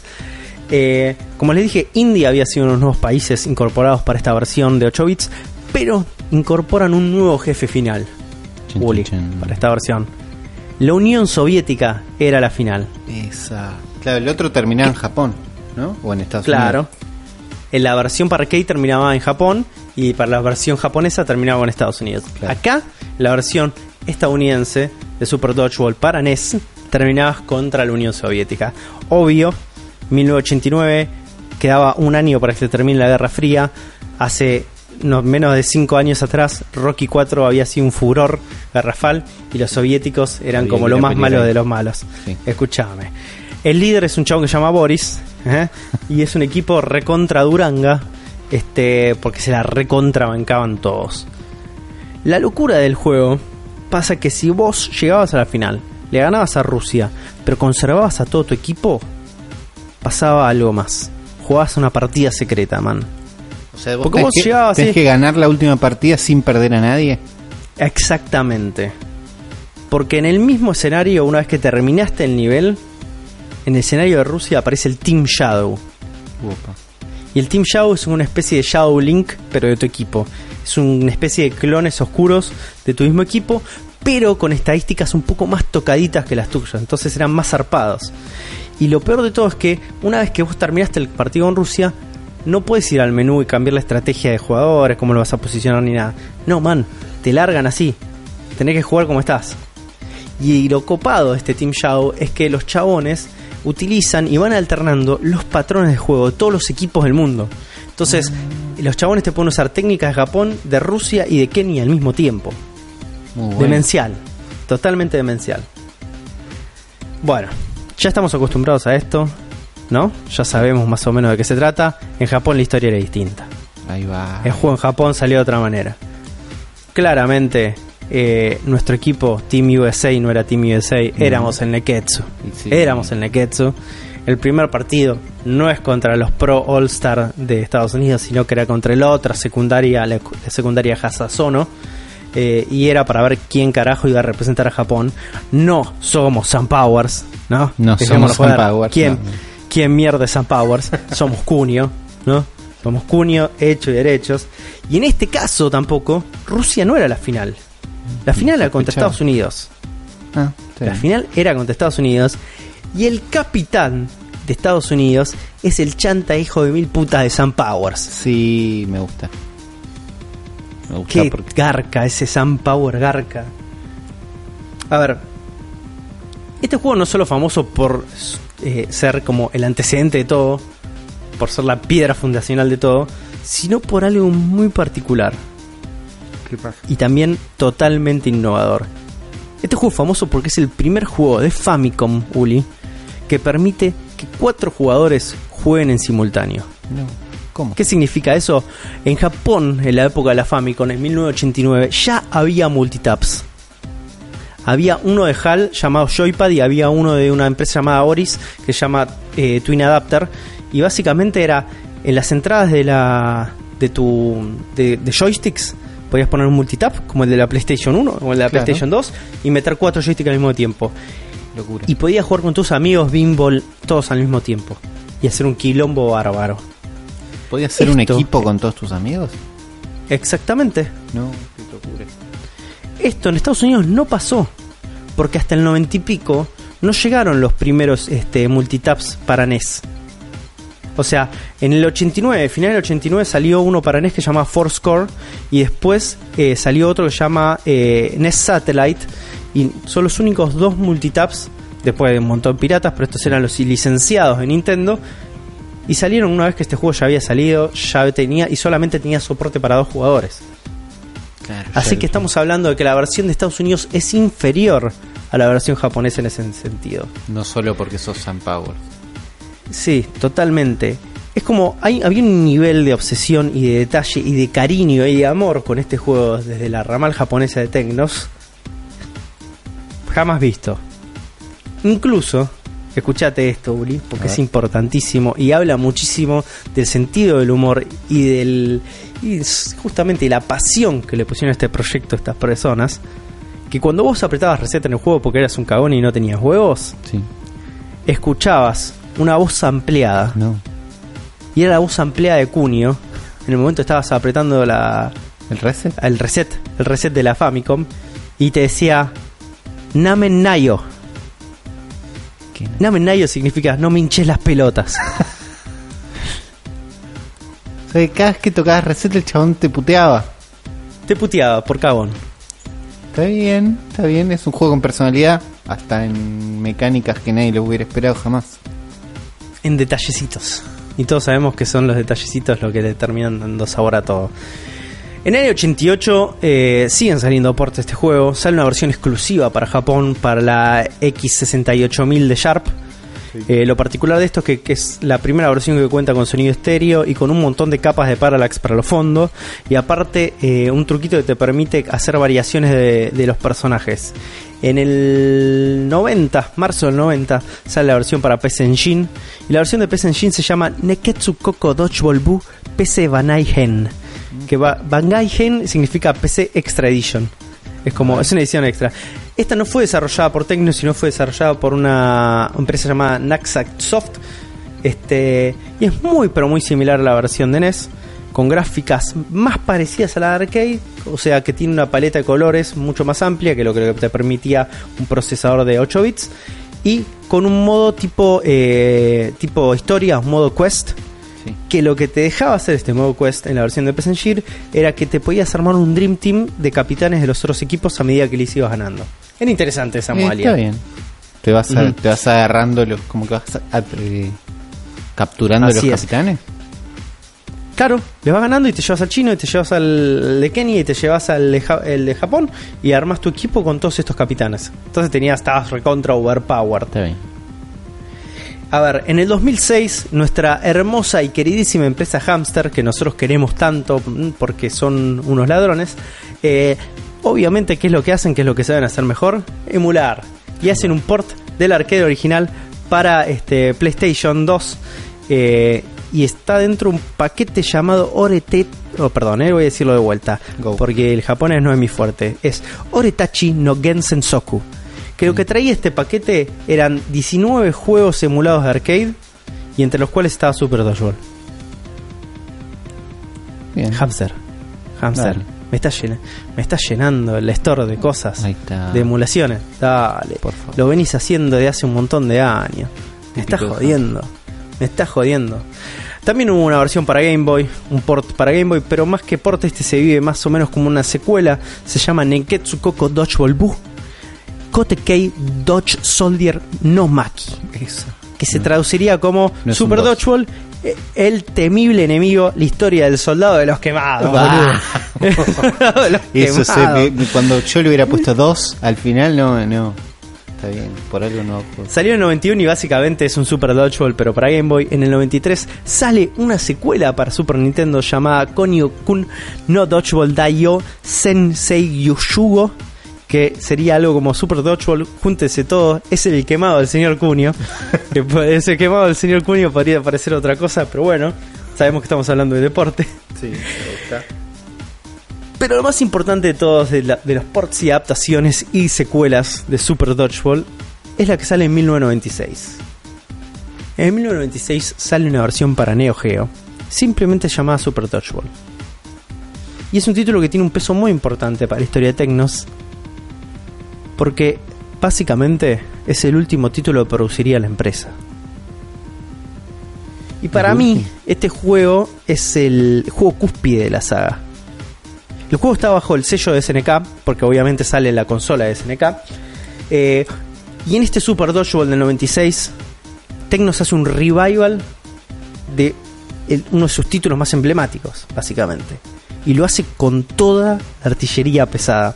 Eh, como les dije, India había sido uno de los nuevos países incorporados para esta versión de 8 bits, pero incorporan un nuevo jefe final. Chin, Uli, chin, chin. para esta versión. La Unión Soviética era la final. Esa. Claro, el otro terminaba en Japón, ¿no? O en Estados Claro. Unidos. En la versión para arcade terminaba en Japón y para la versión japonesa terminaba en Estados Unidos. Claro. Acá, la versión estadounidense de Super Dodgeball para NES terminaba contra la Unión Soviética. Obvio, 1989 quedaba un año para que se termine la Guerra Fría. Hace no, menos de 5 años atrás, Rocky 4 había sido un furor garrafal y los soviéticos eran Había como lo más malo de los malos. Sí. Escúchame. El líder es un chavo que se llama Boris. ¿eh? Y es un equipo recontra Duranga. Este. Porque se la recontra bancaban todos. La locura del juego pasa que si vos llegabas a la final, le ganabas a Rusia, pero conservabas a todo tu equipo, pasaba algo más. Jugabas una partida secreta, man. O sea, vos tenés, que, tenés ganar la última partida sin perder a nadie. Exactamente. Porque en el mismo escenario, una vez que terminaste el nivel, en el escenario de Rusia aparece el Team Shadow. Y el Team Shadow es una especie de Shadow Link, pero de tu equipo. Es una especie de clones oscuros de tu mismo equipo, pero con estadísticas un poco más tocaditas que las tuyas. Entonces eran más zarpados. Y lo peor de todo es que una vez que vos terminaste el partido en Rusia, no puedes ir al menú y cambiar la estrategia de jugadores, cómo lo vas a posicionar ni nada. No, man, te largan así. Tenés que jugar como estás. Y lo copado de este Team Shadow es que los chabones utilizan y van alternando los patrones de juego de todos los equipos del mundo. Entonces, los chabones te pueden usar técnicas de Japón, de Rusia y de Kenia al mismo tiempo. Muy bueno. Demencial. Totalmente demencial. Bueno, ya estamos acostumbrados a esto, ¿no? Ya sabemos más o menos de qué se trata. En Japón la historia era distinta. Ahí va. El juego en Japón salió de otra manera. Claramente, eh, nuestro equipo, Team USA, no era Team USA, éramos el Neketsu. Sí. Éramos el Neketsu. El primer partido no es contra los Pro All Star de Estados Unidos, sino que era contra la otra secundaria, la, secundaria Hasasono. Eh, y era para ver quién carajo iba a representar a Japón. No somos Sam Powers, ¿no? No somos Sam joder. Powers, ¿Quién, no. ¿Quién mierda es Sam Powers? somos Cunio, ¿no? Somos Cunio, hecho y derechos. Y en este caso tampoco, Rusia no era la final. La final era contra. Estados Unidos. Ah, está La final era contra Estados Unidos. Y el capitán de Estados Unidos es el chanta hijo de mil putas de Sam Powers. Sí, me gusta. Me gusta Qué porque garca ese Sam Power garca. A ver. Este juego no es solo famoso por eh, ser como el antecedente de todo, por ser la piedra fundacional de todo, sino por algo muy particular ¿Qué pasa? y también totalmente innovador. Este juego es famoso porque es el primer juego de Famicom, Uli, que permite que cuatro jugadores jueguen en simultáneo. No. ¿Cómo? ¿Qué significa eso? En Japón, en la época de la Famicom, en 1989, ya había multitaps. Había uno de HAL llamado Joypad y había uno de una empresa llamada Oris que se llama eh, Twin Adapter. Y básicamente era en las entradas de la de tu de, de joysticks podías poner un multitap como el de la PlayStation 1 o el de la Claro. PlayStation 2 y meter cuatro joysticks al mismo tiempo. Locura. Y podías jugar con tus amigos Beanball todos al mismo tiempo y hacer un quilombo bárbaro. ¿Podías ser un equipo con todos tus amigos? Exactamente. No, qué locura. Esto en Estados Unidos no pasó, porque hasta el 90 y pico no llegaron los primeros este, multitaps para NES. O sea, en el 89, final del 89 salió uno para NES que se llama Fourscore y después eh, salió otro que se llama eh, NES Satellite y son los únicos dos multitaps después de un montón de piratas, pero estos eran los licenciados de Nintendo y salieron una vez que este juego ya había salido, ya tenía y solamente tenía soporte para dos jugadores. Claro, Así que estamos hablando de que la versión de Estados Unidos es inferior a la versión japonesa en ese sentido. No solo porque sos Sam Power. Sí, totalmente. es como hay, había un nivel de obsesión y de detalle y de cariño y de amor con este juego desde la ramal japonesa de Tecnos jamás visto. Incluso, escúchate esto, Uli, porque A es importantísimo y habla muchísimo del sentido del humor y del y justamente la pasión que le pusieron a este proyecto estas personas. Que cuando vos apretabas reset en el juego porque eras un cagón y no tenías huevos, Sí. escuchabas una voz ampliada No. y era la voz ampliada de Cunio. En el momento estabas apretando la, ¿El reset? el reset, el reset de la Famicom y te decía Namen Nayo. Namen Nayo significa no me hinches las pelotas. O sea, cada vez que tocabas reset el chabón te puteaba. te puteaba por cagón. Está bien, está bien, es un juego con personalidad, hasta en mecánicas que nadie lo hubiera esperado jamás. En detallecitos. Y todos sabemos que son los detallecitos lo que le terminan dando sabor a todo. En el año 88 eh, siguen saliendo portes de este juego. Sale una versión exclusiva para Japón para la X68000 de Sharp. Eh, lo particular de esto es que, es la primera versión que cuenta con sonido estéreo y con un montón de capas de parallax para los fondos. Y aparte, eh, un truquito que te permite hacer variaciones de, los personajes. En el 90, marzo del 90, sale la versión para PC Engine. Y la versión de PC Engine se llama Neketsu Koko Dodgeball Bu PC Banai Gen. Que va, significa PC Extra Edition. Es como, es una edición extra. Esta no fue desarrollada por Tecno, sino fue desarrollada por una empresa llamada Naxac Soft. Este, y es muy, pero muy similar a la versión de NES. Con gráficas más parecidas a la de arcade. O sea que tiene una paleta de colores mucho más amplia que lo que te permitía un procesador de 8 bits. Y con un modo tipo, eh, tipo historia, un modo quest Sí. que lo que te dejaba hacer este modo quest en la versión de Engine era que te podías armar un Dream Team de capitanes de los otros equipos a medida que les ibas ganando. Era interesante esa Eh, modalidad. está bien. Te vas, a- te vas agarrando los, como que vas a- eh, capturando Así los es. capitanes. Claro, le vas ganando y te llevas al chino y te llevas al de Kenia y te llevas al de, Ja- el de Japón y armas tu equipo con todos estos capitanes. Entonces tenías, estabas recontra overpowered. Está bien. A ver, en el 2006, nuestra hermosa y queridísima empresa Hamster, que nosotros queremos tanto mm, porque son unos ladrones, eh, obviamente, ¿qué es lo que hacen? ¿Qué es lo que saben hacer mejor? Emular. Y hacen un port del arcade original para este, PlayStation 2. eh, y está dentro un paquete llamado Orete. Oh, perdón, eh, voy a decirlo de vuelta. Go. Porque el japonés no es mi fuerte. Es Oretachi no Gensen Soku. Que lo que traía este paquete eran 19 juegos emulados de arcade. Y entre los cuales estaba Super Dodgeball. Bien. Hamster. Hamster. Dale. Me está, llena- me está llenando el store de cosas. Ahí está. De emulaciones. Dale. Por favor. Lo venís haciendo de hace un montón de años. Me está jodiendo. Me está jodiendo. También hubo una versión para Game Boy, un port para Game Boy, pero más que port este se vive más o menos como una secuela. Se llama Nenketsu Koko Dodgeball Bu. Kotekei Dodge Soldier no Maki. Eso. Que se traduciría como No Super. Dodgeball, eh, el temible enemigo, la historia del soldado de los quemados. Ah. de los Eso se, quemados. me- cuando yo le hubiera puesto dos, al final no, no. Está bien, por algo no. juego. Salió en el 91 y básicamente es un Super Dodgeball, pero para Game Boy. En el 93 sale una secuela para Super Nintendo llamada Konyo-kun no Dodgeball Daio Sensei Yoshugo. Que sería algo como Super Dodgeball, júntese todo. Es el quemado del señor Cunio. que ese quemado del señor Cunio podría parecer otra cosa, pero bueno, sabemos que estamos hablando de deporte. Sí, Pero lo más importante de todos, de, la- de los ports y adaptaciones y secuelas de Super Dodgeball, es la que sale en 1996. En 1996 sale una versión para Neo Geo, simplemente llamada Super Dodgeball. Y es un título que tiene un peso muy importante para la historia de Tecnos, porque básicamente es el último título que produciría la empresa. Y para mí, este juego es el juego cúspide de la saga. El juego está bajo el sello de SNK, porque obviamente sale en la consola de SNK. Eh, y en este Super Dodgeball del 96, Tecnos hace un revival de el- uno de sus títulos más emblemáticos, básicamente. Y lo hace con toda la artillería pesada.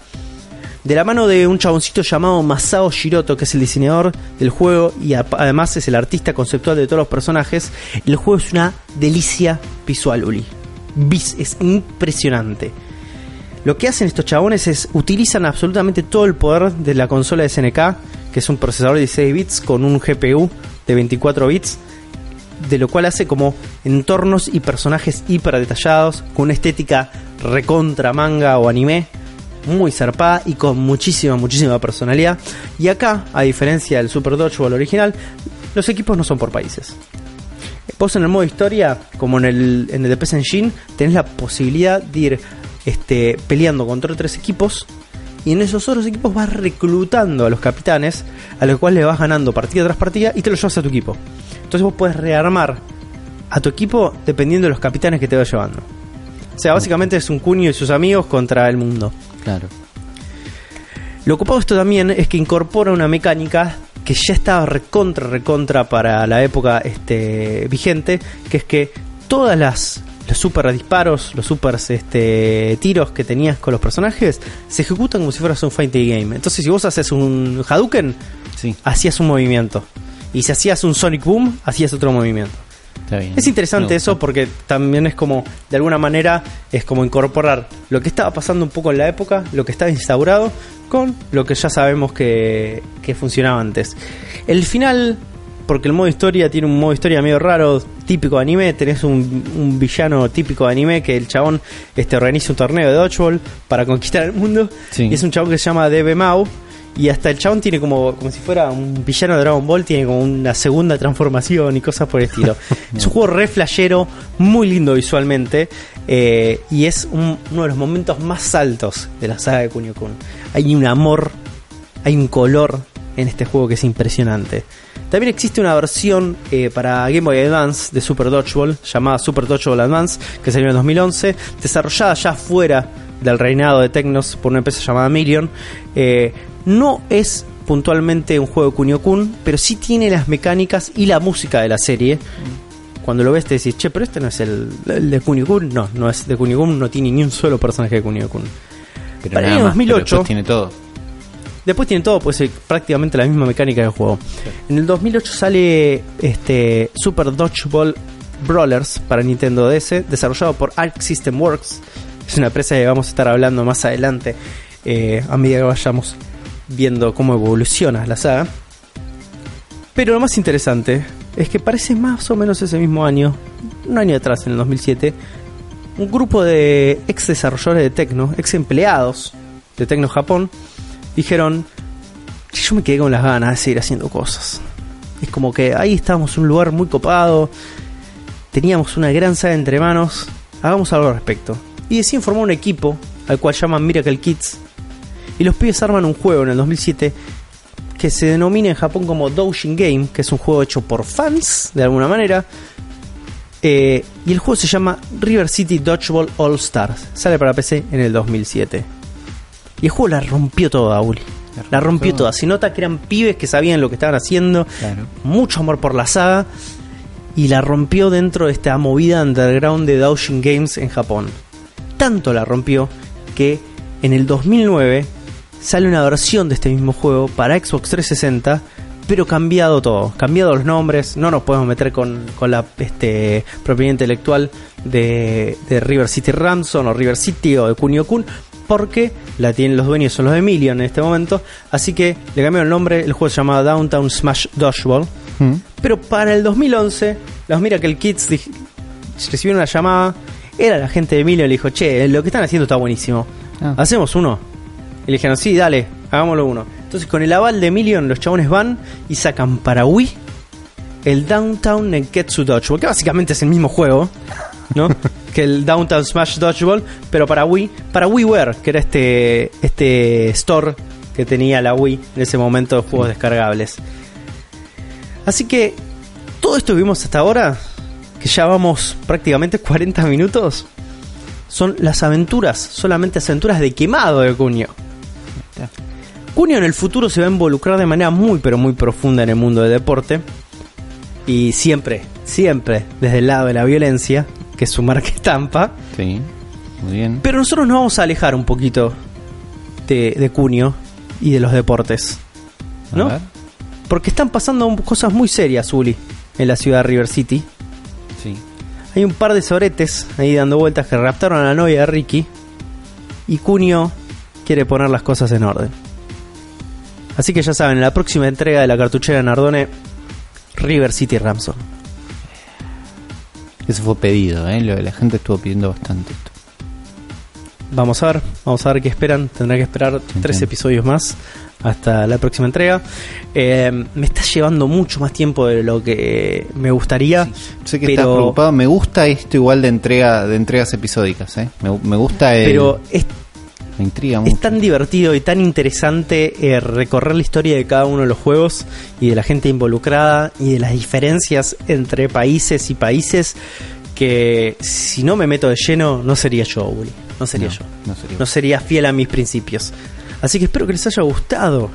De la mano de un chaboncito llamado Masao Shiroto, que es el diseñador del juego y además es el artista conceptual de todos los personajes, el juego es una delicia visual, Uli. Es impresionante. Lo que hacen estos chabones es utilizan absolutamente todo el poder de la consola de SNK, que es un procesador de 16 bits con un GPU de 24 bits, de lo cual hace como entornos y personajes hiper detallados, con una estética recontra manga o anime, muy zarpada y con muchísima, muchísima personalidad. Y acá, a diferencia del Super Dodgeball original, los equipos no son por países. Vos en el modo historia, como en el, en el de Engine, tenés la posibilidad de ir este, peleando contra otros equipos. Y en esos otros equipos vas reclutando a los capitanes, a los cuales le vas ganando partida tras partida y te los llevas a tu equipo. Entonces vos puedes rearmar a tu equipo dependiendo de los capitanes que te va llevando. O sea, básicamente es un cuño y sus amigos contra el mundo. Claro. Lo ocupado de esto también es que incorpora una mecánica que ya estaba recontra, recontra para la época este, vigente, que es que todas las los super disparos, los super este, tiros que tenías con los personajes se ejecutan como si fueras un fighting game. Entonces, si vos haces un Hadouken, Sí, hacías un movimiento. Y si hacías un Sonic Boom, hacías otro movimiento. Está bien. Es interesante eso porque también es como, de alguna manera, es como incorporar lo que estaba pasando un poco en la época, lo que estaba instaurado, con lo que ya sabemos que, que funcionaba antes. El final, porque el modo historia tiene un modo historia medio raro, típico de anime, tenés un, un villano típico de anime que el chabón este, organiza un torneo de dodgeball para conquistar el mundo. Sí. Y es un chabón que se llama Debe Mau. Y hasta el chabón tiene como, como si fuera un villano de Dragon Ball, tiene como una segunda transformación y cosas por el estilo. es un juego re flashero, muy lindo visualmente, eh, y es un- uno de los momentos más altos de la saga de Kunio Kun. Hay un amor, hay un color en este juego que es impresionante. También existe una versión eh, para Game Boy Advance de Super Dodgeball llamada Super Dodgeball Advance que salió en 2011, desarrollada ya fuera del reinado de Tecnos por una empresa llamada Million. Eh, no es puntualmente un juego de Kunio Kun, pero sí tiene las mecánicas y la música de la serie. Cuando lo ves te decís, che, pero este no es el, el de Kunio Kun. No, no es de Kunio Kun, no tiene ni un solo personaje de Kunio Kun. Pero para el año más, pero 2008. después tiene todo. Después tiene todo, pues eh, prácticamente la misma mecánica del juego. En el 2008 sale este Super Dodgeball Brawlers para Nintendo DS, desarrollado por Arc System Works. Es una empresa que vamos a estar hablando más adelante eh, a medida que vayamos viendo cómo evoluciona la saga. Pero lo más interesante es que parece más o menos ese mismo año, un año atrás, en el 2007, un grupo de ex desarrolladores de Tecno, ex empleados de Tecno Japón, dijeron, yo me quedé con las ganas de seguir haciendo cosas. Es como que ahí estábamos en un lugar muy copado, teníamos una gran saga entre manos, hagamos algo al respecto. Y deciden formar un equipo al cual llaman Miracle Kids. Y los pibes arman un juego en el 2007 que se denomina en Japón como Doujin Game, que es un juego hecho por fans, de alguna manera. Eh, y el juego se llama River City Dodgeball All Stars. Sale para PC en el 2007. Y el juego la rompió toda, Uli. La rompió toda. Se nota que eran pibes que sabían lo que estaban haciendo. Claro. Mucho amor por la saga. Y la rompió dentro de esta movida underground de Doujin Games en Japón. Tanto la rompió que en el 2009 sale una versión de este mismo juego para Xbox 360, pero cambiado todo, cambiado los nombres, no nos podemos meter con, con la este, propiedad intelectual de, de River City Ransom o River City o de Kunio Kun, porque la tienen los dueños, son los de Million en este momento, así que le cambiaron el nombre, el juego se llama Downtown Smash Dodgeball, Mm. pero para el 2011, los Miracle Kids recibieron una llamada. Era la gente de Million y le dijo: Che, lo que están haciendo está buenísimo. Ah. ¿Hacemos uno? Y le dijeron: Sí, dale, hagámoslo uno. Entonces, con el aval de Million, los chabones van y sacan para Wii el Downtown Nenketsu Dodgeball, que básicamente es el mismo juego, ¿no? que el Downtown Smash Dodgeball, pero para Wii, para WiiWare, que era este, este store que tenía la Wii en ese momento de juegos descargables. Así que todo esto que vimos hasta ahora, que ya vamos prácticamente 40 minutos, son las aventuras, solamente aventuras de quemado de Cunio. Cunio en el futuro se va a involucrar de manera muy pero muy profunda en el mundo del deporte. Y siempre, siempre desde el lado de la violencia, que es su marca estampa. Sí, muy bien. Pero nosotros nos vamos a alejar un poquito de, de Cunio y de los deportes. ¿No? Porque están pasando cosas muy serias, Uli, en la ciudad de River City. Sí. Hay un par de soretes ahí dando vueltas que raptaron a la novia de Ricky. Y Cunio quiere poner las cosas en orden. Así que ya saben, en la próxima entrega de la cartuchera Nardone, River City Ramson. Eso fue pedido, ¿eh? Lo- La gente estuvo pidiendo bastante esto. Vamos a ver, vamos a ver qué esperan. Tendrá que esperar tres episodios más hasta la próxima entrega. Eh, me está llevando mucho más tiempo de lo que me gustaría. Sé que pero, estás preocupado. Me gusta esto igual de entrega de entregas episódicas, ¿eh? Me, me gusta el... Pero es me intriga mucho. Es tan divertido y tan interesante eh, recorrer la historia de cada uno de los juegos y de la gente involucrada y de las diferencias entre países y países que si no me meto de lleno no sería yo, Uli. No sería No, yo. no sería. No sería fiel a mis principios. Así que espero que les haya gustado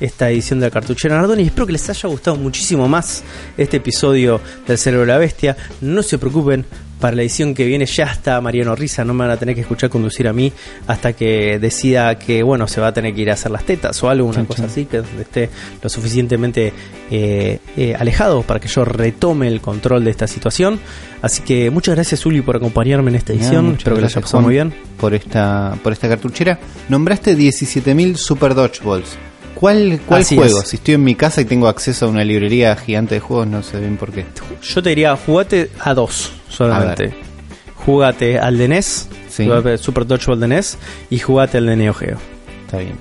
esta edición de la cartuchera Nardoni y espero que les haya gustado muchísimo más este episodio del Cerebro de la Bestia. No se preocupen, para la edición que viene ya está Mariano Risa, no me van a tener que escuchar conducir a mí hasta que decida que, bueno, se va a tener que ir a hacer las tetas o algo, una cosa así, que esté lo suficientemente eh, eh, alejado para que yo retome el control de esta situación. Así que muchas gracias, Uli, por acompañarme en esta edición. muchas Espero que la haya pasado Juan, muy bien. Por esta, por esta cartuchera. Nombraste 17.000 Super Dodgeballs. ¿Cuál, cuál Así juego? es. Si estoy en mi casa y tengo acceso a una librería gigante de juegos, no sé bien por qué. Yo te diría, jugate a dos solamente. A. Jugate al de NES, Sí. Super Dodgeball de NES, y jugate al de Neo Geo. Está bien.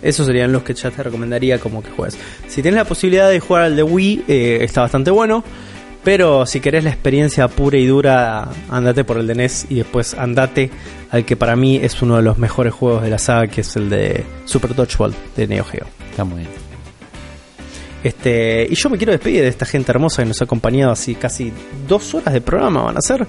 Esos serían los que ya te recomendaría como que juegues. Si tienes la posibilidad de jugar al de Wii, eh, está bastante bueno. Pero si querés la experiencia pura y dura, andate por el de NES y después andate al que para mí es uno de los mejores juegos de la saga, que es el de Super Dodgeball de Neo Geo. Está muy bien. Este, y yo me quiero despedir de esta gente hermosa que nos ha acompañado así casi dos horas de programa van a ser.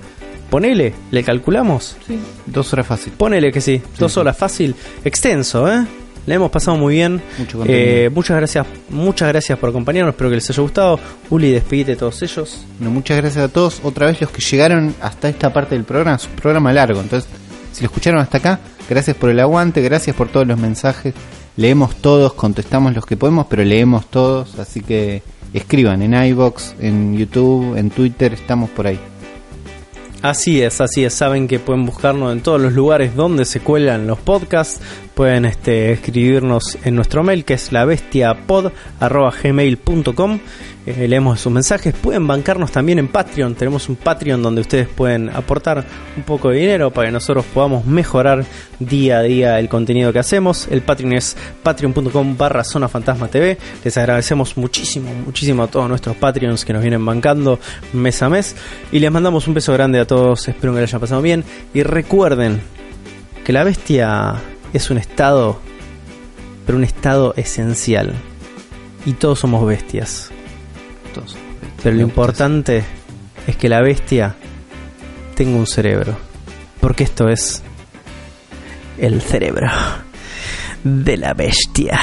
Ponele, le calculamos. Sí. Dos horas fácil. Ponele que sí, dos horas fácil, extenso, ¿eh? Le hemos pasado muy bien. Mucho. Eh, muchas gracias, muchas gracias por acompañarnos. Espero que les haya gustado. Uli, despedite de todos ellos. Bueno, muchas gracias a todos. Otra vez los que llegaron hasta esta parte del programa. Es un programa largo. Entonces, si lo escucharon hasta acá, gracias por el aguante. Gracias por todos los mensajes. Leemos todos, contestamos los que podemos, pero leemos todos. Así que escriban en iBox, en YouTube, en Twitter. Estamos por ahí. Así es, así es. Saben que pueden buscarnos en todos los lugares donde se cuelan los podcasts. Pueden este, escribirnos en nuestro mail que es labestiapod.gmail.com. Eh, leemos sus mensajes. Pueden bancarnos también en Patreon. Tenemos un Patreon donde ustedes pueden aportar un poco de dinero para que nosotros podamos mejorar día a día el contenido que hacemos. El Patreon es patreon.com barra zona fantasma TV. Les agradecemos muchísimo, muchísimo a todos nuestros Patreons que nos vienen bancando mes a mes. Y les mandamos un beso grande a todos. Espero que les haya pasado bien. Y recuerden que la bestia es un estado, pero un estado esencial. Y todos somos bestias. Pero lo importante es que la bestia tenga un cerebro. Porque esto es el cerebro de la bestia.